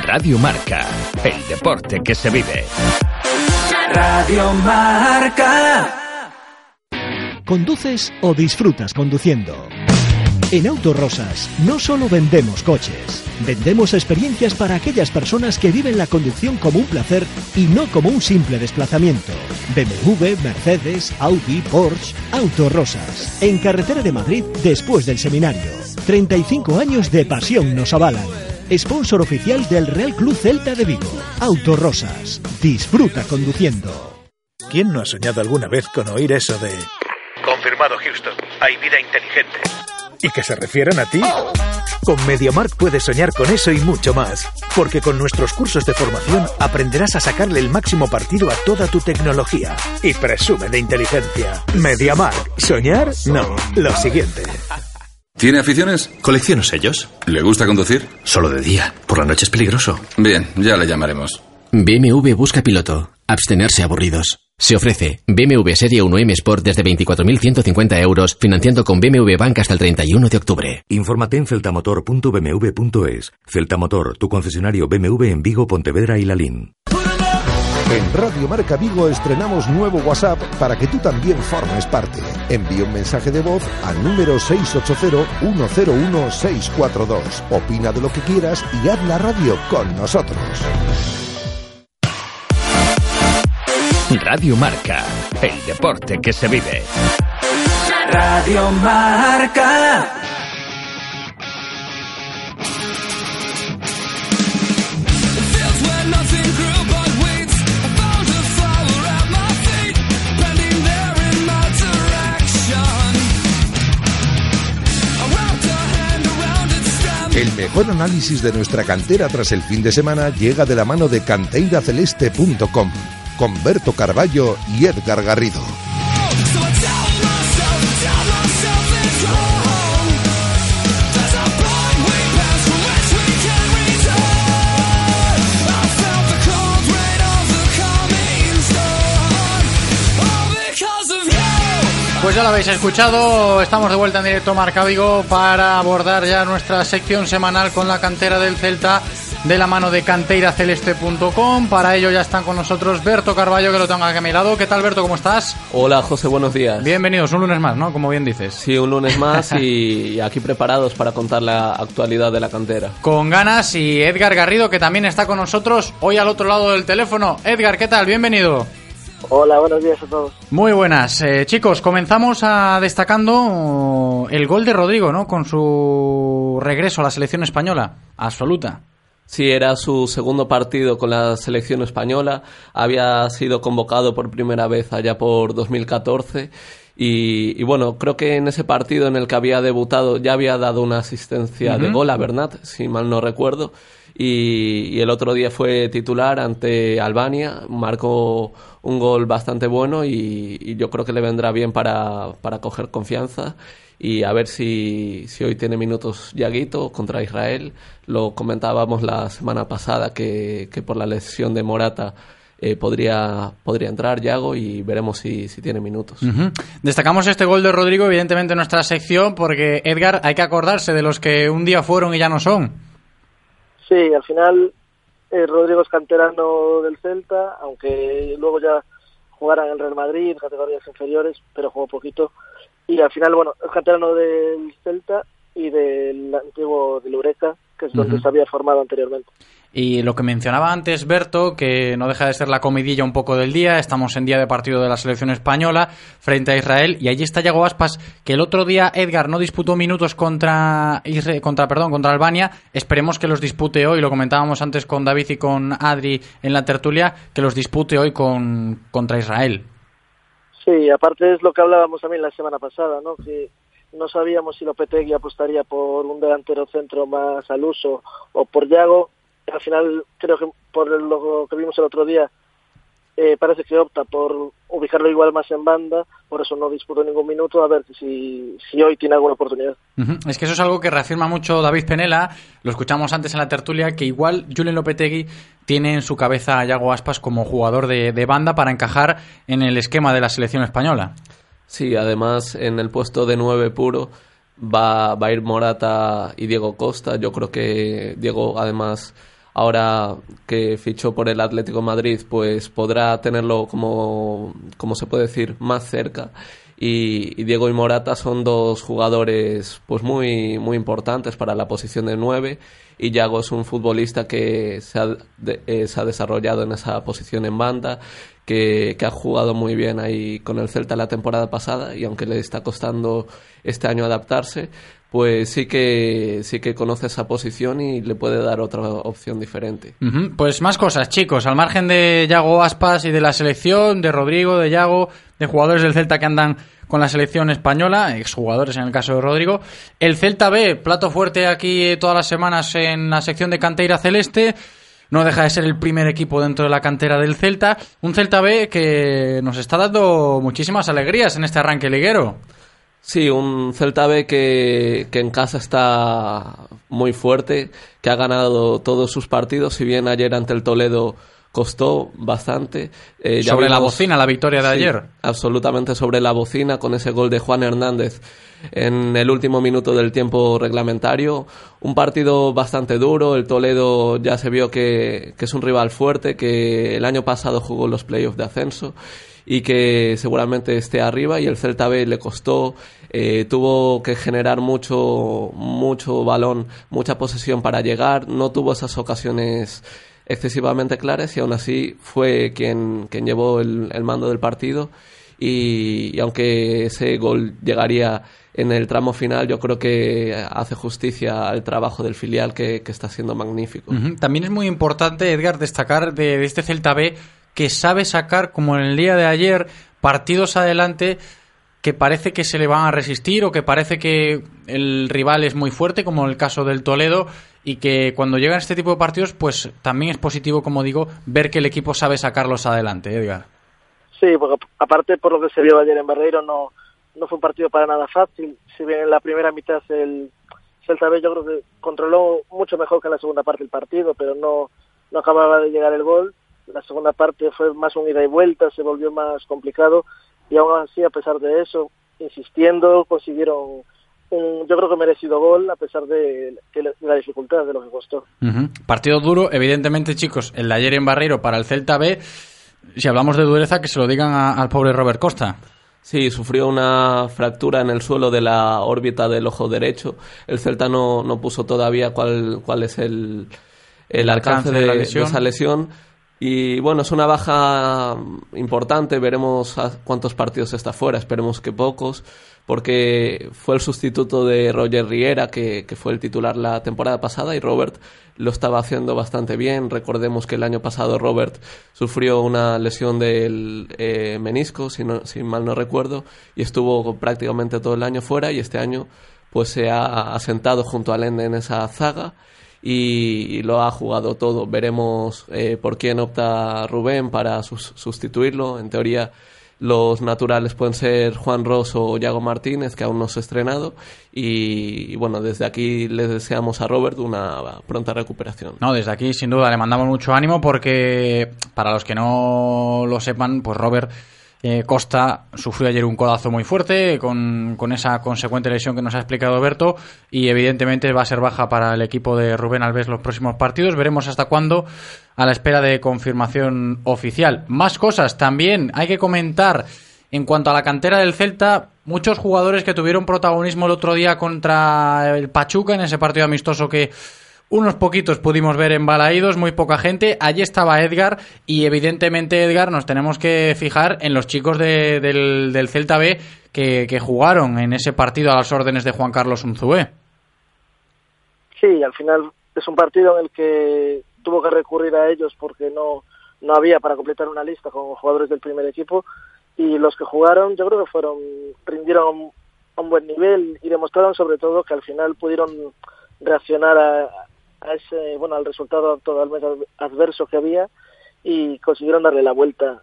Radio Marca, el deporte que se vive. Radio Marca. ¿Conduces o disfrutas conduciendo? En Autorosas no solo vendemos coches, vendemos experiencias para aquellas personas que viven la conducción como un placer y no como un simple desplazamiento. BMW, Mercedes, Audi, Porsche, Autorosas. En carretera de Madrid después del seminario. 35 años de pasión nos avalan. Sponsor oficial del Real Club Celta de Vigo. Autorosas. Disfruta conduciendo. ¿Quién no ha soñado alguna vez con oír eso de... Confirmado Houston, hay vida inteligente. ¿Y que se refieran a ti? Con MediaMark puedes soñar con eso y mucho más. Porque con nuestros cursos de formación aprenderás a sacarle el máximo partido a toda tu tecnología. Y presume de inteligencia. MediaMark. ¿Soñar? No. Lo siguiente. ¿Tiene aficiones? Colecciono sellos. ¿Le gusta conducir? Solo de día. Por la noche es peligroso. Bien, ya le llamaremos. BMW busca piloto. Abstenerse aburridos. Se ofrece BMW Serie 1 M Sport desde 24.150 euros, financiando con BMW Bank hasta el 31 de octubre. Infórmate en celtamotor.bmw.es. Celtamotor, tu concesionario BMW en Vigo, Pontevedra y Lalín. En Radio Marca Vigo estrenamos nuevo WhatsApp para que tú también formes parte. Envía un mensaje de voz al número 680-101-642. Opina de lo que quieras y haz la radio con nosotros. Radio Marca, el deporte que se vive. Radio Marca. El mejor análisis de nuestra cantera tras el fin de semana llega de la mano de canteiraceleste.com con Berto Carballo y Edgar Garrido. Pues ya lo habéis escuchado, estamos de vuelta en directo Marca Vigo para abordar ya nuestra sección semanal con la cantera del Celta de la mano de canteiraceleste.com. Para ello ya están con nosotros Berto Carballo, que lo tengo aquí a mi lado. ¿Qué tal, Berto? ¿Cómo estás? Hola, José, buenos días. Bienvenidos, un lunes más, ¿no? Como bien dices. Sí, un lunes más y aquí preparados para contar la actualidad de la cantera. Con ganas y Edgar Garrido, que también está con nosotros hoy al otro lado del teléfono. Edgar, ¿qué tal? Bienvenido. Hola, buenos días a todos. Muy buenas. Eh, chicos, comenzamos a destacando el gol de Rodrigo, ¿no? Con su regreso a la selección española. Absoluta. Sí, era su segundo partido con la selección española. Había sido convocado por primera vez allá por 2014. Y, y, bueno, creo que en ese partido en el que había debutado ya había dado una asistencia de gol a Bernat, si mal no recuerdo. Y, y, el otro día fue titular ante Albania, marcó un gol bastante bueno y, y yo creo que le vendrá bien para, para coger confianza y a ver si, si hoy tiene minutos Yaguito contra Israel. Lo comentábamos la semana pasada que, que por la lesión de Morata eh, podría, podría entrar Yago y veremos si, si tiene minutos. Uh -huh. Destacamos este gol de Rodrigo, evidentemente, en nuestra sección, porque Edgar, hay que acordarse de los que un día fueron y ya no son. Sí, al final eh, Rodrigo es canterano del Celta, aunque luego ya jugara en el Real Madrid, categorías inferiores, pero jugó poquito y al final, bueno, es canterano del Celta y del antiguo del Eureka, que es donde uh -huh. se había formado anteriormente. Y lo que mencionaba antes Berto, que no deja de ser la comidilla un poco del día, estamos en día de partido de la selección española frente a Israel y allí está Yago Aspas, que el otro día Edgar no disputó minutos contra contra perdón, contra Albania, esperemos que los dispute hoy, lo comentábamos antes con David y con Adri en la tertulia, que los dispute hoy con contra Israel. Sí, aparte es lo que hablábamos también la semana pasada, ¿no? Que no sabíamos si Lopetegui apostaría por un delantero centro más al uso o por Yago. Al final, creo que por lo que vimos el otro día, eh, parece que opta por ubicarlo igual más en banda, por eso no disputó ningún minuto, a ver si, si hoy tiene alguna oportunidad. Uh -huh. Es que eso es algo que reafirma mucho David Penela, lo escuchamos antes en la tertulia, que igual Julen Lopetegui tiene en su cabeza a Yago Aspas como jugador de, de banda para encajar en el esquema de la selección española. Sí, además en el puesto de nueve puro va, va a ir Morata y Diego Costa. Yo creo que Diego además ahora que fichó por el Atlético Madrid, pues podrá tenerlo como, como se puede decir, más cerca. Y, Diego y Morata son dos jugadores pues muy, muy importantes para la posición de nueve y Yago es un futbolista que se ha, de, eh, se ha desarrollado en esa posición en banda, que, que, ha jugado muy bien ahí con el Celta la temporada pasada y aunque le está costando este año adaptarse, pues sí que sí que conoce esa posición y le puede dar otra opción diferente. Pues más cosas, chicos, al margen de Yago Aspas y de la selección, de Rodrigo, de Yago, de jugadores del Celta que andan con la selección española, exjugadores en el caso de Rodrigo. El Celta B, plato fuerte aquí todas las semanas en la sección de Canteira Celeste. No deja de ser el primer equipo dentro de la cantera del Celta. Un Celta B que nos está dando muchísimas alegrías en este arranque liguero. Sí, un Celta B que, que en casa está muy fuerte, que ha ganado todos sus partidos, si bien ayer ante el Toledo costó bastante. Eh, sobre vimos, la bocina la victoria de sí, ayer. Absolutamente sobre la bocina con ese gol de Juan Hernández en el último minuto del tiempo reglamentario. Un partido bastante duro. El Toledo ya se vio que, que es un rival fuerte, que el año pasado jugó los playoffs de ascenso y que seguramente esté arriba y el Celta B le costó eh, tuvo que generar mucho mucho balón mucha posesión para llegar no tuvo esas ocasiones excesivamente claras y aún así fue quien, quien llevó el, el mando del partido y, aunque ese gol llegaría en el tramo final yo creo que hace justicia al trabajo del filial que, que está siendo magnífico. También es muy importante, Edgar, destacar de, de este Celta B que sabe sacar, como en el día de ayer, partidos adelante que parece que se le van a resistir o que parece que el rival es muy fuerte, como en el caso del Toledo, y que cuando llegan este tipo de partidos, pues también es positivo, como digo, ver que el equipo sabe sacarlos adelante, Edgar. Sí, porque aparte por lo que se vio ayer en Barreiro, no, no fue un partido para nada fácil. Si bien en la primera mitad el Celta B yo creo que controló mucho mejor que en la segunda parte el partido, pero no, no acababa de llegar el gol. La segunda parte fue más un ida y vuelta, se volvió más complicado y aún así, a pesar de eso, insistiendo, consiguieron un, yo creo que merecido gol a pesar de, de la dificultad de lo que costó. Partido duro, evidentemente, chicos, el de ayer en Barreiro para el Celta B. Si hablamos de dureza, que se lo digan a- al pobre Robert Costa. Sí, sufrió una fractura en el suelo de la órbita del ojo derecho. El Celta no, no puso todavía cuál, cuál es el, el El alcance, alcance de de, la de lesión. esa lesión. Y bueno, es una baja importante. Veremos cuántos partidos está fuera. Esperemos que pocos, porque fue el sustituto de Roger Riera, que, que fue el titular la temporada pasada, y Robert lo estaba haciendo bastante bien. Recordemos que el año pasado Robert sufrió una lesión del eh, menisco, si, no, si mal no recuerdo, y estuvo prácticamente todo el año fuera, y este año pues se ha asentado junto a Lende en esa zaga y, lo ha jugado todo. Veremos eh, por quién opta Rubén para sus- sustituirlo. En teoría, los naturales pueden ser Juan Ross o Yago Martínez, que aún no se ha estrenado. Y, y bueno, desde aquí le deseamos a Robert una pronta recuperación. No, desde aquí sin duda le mandamos mucho ánimo porque para los que no lo sepan, pues Robert eh, Costa sufrió ayer un codazo muy fuerte con, con esa consecuente lesión que nos ha explicado Berto y evidentemente va a ser baja para el equipo de Rubén Alves los próximos partidos. Veremos hasta cuándo a la espera de confirmación oficial. Más cosas también hay que comentar en cuanto a la cantera del Celta, muchos jugadores que tuvieron protagonismo el otro día contra el Pachuca en ese partido amistoso que unos poquitos pudimos ver en Balaídos, muy poca gente. Allí estaba Edgar y evidentemente Edgar nos tenemos que fijar en los chicos de- del, del Celta B que, que jugaron en ese partido a las órdenes de Juan Carlos Unzué. Sí, al final es un partido en el que tuvo que recurrir a ellos porque no, no había para completar una lista con jugadores del primer equipo y los que jugaron yo creo que fueron rindieron a un, buen nivel y demostraron sobre todo que al final pudieron reaccionar a, a ese bueno al resultado totalmente adverso que había y consiguieron darle la vuelta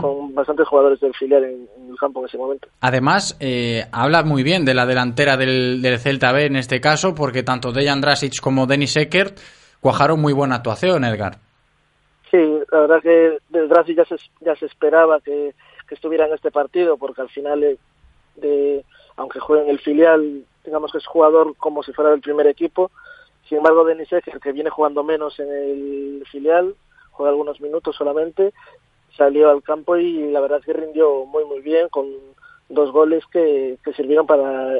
con bastantes jugadores del filial en, en el campo en ese momento. Además, eh, habla muy bien de la delantera del, del Celta B en este caso, porque tanto Dejan Drasic como Denis Eckert cuajaron muy buena actuación, Edgar. Sí, la verdad que de Drassi ya se, ya se esperaba que, que estuviera en este partido, porque al final, eh, de, aunque juegue en el filial, digamos que es jugador como si fuera del primer equipo. Sin embargo, Denis Ecker, que viene jugando menos en el filial, juega algunos minutos solamente, salió al campo y la verdad que rindió muy, muy bien, con dos goles que, que sirvieron para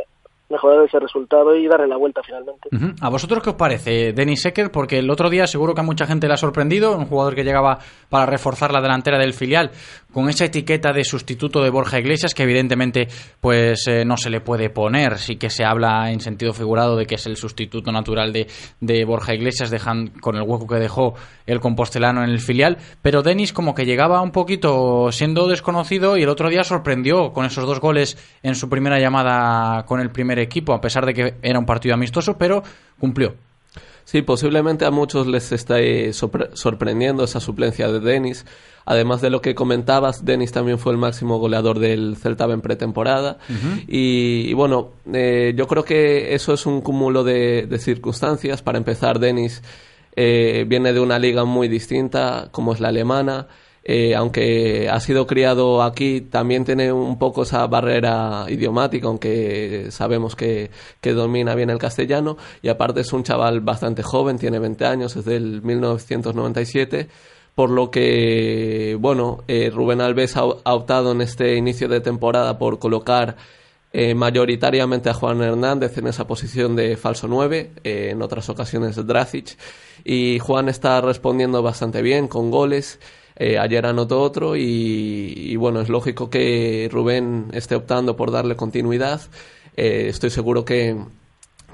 mejorar ese resultado y darle la vuelta finalmente. ¿A vosotros qué os parece Denis Ecker? Porque el otro día seguro que a mucha gente le ha sorprendido, un jugador que llegaba para reforzar la delantera del filial, con esa etiqueta de sustituto de Borja Iglesias, que evidentemente pues eh, no se le puede poner, sí que se habla en sentido figurado de que es el sustituto natural de, de Borja Iglesias, dejan con el hueco que dejó el compostelano en el filial, pero Denis como que llegaba un poquito siendo desconocido y el otro día sorprendió con esos dos goles en su primera llamada con el primer equipo, a pesar de que era un partido amistoso, pero cumplió. Sí, posiblemente a muchos les está eh, sorpre- sorprendiendo esa suplencia de Denis. Además de lo que comentabas, Denis también fue el máximo goleador del Celta en pretemporada. y, y bueno, eh, yo creo que eso es un cúmulo de, de circunstancias. Para empezar, Denis eh, viene de una liga muy distinta, como es la alemana. Eh, aunque ha sido criado aquí, también tiene un poco esa barrera idiomática, aunque sabemos que, que domina bien el castellano. Y aparte es un chaval bastante joven, tiene 20 años, es del 1997. Por lo que, bueno, eh, Rubén Alves ha, optado en este inicio de temporada por colocar eh, mayoritariamente a Juan Hernández en esa posición de falso 9, eh, en otras ocasiones Dracic. Y Juan está respondiendo bastante bien con goles. Eh, ayer anotó otro y, bueno, es lógico que Rubén esté optando por darle continuidad. Eh, estoy seguro que,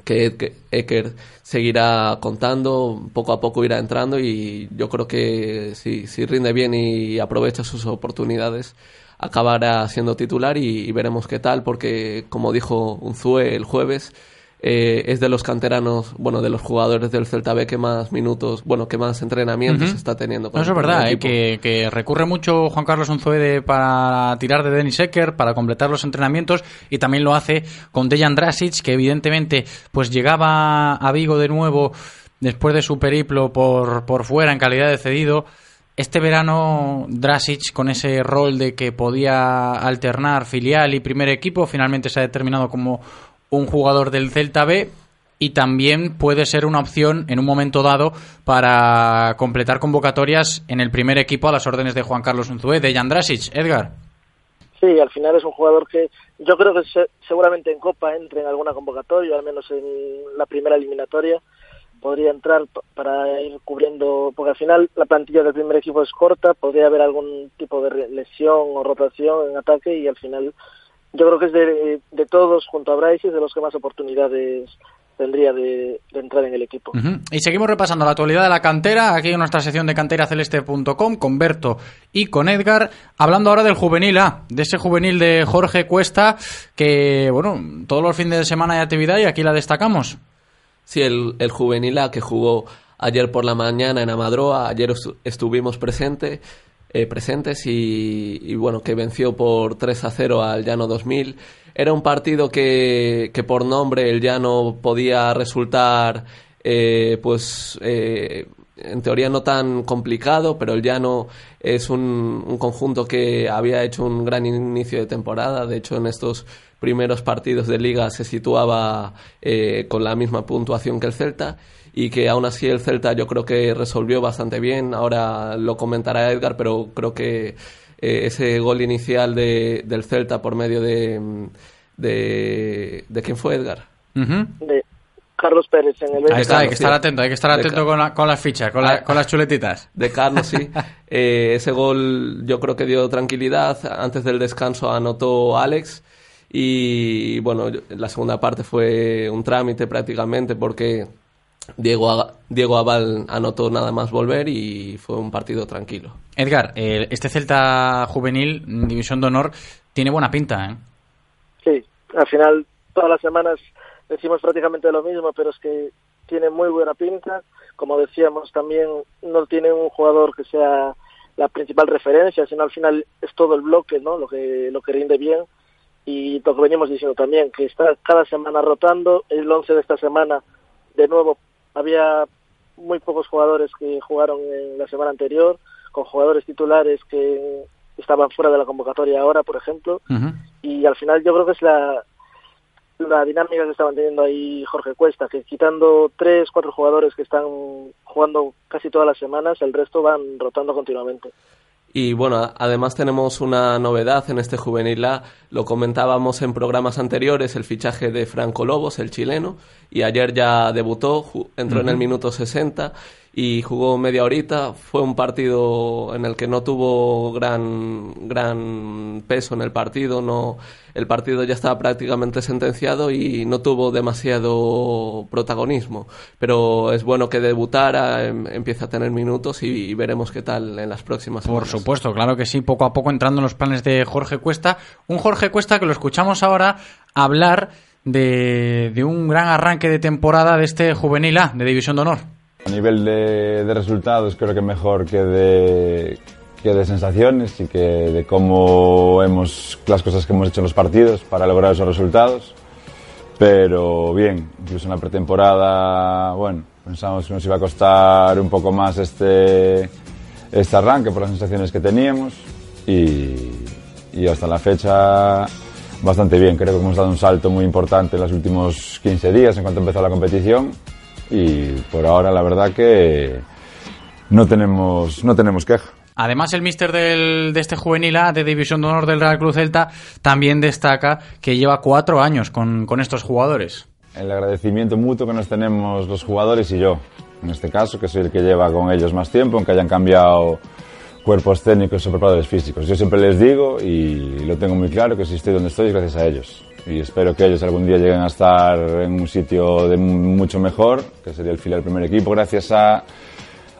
que Eker seguirá contando, poco a poco irá entrando y yo creo que si, si rinde bien y aprovecha sus oportunidades, acabará siendo titular y, y veremos qué tal, porque como dijo Unzue el jueves, eh, es de los canteranos, bueno, de los jugadores del Celta B que más minutos, bueno, que más entrenamientos está teniendo. con No, eso es verdad, eh, que, que recurre mucho Juan Carlos Unzué de- para tirar de Denis Ecker, para completar los entrenamientos, y también lo hace con Dejan Drasic, que evidentemente pues llegaba a Vigo de nuevo después de su periplo por, por fuera en calidad de cedido. Este verano Drasic con ese rol de que podía alternar filial y primer equipo, finalmente se ha determinado como un jugador del Celta B y también puede ser una opción en un momento dado para completar convocatorias en el primer equipo a las órdenes de Juan Carlos Unzué, de Jandrasic. Edgar. Sí, al final es un jugador que yo creo que se- seguramente en Copa entre en alguna convocatoria, al menos en la primera eliminatoria, podría entrar para ir cubriendo, porque al final la plantilla del primer equipo es corta, podría haber algún tipo de lesión o rotación en ataque y al final yo creo que es de, de todos junto a Bryce de los que más oportunidades tendría de, de entrar en el equipo. Y seguimos repasando la actualidad de la cantera. Aquí en nuestra sección de canteraceleste.com con Berto y con Edgar, hablando ahora del juvenil A, de ese juvenil de Jorge Cuesta que, bueno, todos los fines de semana hay actividad y aquí la destacamos. Sí, el, el juvenil A que jugó ayer por la mañana en Amadroa, ayer estu- estuvimos presente, eh, presentes y, bueno, que venció por 3 a 0 al Llano 2000. Era un partido que, que por nombre el Llano podía resultar eh, pues eh, en teoría no tan complicado, pero el Llano es un, un conjunto que había hecho un gran inicio de temporada. De hecho, en estos primeros partidos de liga se situaba eh, con la misma puntuación que el Celta y que aún así el Celta yo creo que resolvió bastante bien. Ahora lo comentará Edgar, pero creo que eh, ese gol inicial de, del Celta por medio de, de... ¿De quién fue Edgar? De Carlos Pérez en el Ahí está, hay que estar atento, hay que estar atento con, la- con las fichas, con, la- Ah. con las chuletitas. De Carlos, sí. Eh, ese gol yo creo que dio tranquilidad. Antes del descanso anotó Alex. Y bueno, la segunda parte fue un trámite prácticamente porque Diego, Diego Aval anotó nada más volver y fue un partido tranquilo. Edgar, eh, este Celta juvenil, División de Honor, tiene buena pinta, ¿eh? Sí, al final todas las semanas decimos prácticamente lo mismo, pero es que tiene muy buena pinta. Como decíamos, también no tiene un jugador que sea la principal referencia, sino al final es todo el bloque, ¿no? Lo que lo que rinde bien y lo que venimos diciendo también, que está cada semana rotando. El 11 de esta semana, de nuevo, había muy pocos jugadores que jugaron en la semana anterior, con jugadores titulares que estaban fuera de la convocatoria ahora, por ejemplo y al final yo creo que es la, la dinámica que está manteniendo ahí Jorge Cuesta, que quitando tres, cuatro jugadores que están jugando casi todas las semanas, el resto van rotando continuamente. Y bueno, además tenemos una novedad en este juvenil A. Lo comentábamos en programas anteriores, el fichaje de Franco Lobos, el chileno, y ayer ya debutó, entró en el minuto 60 y jugó media horita. Fue un partido en el que no tuvo gran, gran peso en el partido. No, el partido ya estaba prácticamente sentenciado y no tuvo demasiado protagonismo. Pero es bueno que debutara, em- empiece a tener minutos y, y veremos qué tal en las próximas Por semanas. supuesto, claro que sí, poco a poco entrando en los planes de Jorge Cuesta. Un Jorge Cuesta que lo escuchamos ahora hablar de, de un gran arranque de temporada de este juvenil A, de División de Honor. A nivel de, resultados creo que mejor que de, que de sensaciones y que de cómo hemos las cosas que hemos hecho en los partidos para lograr esos resultados. Pero bien, incluso en la pretemporada, bueno, pensamos que nos iba a costar un poco más este, este arranque por las sensaciones que teníamos y, y hasta la fecha bastante bien. Creo que hemos dado un salto muy importante en los últimos 15 días en cuanto empezó la competición y por ahora la verdad que no tenemos, no tenemos queja. Además, el míster del- de este juvenil A de División de Honor del Real Cruz Celta también destaca que lleva cuatro años con, con estos jugadores. El agradecimiento mutuo que nos tenemos los jugadores y yo, en este caso, que soy el que lleva con ellos más tiempo, aunque hayan cambiado cuerpos técnicos o preparadores físicos. Yo siempre les digo, y lo tengo muy claro, que si estoy donde estoy es gracias a ellos. Y espero que ellos algún día lleguen a estar en un sitio de mucho mejor, que sería el filial primer equipo, gracias a,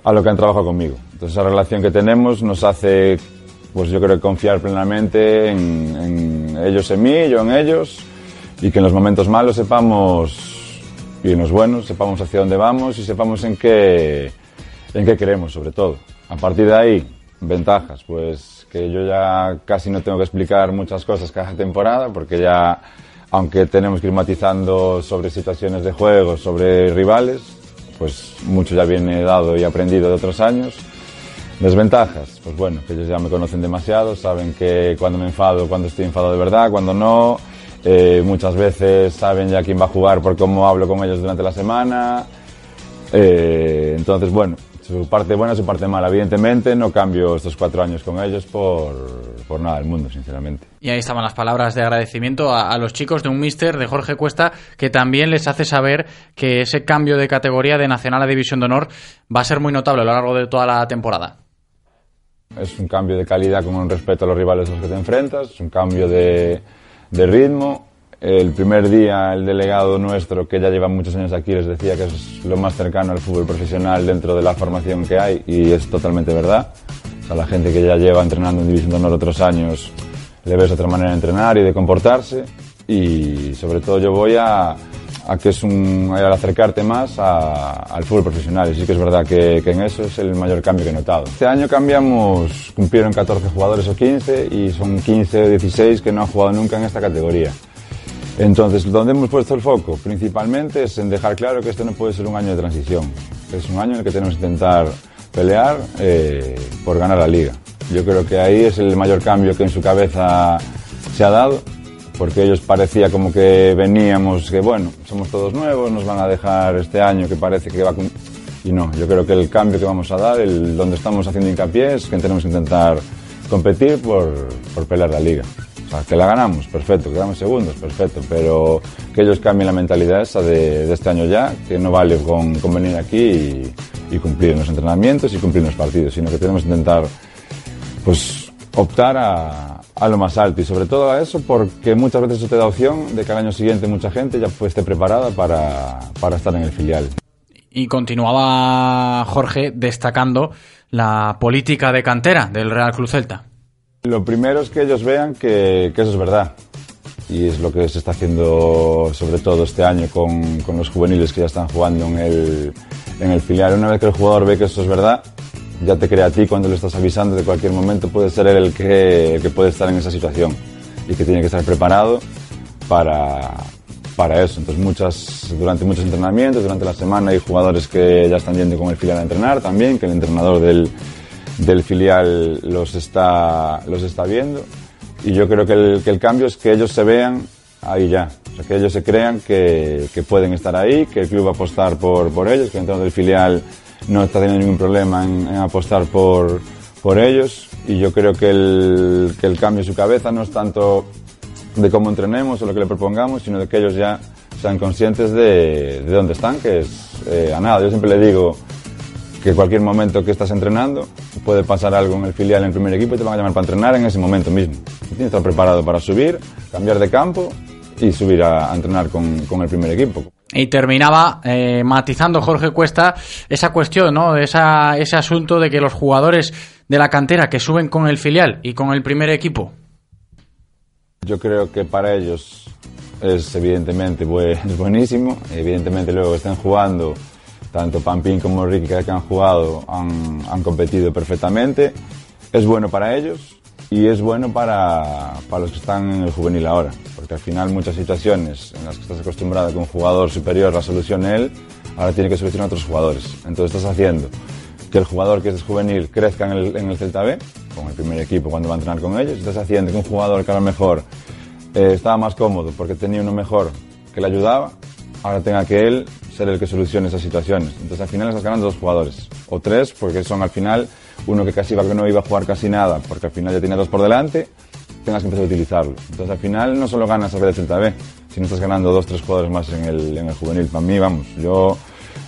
a lo que han trabajado conmigo. Entonces esa relación que tenemos nos hace, pues yo creo confiar plenamente en, en ellos en mí, yo en ellos, y que en los momentos malos sepamos, y en los buenos, sepamos hacia dónde vamos y sepamos en qué, en qué queremos, sobre todo. A partir de ahí, ventajas, pues que yo ya casi no tengo que explicar muchas cosas cada temporada, porque ya, aunque tenemos que sobre situaciones de juego, sobre rivales, pues mucho ya viene dado y aprendido de otros años. Desventajas, pues bueno, que ellos ya me conocen demasiado, saben que cuando me enfado, cuando estoy enfadado de verdad, cuando no, Eh, muchas veces saben ya quién va a jugar por cómo hablo con ellos durante la semana. Eh, entonces, bueno, su parte buena, su parte mala. Evidentemente no cambio estos cuatro años con ellos por, por nada del mundo, sinceramente. Y ahí estaban las palabras de agradecimiento a, a los chicos de un míster de Jorge Cuesta que también les hace saber que ese cambio de categoría de Nacional a División de Honor va a ser muy notable a lo largo de toda la temporada. Es un cambio de calidad con respeto a los rivales a los que te enfrentas, es un cambio de, de ritmo. El primer día el delegado nuestro, que ya lleva muchos años aquí, les decía que es lo más cercano al fútbol profesional dentro de la formación que hay y es totalmente verdad. O sea, la gente que ya lleva entrenando en División de Honor otros años le ves otra manera de entrenar y de comportarse y sobre todo yo voy a, a que es un, al acercarte más a- al fútbol profesional y sí que es verdad que, que en eso es el mayor cambio que he notado. Este año cambiamos, cumplieron 14 jugadores o 15 y son 15 o 16 que no han jugado nunca en esta categoría. Entonces, donde hemos puesto el foco principalmente es en dejar claro que este no puede ser un año de transición. Es un año en el que tenemos que intentar pelear eh, por ganar la liga. Yo creo que ahí es el mayor cambio que en su cabeza se ha dado, porque ellos parecía como que veníamos, que bueno, somos todos nuevos, nos van a dejar este año que parece que va con... Y no, yo creo que el cambio que vamos a dar, el, donde estamos haciendo hincapié, es que tenemos que intentar competir por, por pelear la liga. Sea, que la ganamos, perfecto, que quedamos segundos, perfecto, pero que ellos cambien la mentalidad esa de, este año ya, que no vale con, venir aquí y, y cumplir los entrenamientos y cumplir los partidos, sino que tenemos que intentar pues optar a, a lo más alto y sobre todo a eso porque muchas veces eso te da opción de que al año siguiente mucha gente ya pues, esté preparada para, para estar en el filial. Y continuaba Jorge destacando la política de cantera del Real Club Celta. Lo primero es que ellos vean que, eso es verdad. Y es lo que se está haciendo sobre todo este año con, los juveniles que ya están jugando en el, en el filial. Una vez que el jugador ve que eso es verdad, ya te crea a ti cuando le estás avisando de cualquier momento puede ser él el que, el puede estar en esa situación y que tiene que estar preparado para, para eso. Entonces, muchas, durante muchos entrenamientos, durante la semana, hay jugadores que ya están yendo con el filial a entrenar también, que el entrenador del, del filial los está, los está viendo. Y yo creo que el, que el cambio es que ellos se vean ahí ya. O sea, que ellos se crean que, que pueden estar ahí, que el club va a apostar por, por ellos, que el entrenador del filial no está teniendo ningún problema en, en apostar por, por ellos. Y yo creo que el, que el cambio en su cabeza no es tanto de cómo entrenemos o lo que le propongamos, sino de que ellos ya sean conscientes de, de dónde están, que es eh, a nada. Yo siempre le digo que cualquier momento que estás entrenando puede pasar algo en el filial, en el primer equipo y te van a llamar para entrenar en ese momento mismo. Tienes que estar preparado para subir, cambiar de campo y subir a, a entrenar con, con el primer equipo. Y terminaba eh, matizando Jorge Cuesta esa cuestión, ¿no? Esa, ese asunto de que los jugadores de la cantera que suben con el filial y con el primer equipo Yo creo que para ellos es evidentemente buenísimo. Evidentemente luego que estén jugando, tanto Pampín como Ricky que han jugado han, competido perfectamente. Es bueno para ellos y es bueno para, para los que están en el juvenil ahora. Porque al final muchas situaciones en las que estás acostumbrado a que un jugador superior la solucione él, ahora tiene que solucionar a otros jugadores. Entonces estás haciendo que el jugador que es juvenil crezca en el, en el Celta B, con el primer equipo cuando va a entrenar con ellos. Estás haciendo que un jugador que a lo mejor eh, estaba más cómodo porque tenía uno mejor que le ayudaba, ahora tenga que él ser el que solucione esas situaciones. Entonces al final estás ganando dos jugadores, o tres, porque son al final uno que casi no iba a jugar casi nada, porque al final ya tiene dos por delante, tengas que empezar a utilizarlo. Entonces al final no solo ganas a ver el Celta B, sino estás ganando dos, tres jugadores más en el, en el juvenil. Para mí, vamos, yo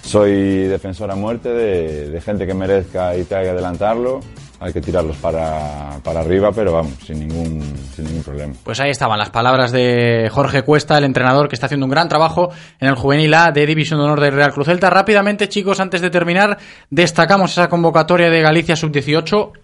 soy defensor a muerte de, de gente que merezca y tenga que adelantarlo. Hay que tirarlos para, para arriba, pero vamos, sin ningún, sin ningún problema. Pues ahí estaban las palabras de Jorge Cuesta, el entrenador que está haciendo un gran trabajo en el Juvenil A de División de Honor del Real Cruz Celta. Rápidamente, chicos, antes de terminar, destacamos esa convocatoria de Galicia Sub-18.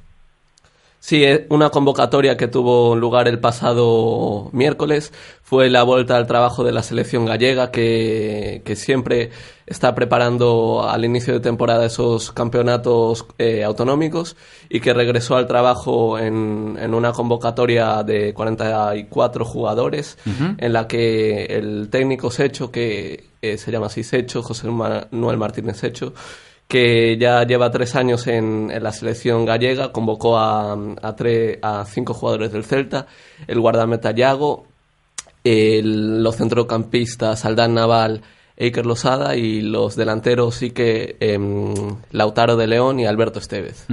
Sí, eh, una convocatoria que tuvo lugar el pasado miércoles fue la vuelta al trabajo de la selección gallega que, que siempre está preparando al inicio de temporada esos campeonatos eh, autonómicos y que regresó al trabajo en, en una convocatoria de 44 jugadores Ujú. en la que el técnico Secho, que eh, se llama así Secho, José Manuel Martínez Secho, que ya lleva tres años en, la selección gallega, convocó a, a, tre- a cinco jugadores del Celta, el guardameta Yago, el- los centrocampistas Aldán Naval, Iker Losada y los delanteros sí que em, Lautaro de León y Alberto Estevez.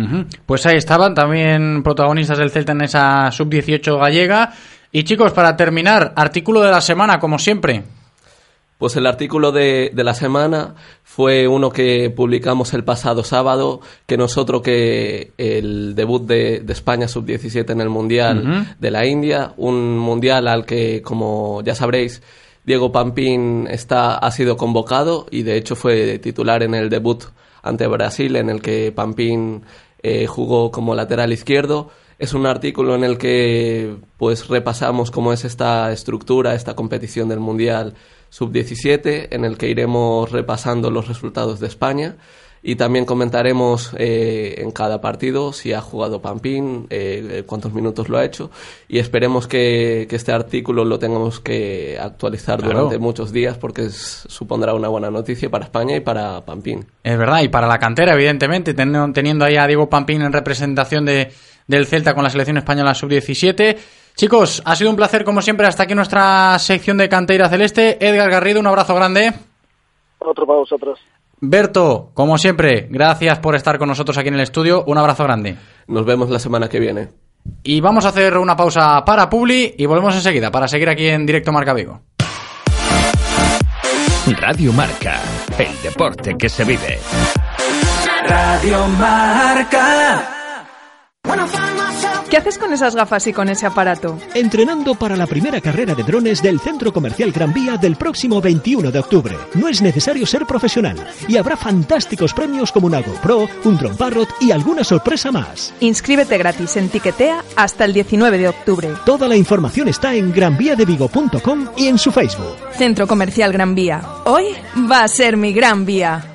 Pues ahí estaban también protagonistas del Celta en esa sub-18 gallega. Y chicos, para terminar, artículo de la semana, como siempre. Pues el artículo de, de la semana fue uno que publicamos el pasado sábado, que nosotros que el debut de, de España sub-17 en el Mundial de la India, un Mundial al que, como ya sabréis, Diego Pampín está, ha sido convocado y de hecho fue titular en el debut ante Brasil, en el que Pampín eh, jugó como lateral izquierdo. Es un artículo en el que pues repasamos cómo es esta estructura, esta competición del Mundial Sub-17, en el que iremos repasando los resultados de España y también comentaremos eh, en cada partido si ha jugado Pampín, eh, cuántos minutos lo ha hecho y esperemos que, que este artículo lo tengamos que actualizar Claro. durante muchos días porque es- supondrá una buena noticia para España y para Pampín. Es verdad, y para la cantera, evidentemente, ten- teniendo ahí a Diego Pampín en representación de, del Celta con la selección española sub-17. Chicos, ha sido un placer, como siempre, hasta aquí nuestra sección de Canteira Celeste. Edgar Garrido, un abrazo grande. Otro para vosotros. Berto, como siempre, gracias por estar con nosotros aquí en el estudio. Un abrazo grande. Nos vemos la semana que viene. Y vamos a hacer una pausa para Publi y volvemos enseguida para seguir aquí en Directo Marca Vigo. Radio Marca, el deporte que se vive. Radio Marca. ¿Qué haces con esas gafas y con ese aparato? Entrenando para la primera carrera de drones del Centro Comercial Gran Vía del próximo 21 de octubre. No es necesario ser profesional y habrá fantásticos premios como una GoPro, un Drone Parrot y alguna sorpresa más. Inscríbete gratis en Tiquetea hasta el 19 de octubre. Toda la información está en granviadevigo.com y en su Facebook. Centro Comercial Gran Vía. Hoy va a ser mi gran vía.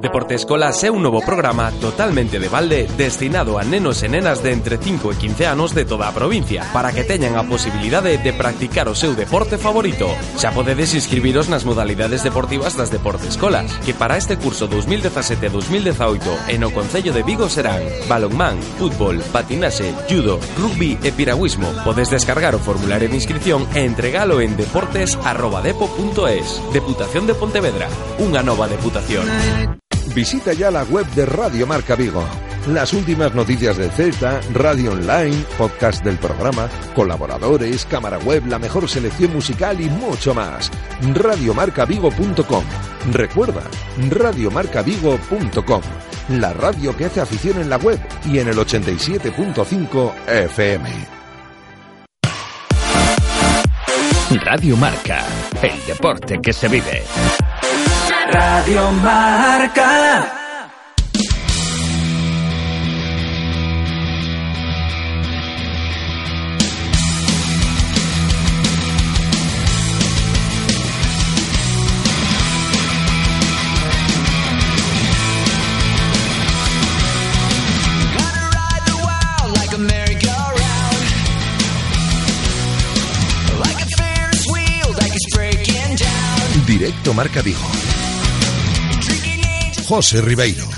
Deporte Escola é un novo programa totalmente de balde destinado a nenos e nenas de entre 5 e 15 anos de toda a provincia para que teñan a posibilidade de practicar o deporte favorito. Xa podedes inscribiros nas modalidades deportivas das Deporte Escolas, que para este curso 2017-2018 en o Concello de Vigo serán balonmán, fútbol, patinaxe, judo, rugby e piragüismo. Podes descargar o formulario de inscripción e entregalo en deportes.depo.es. Deputación de Pontevedra, unha nova deputación. Visita ya la web de Radio Marca Vigo. Las últimas noticias del Celta, radio online, podcast del programa, colaboradores, cámara web, la mejor selección musical y mucho más. Radiomarcavigo.com. Recuerda, radiomarcavigo.com. La radio que hace afición en la web y en el 87.5 FM. Radio Marca, el deporte que se vive. Radio Marca. Directo Marca Vigo. José Ribeiro.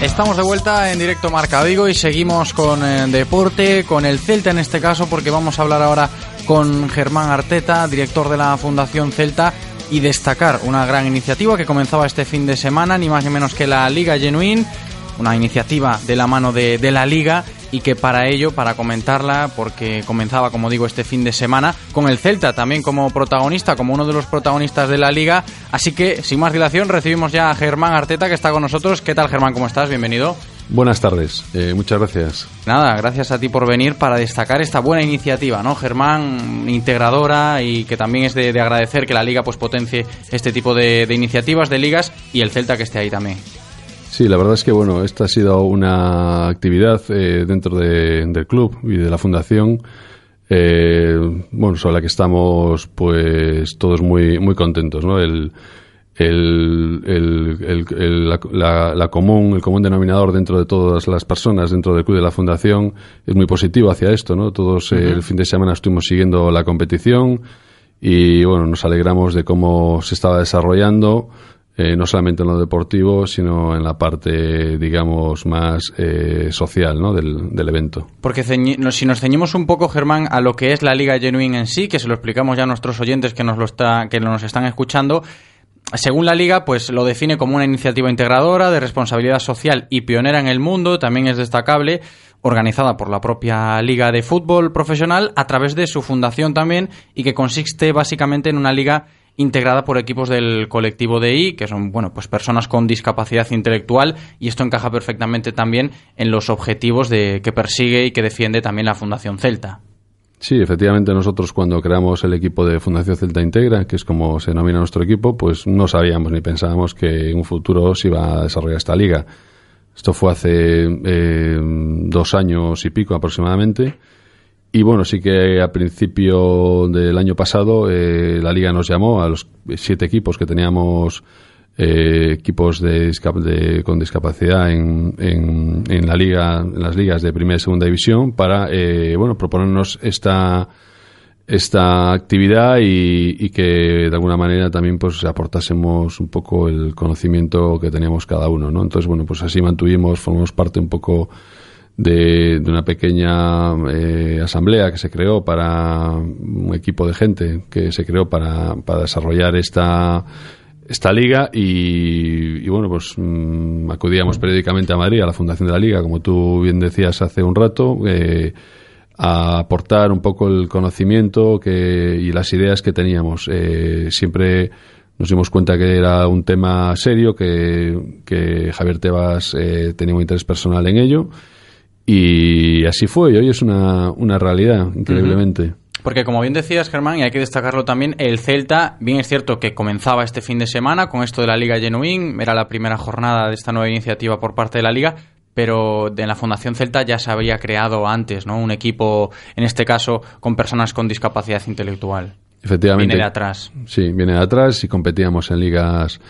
Estamos de vuelta en directo Marca Vigo y seguimos con eh, deporte, con el Celta en este caso, porque vamos a hablar ahora con Germán Arteta, director de la Fundación Celta, y destacar una gran iniciativa que comenzaba este fin de semana, ni más ni menos que la Liga Genuine, una iniciativa de la mano de la Liga y que para ello, para comentarla, porque comenzaba, como digo, este fin de semana, con el Celta también como protagonista, como uno de los protagonistas de la Liga. Así que, sin más dilación, recibimos ya a Germán Arteta, que está con nosotros. ¿Qué tal, Germán? ¿Cómo estás? Bienvenido. Buenas tardes, eh, muchas gracias. Nada, gracias a ti por venir para destacar esta buena iniciativa, ¿no? Germán, integradora y que también es de, de agradecer que la Liga pues potencie este tipo de, de iniciativas, de ligas y el Celta que esté ahí también. Sí, la verdad es que bueno, esta ha sido una actividad eh, dentro de- del club y de la fundación eh, bueno, sobre la que estamos pues todos muy, muy contentos, ¿no? El, el, el, el, la, la, común, el común denominador dentro de todas las personas, dentro del club de la fundación, es muy positivo hacia esto, ¿no? Todos uh -huh. el fin de semana estuvimos siguiendo la competición y, bueno, nos alegramos de cómo se estaba desarrollando, eh, no solamente en lo deportivo, sino en la parte, digamos, más eh, social, ¿no? Del, del evento. Porque si nos ceñimos un poco, Germán, a lo que es la Liga Genuine en sí, que se lo explicamos ya a nuestros oyentes que nos, lo está, que nos están escuchando, según la liga, pues lo define como una iniciativa integradora de responsabilidad social y pionera en el mundo, también es destacable, organizada por la propia Liga de Fútbol Profesional a través de su fundación también y que consiste básicamente en una liga integrada por equipos del colectivo de I, que son bueno, pues personas con discapacidad intelectual y esto encaja perfectamente también en los objetivos de que persigue y que defiende también la Fundación Celta. Sí, efectivamente nosotros cuando creamos el equipo de Fundación Celta Integra, que es como se denomina nuestro equipo, pues no sabíamos ni pensábamos que en un futuro se iba a desarrollar esta liga. Esto fue hace eh, dos años y pico aproximadamente. Y bueno, sí que a principio del año pasado eh, la liga nos llamó a los siete equipos que teníamos eh, equipos de, de, con discapacidad en, en, en, la liga, en las ligas de primera y segunda división para, eh, bueno, proponernos esta, esta actividad y, y, que de alguna manera también pues aportásemos un poco el conocimiento que teníamos cada uno, ¿no? Entonces, bueno, pues así mantuvimos, formamos parte un poco de, de una pequeña eh, asamblea que se creó para un equipo de gente que se creó para, para desarrollar esta esta liga y, y bueno, pues mmm, acudíamos periódicamente a Madrid, a la fundación de la liga, como tú bien decías hace un rato, eh, a aportar un poco el conocimiento que, y las ideas que teníamos. Eh, siempre nos dimos cuenta que era un tema serio, que, que Javier Tebas eh, tenía un interés personal en ello y así fue y hoy es una, una realidad, increíblemente. Uh -huh. Porque como bien decías, Germán, y hay que destacarlo también, el Celta, bien es cierto que comenzaba este fin de semana con esto de la Liga Genuín, era la primera jornada de esta nueva iniciativa por parte de la Liga, pero de la Fundación Celta ya se había creado antes, ¿no? Un equipo, en este caso, con personas con discapacidad intelectual. Efectivamente. Viene de atrás. Sí, viene de atrás y competíamos en ligas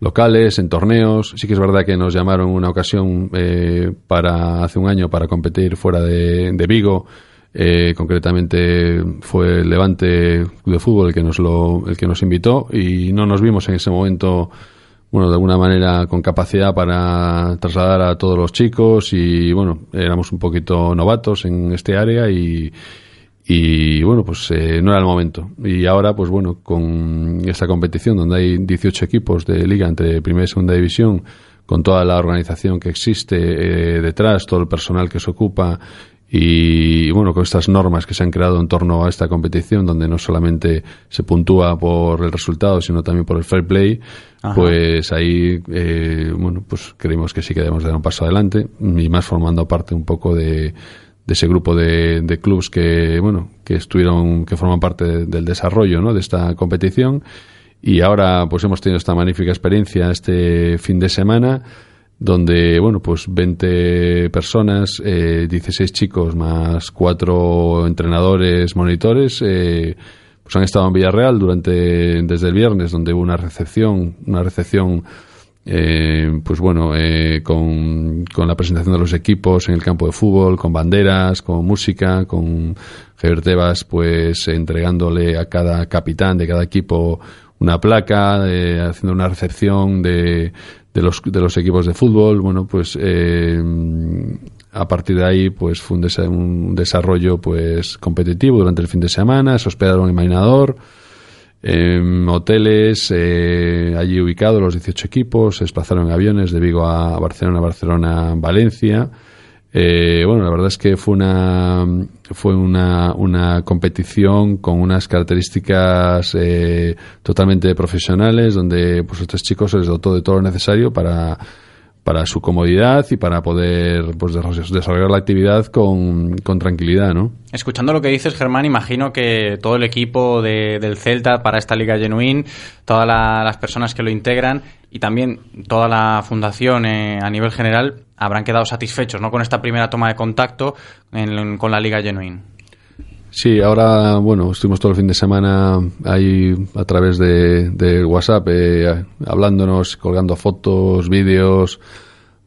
locales, en torneos. Sí que es verdad que nos llamaron una ocasión eh, para hace un año para competir fuera de, de Vigo eh, concretamente fue el Levante de Fútbol el que nos lo el que nos invitó y no nos vimos en ese momento bueno de alguna manera con capacidad para trasladar a todos los chicos y bueno éramos un poquito novatos en este área y y bueno pues eh, no era el momento y ahora pues bueno con esta competición donde hay 18 equipos de liga entre primera y segunda división con toda la organización que existe eh, detrás todo el personal que se ocupa y bueno, con estas normas que se han creado en torno a esta competición, donde no solamente se puntúa por el resultado, sino también por el fair play, Ajá. pues ahí, eh, bueno, pues creemos que sí que debemos dar un paso adelante y más formando parte un poco de, de ese grupo de, de clubs que, bueno, que estuvieron, que forman parte de, del desarrollo, ¿no? De esta competición y ahora, pues hemos tenido esta magnífica experiencia este fin de semana donde, bueno, pues 20 personas, eh, 16 chicos más cuatro entrenadores, monitores, eh, pues han estado en Villarreal durante, desde el viernes, donde hubo una recepción, una recepción, eh, pues bueno, eh, con, la presentación de los equipos en el campo de fútbol, con banderas, con música, con Javier pues entregándole a cada capitán de cada equipo una placa, eh, haciendo una recepción de, de los, de los equipos de fútbol. Bueno, pues eh, a partir de ahí pues fue un, un, desarrollo pues competitivo durante el fin de semana. Se hospedaron en Mainador, en hoteles eh, allí ubicados los 18 equipos. Se desplazaron en aviones de Vigo a Barcelona, Barcelona, Valencia. Eh, bueno, la verdad es que fue una fue una, una competición con unas características eh, totalmente profesionales, donde pues a estos chicos se les dotó de todo lo necesario para para su comodidad y para poder pues, desarrollar la actividad con, con, tranquilidad, ¿no? Escuchando lo que dices, Germán, imagino que todo el equipo de, del Celta para esta Liga Genuín, todas la, las personas que lo integran y también toda la fundación eh, a nivel general habrán quedado satisfechos ¿no? con esta primera toma de contacto en, con la Liga Genuín. Sí, ahora, bueno, estuvimos todo el fin de semana ahí a través de, de WhatsApp eh, hablándonos, colgando fotos, vídeos,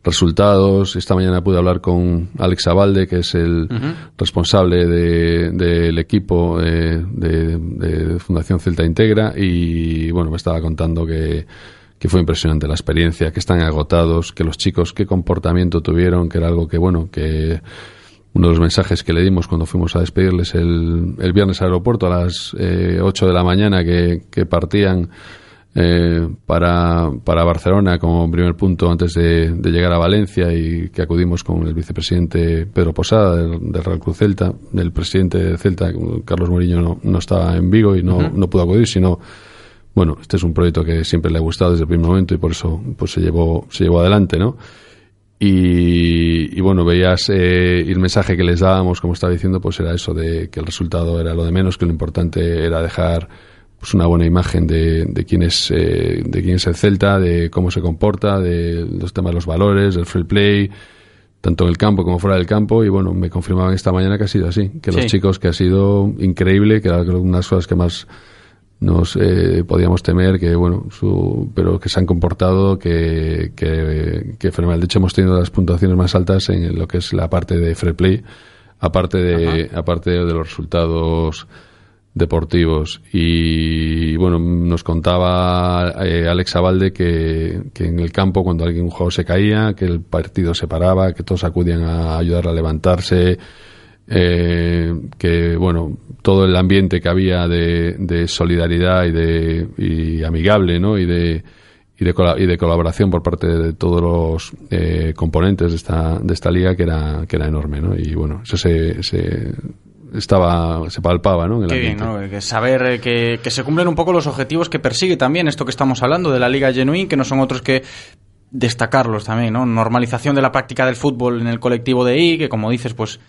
resultados. Esta mañana pude hablar con Alex Abalde, que es el responsable de- del equipo eh, de, de Fundación Celta Integra, y bueno, me estaba contando que, que fue impresionante la experiencia, que están agotados, que los chicos qué comportamiento tuvieron, que era algo que, bueno, que uno de los mensajes que le dimos cuando fuimos a despedirles el, el viernes al aeropuerto a las eh, 8 de la mañana que, que partían eh, para, para Barcelona como primer punto antes de, de llegar a Valencia y que acudimos con el vicepresidente Pedro Posada del, del Real Cruz Celta, el presidente de Celta, Carlos Moriño, no, no estaba en Vigo y no, no pudo acudir, sino bueno, este es un proyecto que siempre le ha gustado desde el primer momento y por eso pues se llevó, se llevó adelante, ¿no? Y, y bueno, veías eh, y el mensaje que les dábamos, como estaba diciendo, pues era eso de que el resultado era lo de menos, que lo importante era dejar pues una buena imagen de, de quién es eh, de quién es el Celta, de cómo se comporta, de los temas de los valores, del free play, tanto en el campo como fuera del campo. Y bueno, me confirmaban esta mañana que ha sido así, que los chicos que ha sido increíble, que era una de las cosas que más nos eh, podíamos temer que bueno su, pero que se han comportado que, que, que de hecho hemos tenido las puntuaciones más altas en lo que es la parte de free play aparte de aparte de los resultados deportivos. Y bueno nos contaba eh, Alex Abalde que, que en el campo cuando alguien un jugador se caía que el partido se paraba que todos acudían a ayudarle a levantarse eh, que bueno todo el ambiente que había de, de solidaridad y de y amigable no y de y de, y de colaboración por parte de todos los eh, componentes de esta de esta liga que era que era enorme no y bueno eso se, se estaba se palpaba no en el Qué bien, ambiente ¿no? Que saber eh, que, que se cumplen un poco los objetivos que persigue también esto que estamos hablando de la Liga Genuine, que no son otros que destacarlos también, ¿no? Normalización de la práctica del fútbol en el colectivo de I, que como dices, pues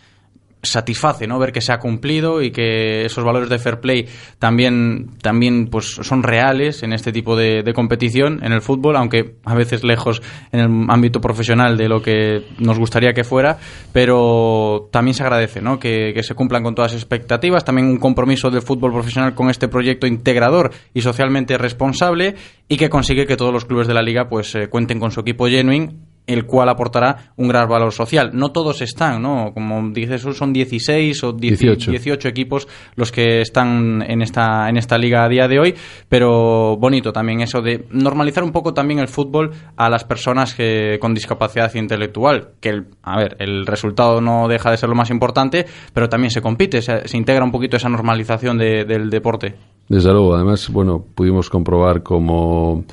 satisface, ¿no? Ver que se ha cumplido y que esos valores de fair play también, también pues son reales en este tipo de, competición en el fútbol, aunque a veces lejos en el ámbito profesional de lo que nos gustaría que fuera, pero también se agradece, ¿no? Que, que se cumplan con todas las expectativas, también un compromiso del fútbol profesional con este proyecto integrador y socialmente responsable y que consigue que todos los clubes de la liga pues eh, cuenten con su equipo genuine el cual aportará un gran valor social. No todos están, ¿no? Como dices, son 16 o 18. 18. equipos los que están en esta, en esta liga a día de hoy, pero bonito también eso de normalizar un poco también el fútbol a las personas que, con discapacidad intelectual, que, el, a ver, el resultado no deja de ser lo más importante, pero también se compite, se, se integra un poquito esa normalización de- del deporte. Desde luego, además, bueno, pudimos comprobar como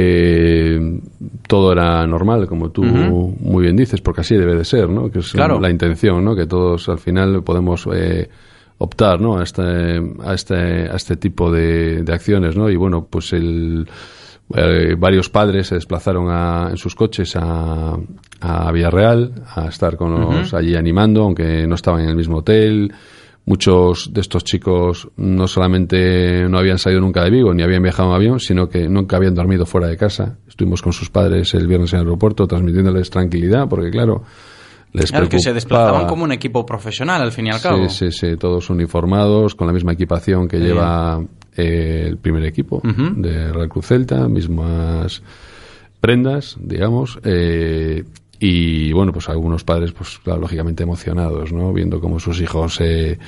eh, todo era normal, como tú muy bien dices, porque así debe de ser, ¿no? Que es Claro. la intención, ¿no? Que todos al final podemos eh, optar, ¿no? A este, a este, a este tipo de, de acciones, ¿no? Y bueno, pues el eh, varios padres se desplazaron a- en sus coches a, a Villarreal a estar con los allí animando, aunque no estaban en el mismo hotel. Muchos de estos chicos no solamente no habían salido nunca de Vigo ni habían viajado en avión, sino que nunca habían dormido fuera de casa. Estuvimos con sus padres el viernes en el aeropuerto transmitiéndoles tranquilidad, porque claro, les Claro, que se desplazaban como un equipo profesional al fin y al cabo. Sí, sí, sí, todos uniformados, con la misma equipación que lleva eh, el primer equipo Ujú. de Real Cruz Celta, mismas prendas, digamos, eh, y bueno, pues algunos padres, pues claro, lógicamente emocionados, ¿no? Viendo cómo sus hijos se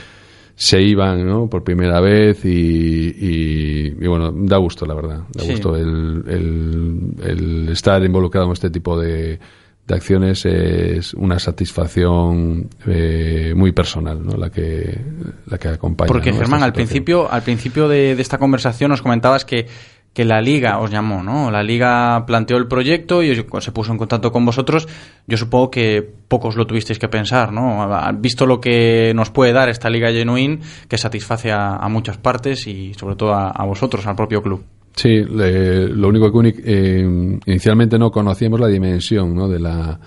se iban, ¿no? Por primera vez y, y, y, bueno, da gusto, la verdad, da Sí. gusto el, el, el estar involucrado en este tipo de, de acciones es una satisfacción eh, muy personal, ¿no? La que la que acompaña. Porque ¿no? Germán, al principio, al principio de, de esta conversación nos comentabas que, que la liga os llamó, ¿no? La liga planteó el proyecto y se puso en contacto con vosotros. Yo supongo que pocos lo tuvisteis que pensar, ¿no? Visto lo que nos puede dar esta liga genuine, que satisface a, muchas partes y sobre todo a, vosotros, al propio club. Sí, le- lo único que eh, inicialmente no conocíamos la dimensión ¿no? de la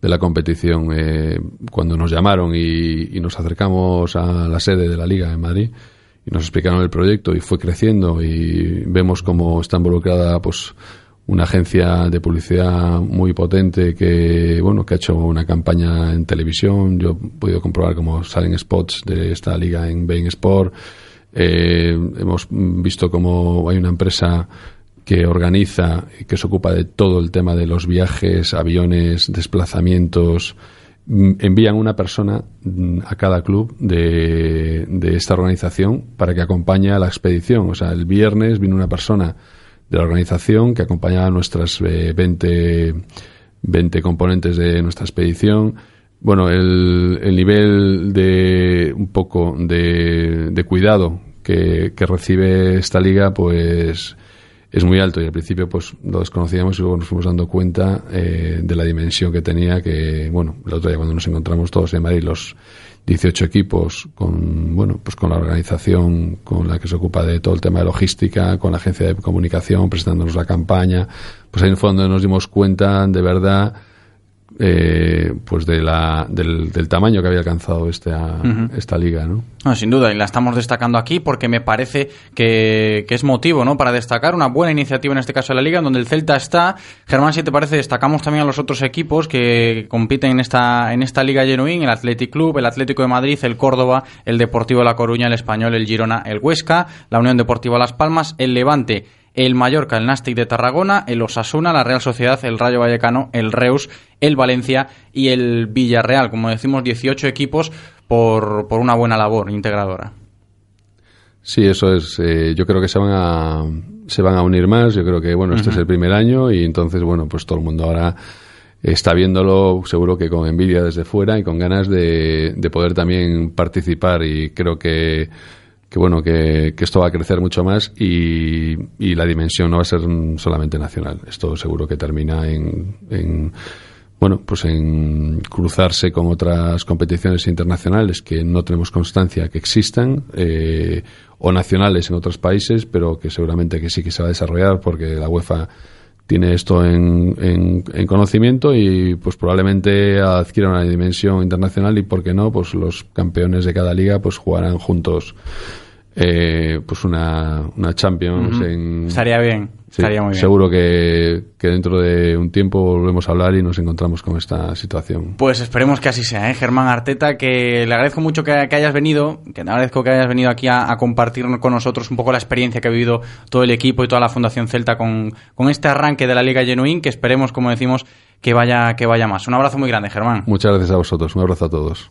de la competición. Eh, cuando nos llamaron y, y nos acercamos a la sede de la liga en Madrid y nos explicaron el proyecto y fue creciendo y vemos cómo está involucrada pues una agencia de publicidad muy potente que bueno que ha hecho una campaña en televisión yo he podido comprobar cómo salen spots de esta liga en Bein Sport Eh, hemos visto cómo hay una empresa que organiza y que se ocupa de todo el tema de los viajes, aviones, desplazamientos. Mm, Envían una persona mm, a cada club de, de esta organización para que acompañe a la expedición. O sea, el viernes vino una persona de la organización que acompañaba a nuestras eh, 20, 20 componentes de nuestra expedición. Bueno, el, el nivel de un poco de, de cuidado que, que recibe esta liga, pues es muy alto y al principio pues lo desconocíamos y luego nos fuimos dando cuenta eh, de la dimensión que tenía que bueno el otro día cuando nos encontramos todos en Madrid los 18 equipos con bueno pues con la organización con la que se ocupa de todo el tema de logística con la agencia de comunicación presentándonos la campaña pues ahí en el fondo nos dimos cuenta de verdad eh, pues de la, del, del tamaño que había alcanzado esta, Ujú. esta liga ¿no? No, sin duda, y la estamos destacando aquí porque me parece que, que es motivo ¿no? para destacar una buena iniciativa en este caso de la liga, en donde el Celta está. Germán, si te parece, destacamos también a los otros equipos que compiten en esta, en esta liga genuín, el Athletic Club, el Atlético de Madrid, el Córdoba, el Deportivo de La Coruña, el Español, el Girona, el Huesca, la Unión Deportiva Las Palmas, el Levante, el Mallorca, el Nastic de Tarragona, el Osasuna, la Real Sociedad, el Rayo Vallecano, el Reus, el Valencia y el Villarreal. Como decimos, 18 equipos por, por una buena labor integradora. Sí, eso es. eh, yo creo que se van a se van a unir más. Yo creo que bueno, este es el primer año y entonces bueno, pues todo el mundo ahora está viéndolo, seguro que con envidia desde fuera y con ganas de, de poder también participar y creo que que bueno que, que esto va a crecer mucho más y, y la dimensión no va a ser solamente nacional. Esto seguro que termina en, en bueno, pues en cruzarse con otras competiciones internacionales que no tenemos constancia que existan, eh, o nacionales en otros países, pero que seguramente que sí que se va a desarrollar porque la UEFA tiene esto en, en- en conocimiento y pues probablemente adquiera una dimensión internacional y por qué no, pues los campeones de cada liga pues jugarán juntos eh, pues una, una Champions en... Estaría bien, Sí, estaría muy bien. Seguro que, que dentro de un tiempo volvemos a hablar y nos encontramos con esta situación. Pues esperemos que así sea, ¿eh? Germán Arteta, que le agradezco mucho que, que hayas venido, que te agradezco que hayas venido aquí a, a compartir con nosotros un poco la experiencia que ha vivido todo el equipo y toda la Fundación Celta con, con este arranque de la Liga Genuín, que esperemos, como decimos, que vaya, que vaya más. Un abrazo muy grande, Germán. Muchas gracias a vosotros. Un abrazo a todos.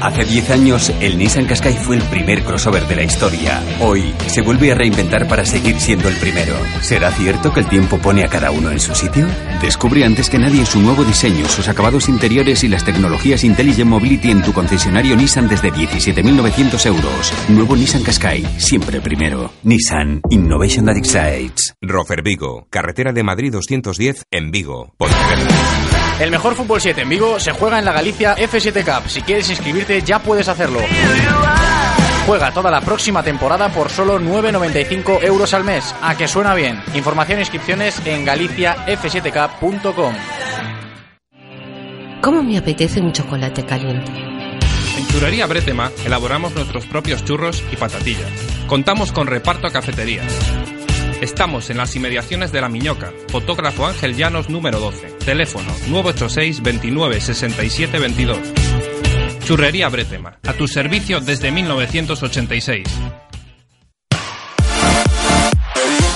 Hace 10 años, el Nissan Qashqai fue el primer crossover de la historia. Hoy, se vuelve a reinventar para seguir siendo el primero. ¿Será cierto que el tiempo pone a cada uno en su sitio? Descubre antes que nadie su nuevo diseño, sus acabados interiores y las tecnologías Intelligent Mobility en tu concesionario Nissan desde 17.900 euros. Nuevo Nissan Qashqai, siempre primero. Nissan Innovation that excites. Rofer Vigo, carretera de Madrid 210 en Vigo. El mejor fútbol 7 en Vigo se juega en la Galicia F7 Cup. Si quieres inscribirte ya puedes hacerlo. Juega toda la próxima temporada por solo 9,95 euros al mes. A que suena bien. Información e inscripciones en galiciaf7k.com. ¿Cómo me apetece un chocolate caliente? En Churrería Bretema elaboramos nuestros propios churros y patatillas. Contamos con reparto a cafeterías. Estamos en las inmediaciones de La Miñoca. Fotógrafo Ángel Llanos número 12. Teléfono 986 29 67 22. Churrería Bretema. A tu servicio desde 1986.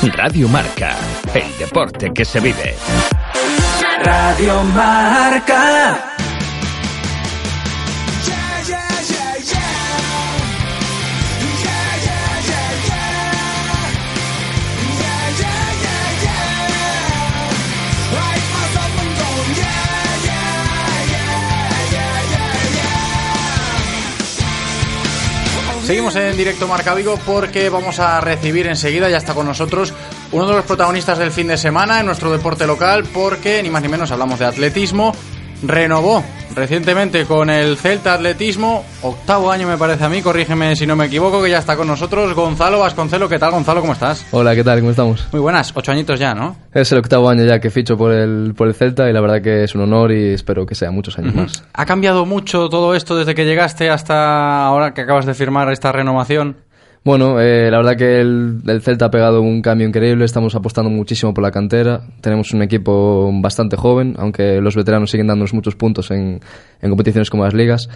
Radio Marca, el deporte que se vive. Radio Marca. Seguimos en directo Marca Vigo porque vamos a recibir enseguida, ya está con nosotros, uno de los protagonistas del fin de semana en nuestro deporte local porque ni más ni menos hablamos de atletismo. Renovó recientemente con el Celta Atletismo, octavo año me parece a mí, corrígeme si no me equivoco, que ya está con nosotros Gonzalo Vasconcelo. ¿Qué tal, Gonzalo? ¿Cómo estás? Hola, ¿qué tal? ¿Cómo estamos? Muy buenas, ocho añitos ya, ¿no? Es el octavo año ya que ficho por el, por el Celta y la verdad que es un honor y espero que sea muchos años más. ¿Ha cambiado mucho todo esto desde que llegaste hasta ahora que acabas de firmar esta renovación? Bueno, eh, la verdad que el, el, Celta ha pegado un cambio increíble, estamos apostando muchísimo por la cantera, tenemos un equipo bastante joven, aunque los veteranos siguen dándonos muchos puntos en, en competiciones como las ligas.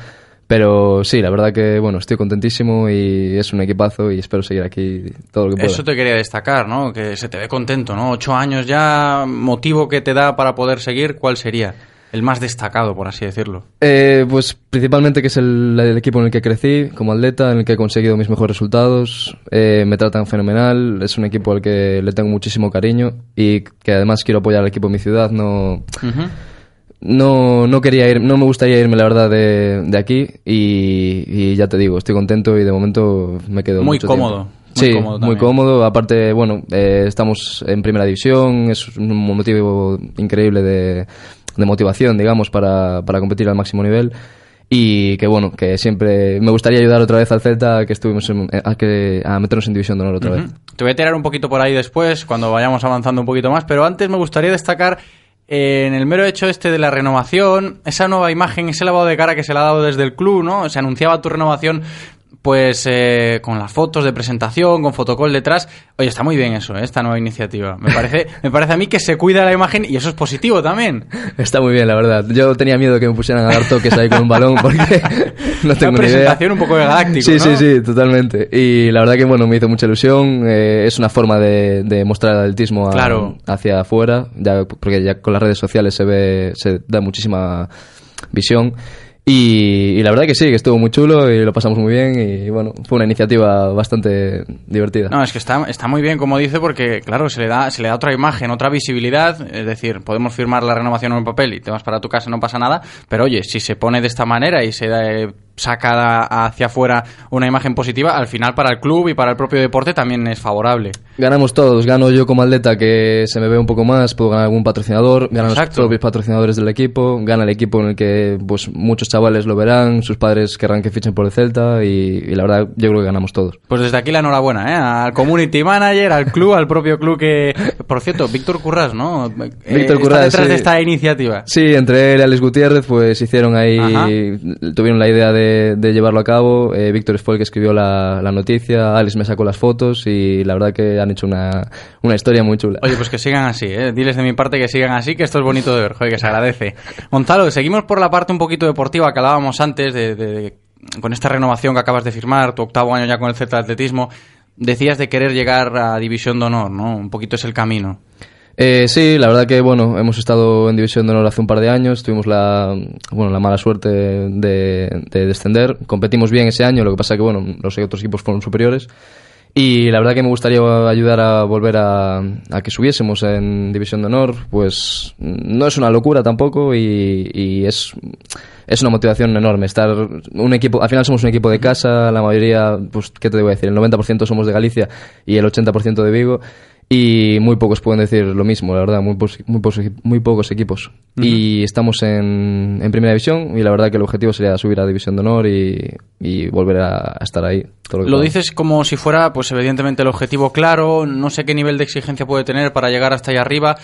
Pero sí, la verdad que bueno, estoy contentísimo y es un equipazo y espero seguir aquí todo lo que pueda. Eso te quería destacar, ¿no? Que se te ve contento, ¿no? Ocho años ya, motivo que te da para poder seguir, ¿cuál sería? El más destacado, por así decirlo? Eh, pues principalmente que es el, el, equipo en el que crecí como atleta, en el que he conseguido mis mejores resultados, eh, me tratan fenomenal, es un equipo al que le tengo muchísimo cariño y que además quiero apoyar al equipo de mi ciudad, no... Uh -huh. No, no quería ir, no me gustaría irme, la verdad, de, de aquí y, y, ya te digo, estoy contento y de momento me quedo muy mucho cómodo. Tiempo. Muy sí, cómodo muy cómodo. Aparte, bueno, eh, estamos en primera división, es un motivo increíble de, de motivación, digamos, para, para competir al máximo nivel y que bueno, que siempre me gustaría ayudar otra vez al Celta a que estuvimos en, a, que, a meternos en división de honor otra uh -huh. vez. Te voy a tirar un poquito por ahí después, cuando vayamos avanzando un poquito más, pero antes me gustaría destacar eh, en el mero hecho este de la renovación, esa nueva imagen, ese lavado de cara que se le ha dado desde el club, ¿no? Se anunciaba tu renovación pues eh, con las fotos de presentación, con fotocall detrás. Oye, está muy bien eso, ¿eh? esta nueva iniciativa. Me parece, me parece a mí que se cuida la imagen y eso es positivo también. Está muy bien, la verdad. Yo tenía miedo que me pusieran a dar toques ahí con un balón porque no tengo Una presentación un poco de galáctico, Sí, ¿no? sí, sí, totalmente. Y la verdad que, bueno, me hizo mucha ilusión. Eh, es una forma de, de mostrar el atletismo a, claro. hacia afuera, ya, porque ya con las redes sociales se ve, se da muchísima visión. Y, y, la verdad que sí, que estuvo muy chulo y lo pasamos muy bien y bueno, fue una iniciativa bastante divertida. No, es que está, está muy bien como dice porque claro, se le, da, se le da otra imagen, otra visibilidad, es decir, podemos firmar la renovación en un papel y te vas para tu casa, no pasa nada, pero oye, si se pone de esta manera y se da, eh, saca hacia afuera una imagen positiva, al final para el club y para el propio deporte también es favorable. Ganamos todos, gano yo como atleta que se me ve un poco más, puedo ganar algún patrocinador, ganan Exacto. los propios patrocinadores del equipo, gana el equipo en el que pues muchos chavales lo verán, sus padres querrán que fichen por el Celta y, y, la verdad yo creo que ganamos todos. Pues desde aquí la enhorabuena, ¿eh? al community manager, al club, al propio club que... Por cierto, Víctor Currás, ¿no? Víctor eh, Currás, detrás sí. de esta iniciativa. Sí, entre él y Alex Gutiérrez pues hicieron ahí, Ajá. tuvieron la idea de, de llevarlo a cabo, eh, Víctor fue el que escribió la, la, noticia, Alex me sacó las fotos y la verdad que han hecho una, una historia muy chula. Oye, pues que sigan así, ¿eh? diles de mi parte que sigan así, que esto es bonito de ver, joder, que se agradece. Gonzalo, seguimos por la parte un poquito deportiva que hablábamos antes de, con esta renovación que acabas de firmar, tu octavo año ya con el Celta de Atletismo, decías de querer llegar a División de Honor, ¿no? Un poquito es el camino. Eh, sí, la verdad que bueno, hemos estado en División de Honor hace un par de años, tuvimos la, bueno, la mala suerte de, de descender, competimos bien ese año, lo que pasa que bueno, los otros equipos fueron superiores y la verdad que me gustaría ayudar a volver a, que subiésemos en División de Honor, pues no es una locura tampoco y, y es es una motivación enorme estar un equipo al final somos un equipo de casa la mayoría pues qué te voy a decir el 90% somos de Galicia y el 80% de Vigo y muy pocos pueden decir lo mismo, la verdad, muy, muy, muy pocos equipos. Uh -huh. Y estamos en, en, primera división y la verdad que el objetivo sería subir a división de honor y, y volver a, a, estar ahí. Todo lo, lo dices como si fuera, pues evidentemente el objetivo claro, no sé qué nivel de exigencia puede tener para llegar hasta allá arriba.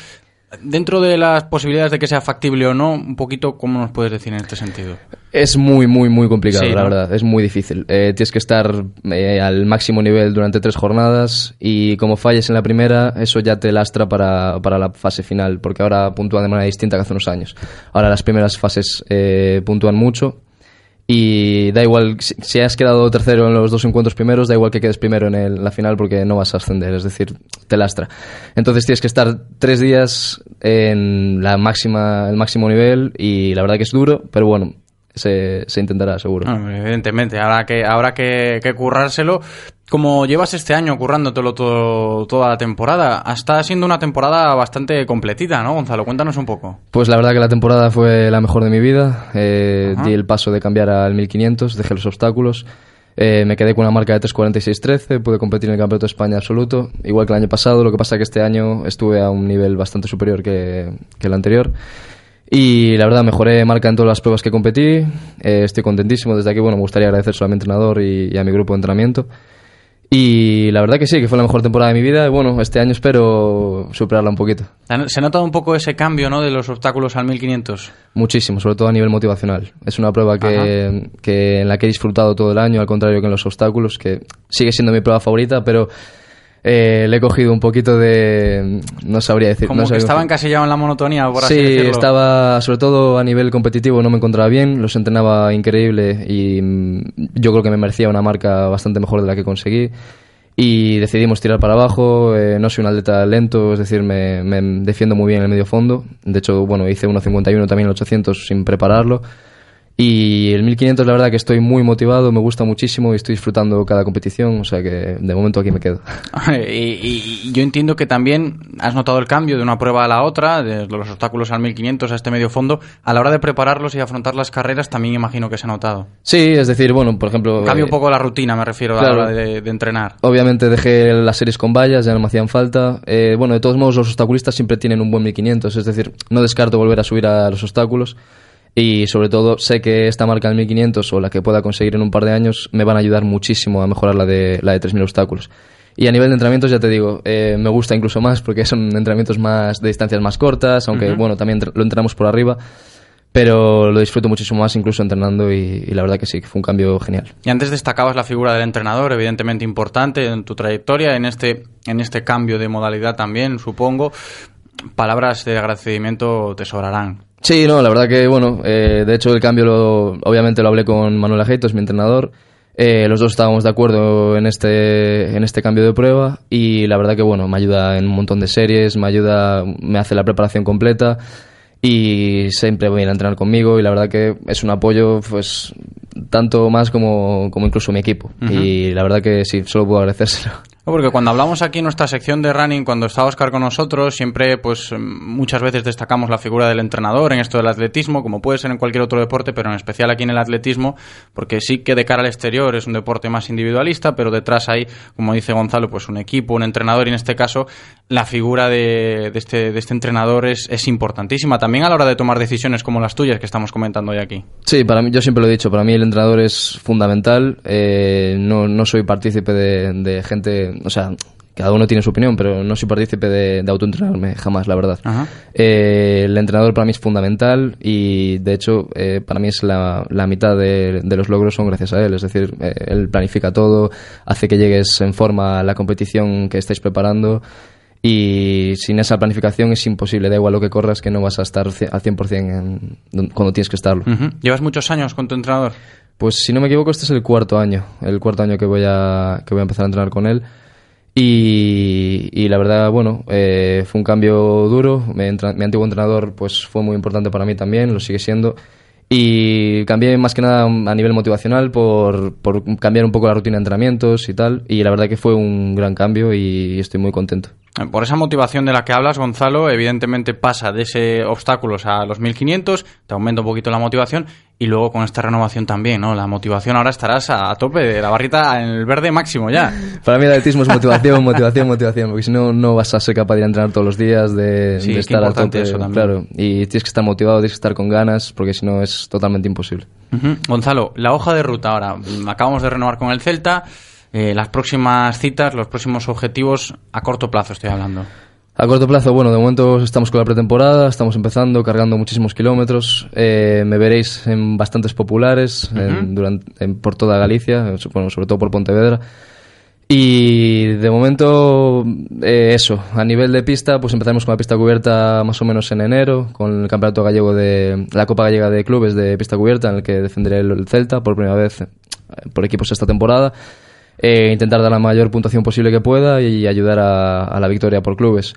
Dentro de las posibilidades de que sea factible o no, un poquito, ¿cómo nos puedes decir en este sentido? Es muy, muy, muy complicado, sí, la ¿no? verdad. Es muy difícil. Eh, tienes que estar eh, al máximo nivel durante tres jornadas y como falles en la primera, eso ya te lastra para, para la fase final, porque ahora puntúan de manera distinta que hace unos años. Ahora las primeras fases eh, puntúan mucho y da igual, si has quedado tercero en los dos encuentros primeros, da igual que quedes primero en, la final porque no vas a ascender, es decir, te lastra. Entonces tienes que estar tres días en la máxima, el máximo nivel y la verdad que es duro, pero bueno, se, se intentará seguro. No, evidentemente, habrá que, habrá que, que currárselo. Como llevas este año currándotelo todo, toda la temporada, está siendo una temporada bastante completita, ¿no, Gonzalo? Cuéntanos un poco. Pues la verdad que la temporada fue la mejor de mi vida. Eh, di el paso de cambiar al 1500, dejé los obstáculos. Eh, me quedé con una marca de 3.46.13, pude competir en el Campeonato de España absoluto, igual que el año pasado, lo que pasa que este año estuve a un nivel bastante superior que, que el anterior. Y la verdad, mejoré marca en todas las pruebas que competí. Eh, estoy contentísimo. Desde aquí, bueno, me gustaría agradecer solo a mi entrenador y, y a mi grupo de entrenamiento. Y la verdad que sí, que fue la mejor temporada de mi vida. Y bueno, este año espero superarla un poquito. ¿Se ha notado un poco ese cambio ¿no? de los obstáculos al 1500? Muchísimo, sobre todo a nivel motivacional. Es una prueba que, que en la que he disfrutado todo el año, al contrario que en los obstáculos, que sigue siendo mi prueba favorita, pero eh, le he cogido un poquito de... no sabría decir. Como no que estaba encasillado en la monotonía, por así Sí, decirlo. estaba, sobre todo a nivel competitivo, no me encontraba bien, los entrenaba increíble y mm, yo creo que me merecía una marca bastante mejor de la que conseguí. Y decidimos tirar para abajo, eh, no soy un atleta lento, es decir, me, me defiendo muy bien en el medio fondo. De hecho, bueno, hice 1.51 también el 800 sin prepararlo. Y el 1500 la verdad que estoy muy motivado, me gusta muchísimo y estoy disfrutando cada competición, o sea que de momento aquí me quedo. y, y- yo entiendo que también has notado el cambio de una prueba a la otra, de los obstáculos al 1500 a este medio fondo. A la hora de prepararlos y afrontar las carreras, también imagino que se ha notado. Sí, es decir, bueno, por ejemplo... Cambia eh, un poco la rutina, me refiero, a la hora de, de entrenar. Obviamente dejé las series con vallas, ya no me hacían falta. Eh, bueno, de todos modos, los obstaculistas siempre tienen un buen 1500, es decir, no descarto volver a subir a los obstáculos. Y sobre todo, sé que esta marca del 1500 o la que pueda conseguir en un par de años me van a ayudar muchísimo a mejorar la de, la de 3000 obstáculos. Y a nivel de entrenamientos, ya te digo, eh, me gusta incluso más porque son entrenamientos más de distancias más cortas, aunque bueno, también lo entrenamos por arriba. Pero lo disfruto muchísimo más incluso entrenando y, y la verdad que sí, que fue un cambio genial. Y antes destacabas la figura del entrenador, evidentemente importante en tu trayectoria, en este, en este cambio de modalidad también, supongo. Palabras de agradecimiento te sobrarán. Sí, no, la verdad que, bueno, eh, de hecho el cambio lo, obviamente lo hablé con Manuel Ajeito, es mi entrenador. Eh, los dos estábamos de acuerdo en este, en este cambio de prueba y la verdad que, bueno, me ayuda en un montón de series, me ayuda, me hace la preparación completa y siempre viene a entrenar conmigo y la verdad que es un apoyo, pues, tanto más como, como incluso mi equipo. Y la verdad que sí, solo puedo agradecérselo. Porque cuando hablamos aquí en nuestra sección de running, cuando está Oscar con nosotros, siempre, pues muchas veces destacamos la figura del entrenador en esto del atletismo, como puede ser en cualquier otro deporte, pero en especial aquí en el atletismo, porque sí que de cara al exterior es un deporte más individualista, pero detrás hay, como dice Gonzalo, pues un equipo, un entrenador, y en este caso la figura de, este, de este entrenador es, importantísima, también a la hora de tomar decisiones como las tuyas que estamos comentando hoy aquí. Sí, para mí, yo siempre lo he dicho, para mí el entrenador es fundamental. eh, no, soy partícipe de gente, o sea, cada uno tiene su opinión, pero no soy partícipe de, de autoentrenarme jamás, la verdad. Eh, el entrenador para mí es fundamental y de hecho eh, para mí es la, la mitad de, de los logros son gracias a él. Es decir, eh, él planifica todo, hace que llegues en forma a la competición que estáis preparando y sin esa planificación es imposible, da igual lo que corras, que no vas a estar al 100% en, cuando tienes que estarlo. ¿Llevas muchos años con tu entrenador? Pues si no me equivoco, este es el cuarto año, el cuarto año que voy a, que voy a empezar a entrenar con él. Y, y la verdad, bueno, eh, fue un cambio duro. Mi, entra- mi antiguo entrenador pues fue muy importante para mí también, lo sigue siendo. Y cambié más que nada a nivel motivacional por, por cambiar un poco la rutina de entrenamientos y tal. Y la verdad que fue un gran cambio y estoy muy contento. Por esa motivación de la que hablas, Gonzalo, evidentemente pasa de ese obstáculos a los 1500, te aumenta un poquito la motivación y luego con esta renovación también, ¿no? La motivación ahora estarás a, a tope de la barrita en el verde máximo ya. Para mí el atletismo es motivación, motivación, motivación, porque si no, no vas a ser capaz de ir a entrenar todos los días, de, Sí, de estar a tope. eso también. Claro, y tienes que estar motivado, tienes que estar con ganas, porque si no es totalmente imposible. Gonzalo, la hoja de ruta ahora. Mm, Acabamos de renovar con el Celta. eh, las próximas citas, los próximos objetivos a corto plazo estoy hablando. A corto plazo, bueno, de momento estamos con la pretemporada, estamos empezando, cargando muchísimos kilómetros. eh, me veréis en bastantes populares en- durante, en- por toda Galicia, bueno, sobre todo por Pontevedra. Y de momento, eh, eso, a nivel de pista, pues empezaremos con la pista cubierta más o menos en enero, con el campeonato gallego de la Copa Gallega de Clubes de pista cubierta, en el que defenderé el, el Celta por primera vez eh, por equipos esta temporada. Eh, intentar dar la mayor puntuación posible que pueda y ayudar a, a la victoria por clubes.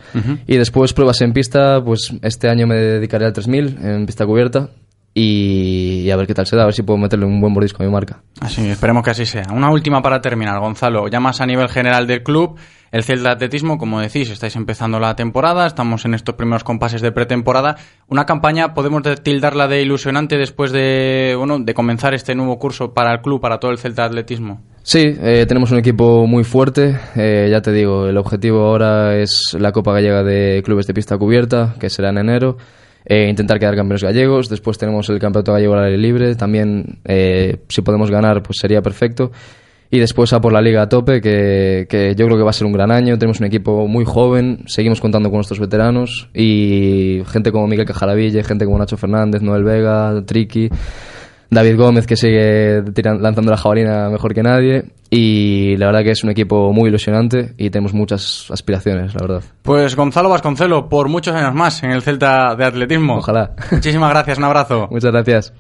Y después pruebas en pista, pues este año me dedicaré al 3000 en pista cubierta y, y a ver qué tal se da, a ver si puedo meterle un buen mordisco a mi marca. Así, esperemos que así sea. Una última para terminar, Gonzalo. Ya más a nivel general del club, el Celta Atletismo, como decís, estáis empezando la temporada, estamos en estos primeros compases de pretemporada. Una campaña, podemos de- tildarla de ilusionante después de, bueno, de comenzar este nuevo curso para el club, para todo el Celta Atletismo. Sí, eh, tenemos un equipo muy fuerte. eh, ya te digo, el objetivo ahora es la Copa Gallega de Clubes de Pista Cubierta, que será en enero. eh, intentar quedar campeones gallegos. Después tenemos el campeonato gallego al aire libre. También, eh, si podemos ganar, pues sería perfecto. Y después a por la liga a tope, que, que yo creo que va a ser un gran año. Tenemos un equipo muy joven, seguimos contando con nuestros veteranos y gente como Miguel Cajaraville, gente como Nacho Fernández, Noel Vega, Triqui, David Gómez que sigue tiran- lanzando la jabalina mejor que nadie. Y la verdad que es un equipo muy ilusionante y tenemos muchas aspiraciones, la verdad. Pues Gonzalo Vasconcelo, por muchos años más en el Celta de Atletismo. Ojalá. Muchísimas gracias, un abrazo. Muchas gracias.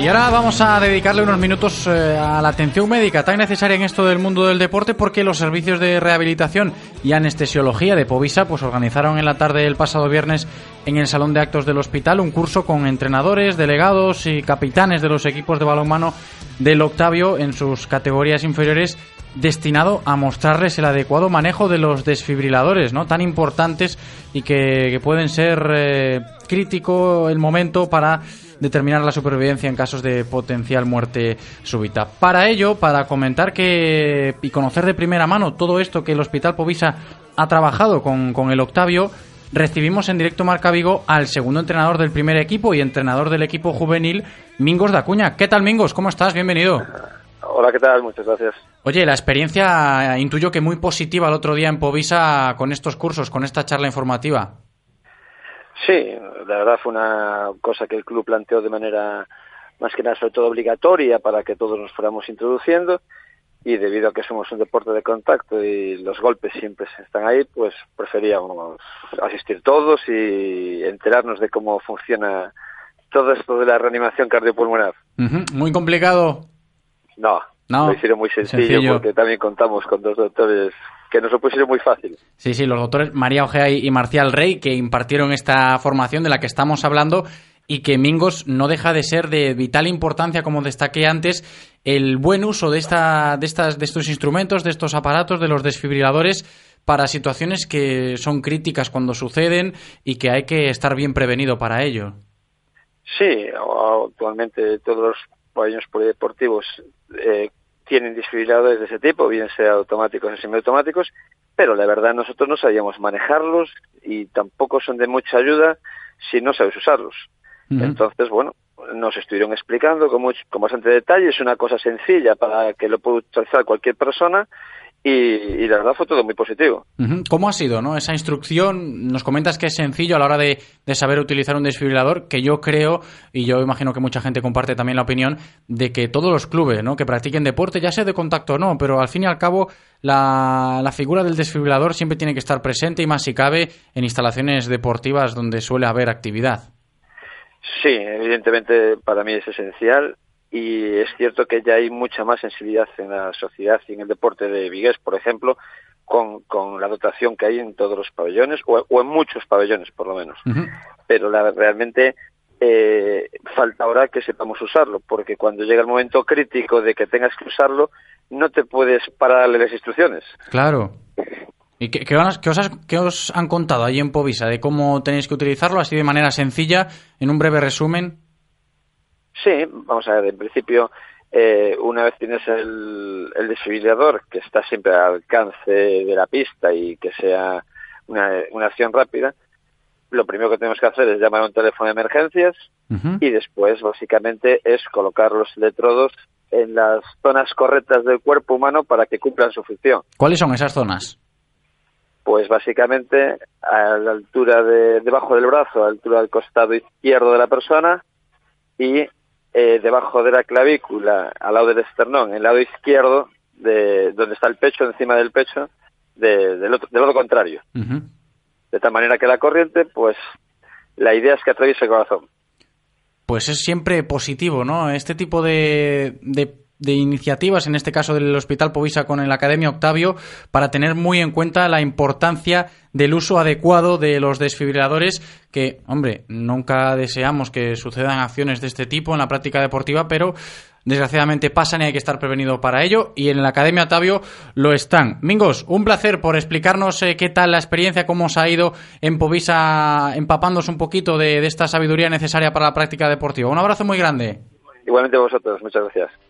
Y ahora vamos a dedicarle unos minutos eh, a la atención médica tan necesaria en esto del mundo del deporte porque los servicios de rehabilitación y anestesiología de Povisa pues organizaron en la tarde del pasado viernes en el salón de actos del hospital un curso con entrenadores, delegados y capitanes de los equipos de balonmano del Octavio en sus categorías inferiores destinado a mostrarles el adecuado manejo de los desfibriladores, ¿no? Tan importantes y que, pueden ser eh, crítico el momento para determinar la supervivencia en casos de potencial muerte súbita. Para ello, para comentar que y conocer de primera mano todo esto que el Hospital Povisa ha trabajado con, con el Octavio, recibimos en directo Marca Vigo al segundo entrenador del primer equipo y entrenador del equipo juvenil, Mingos da Cuña. ¿Qué tal, Mingos? ¿Cómo estás? Bienvenido. Hola, ¿qué tal? Muchas gracias. Oye, la experiencia eh, intuyo que muy positiva el otro día en Povisa con estos cursos, con esta charla informativa. Sí, la verdad fue una cosa que el club planteó de manera más que nada sobre todo obligatoria para que todos nos fuéramos introduciendo y debido a que somos un deporte de contacto y los golpes siempre están ahí, pues preferíamos asistir todos y enterarnos de cómo funciona todo esto de la reanimación cardiopulmonar. Ujú, Muy complicado. No, No, lo hicieron muy sencillo, sencillo. porque también contamos con dos doctores que nos lo pusieron muy fácil. Sí, sí, los doctores María Ojea y Marcial Rey que impartieron esta formación de la que estamos hablando y que Mingos no deja de ser de vital importancia, como destaqué antes, el buen uso de, esta, de, estas, de estos instrumentos, de estos aparatos, de los desfibriladores para situaciones que son críticas cuando suceden y que hay que estar bien prevenido para ello. Sí, actualmente todos los pabellones polideportivos eh, tienen desfibriladores de ese tipo, bien sea automáticos o semiautomáticos, pero la verdad nosotros no sabíamos manejarlos y tampoco son de mucha ayuda si no sabes usarlos. Entonces, bueno, nos estuvieron explicando con, mucho- con bastante detalle, es una cosa sencilla para que lo pueda utilizar cualquier persona y, y la verdad fue todo muy positivo. ¿Cómo ha sido no? esa instrucción? Nos comentas que es sencillo a la hora de, de saber utilizar un desfibrilador, que yo creo, y yo imagino que mucha gente comparte también la opinión, de que todos los clubes ¿no? que practiquen deporte, ya sea de contacto o no, pero al fin y al cabo la, la figura del desfibrilador siempre tiene que estar presente y más si cabe en instalaciones deportivas donde suele haber actividad. Sí, evidentemente para mí es esencial y es cierto que ya hay mucha más sensibilidad en la sociedad y en el deporte de Vigués, por ejemplo, con, con la dotación que hay en todos los pabellones o, o en muchos pabellones, por lo menos. Pero la, realmente eh, falta ahora que sepamos usarlo, porque cuando llega el momento crítico de que tengas que usarlo, no te puedes pararle las instrucciones. Claro. ¿Y qué, qué os, qué os has- qué os han contado ahí en Povisa de cómo tenéis que utilizarlo así de manera sencilla, en un breve resumen? Sí, vamos a ver, en principio, eh, una vez tienes el, el desfibrilador que está siempre al alcance de la pista y que sea una, una acción rápida, lo primero que tenemos que hacer es llamar a un teléfono de emergencias y después, básicamente, es colocar los electrodos en las zonas correctas del cuerpo humano para que cumplan su función. ¿Cuáles son esas zonas? Pues básicamente a la altura de debajo del brazo, a la altura del costado izquierdo de la persona y eh, debajo de la clavícula, al lado del esternón, el lado izquierdo, de donde está el pecho, encima del pecho, de- del, otro, del lado contrario. De tal manera que la corriente, pues la idea es que atraviese el corazón. Pues es siempre positivo, ¿no? Este tipo de, de, de iniciativas, en este caso del Hospital Povisa con la Academia Octavio, para tener muy en cuenta la importancia del uso adecuado de los desfibriladores, que, hombre, nunca deseamos que sucedan acciones de este tipo en la práctica deportiva, pero desgraciadamente pasan y hay que estar prevenido para ello, y en la Academia Octavio lo están. Mingos, un placer por explicarnos eh, qué tal la experiencia, cómo os ha ido en Povisa empapándose un poquito de, de esta sabiduría necesaria para la práctica deportiva. Un abrazo muy grande. Igualmente vosotros, muchas gracias.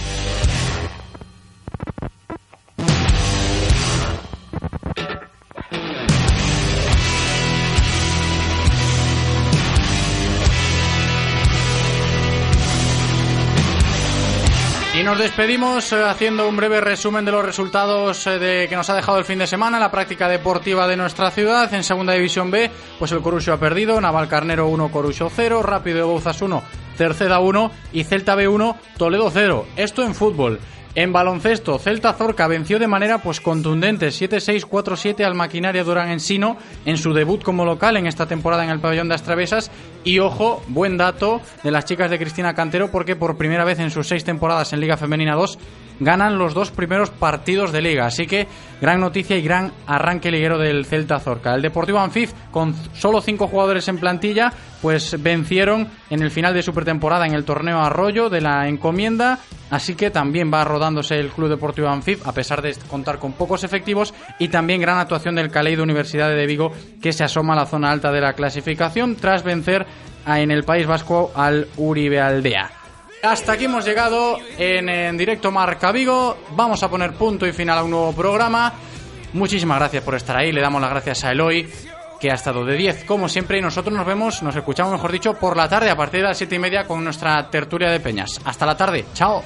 Y nos despedimos eh, haciendo un breve resumen de los resultados eh, de, que nos ha dejado el fin de semana la práctica deportiva de nuestra ciudad. En Segunda División B, pues el Corucho ha perdido, Naval Carnero 1, Corucho 0, Rápido de Bouzas 1, Cerceda 1 y Celta B 1, Toledo 0. Esto en fútbol. En baloncesto, Celta Zorca venció de manera pues contundente 7-6, 4-7 al Maquinaria Durán Ensino en su debut como local en esta temporada en el pabellón de Astravesas. Y ojo, buen dato de las chicas de Cristina Cantero porque por primera vez en sus seis temporadas en Liga Femenina 2 ganan los dos primeros partidos de liga. Así que gran noticia y gran arranque liguero del Celta Zorca. El Deportivo Anfif, con solo cinco jugadores en plantilla, pues vencieron en el final de su pretemporada en el torneo Arroyo de la encomienda. Así que también va rodándose el Club Deportivo Anfif, a pesar de contar con pocos efectivos. Y también gran actuación del Caleido Universidad de Vigo, que se asoma a la zona alta de la clasificación tras vencer en el País Vasco al Uribe Aldea. Hasta aquí hemos llegado en, directo Marca Vigo. Vamos a poner punto y final a un nuevo programa. Muchísimas gracias por estar ahí. Le damos las gracias a Eloy, que ha estado de 10, como siempre. Y nosotros nos vemos, nos escuchamos, mejor dicho, por la tarde, a partir de las 7 y media, con nuestra tertulia de peñas. Hasta la tarde. Chao.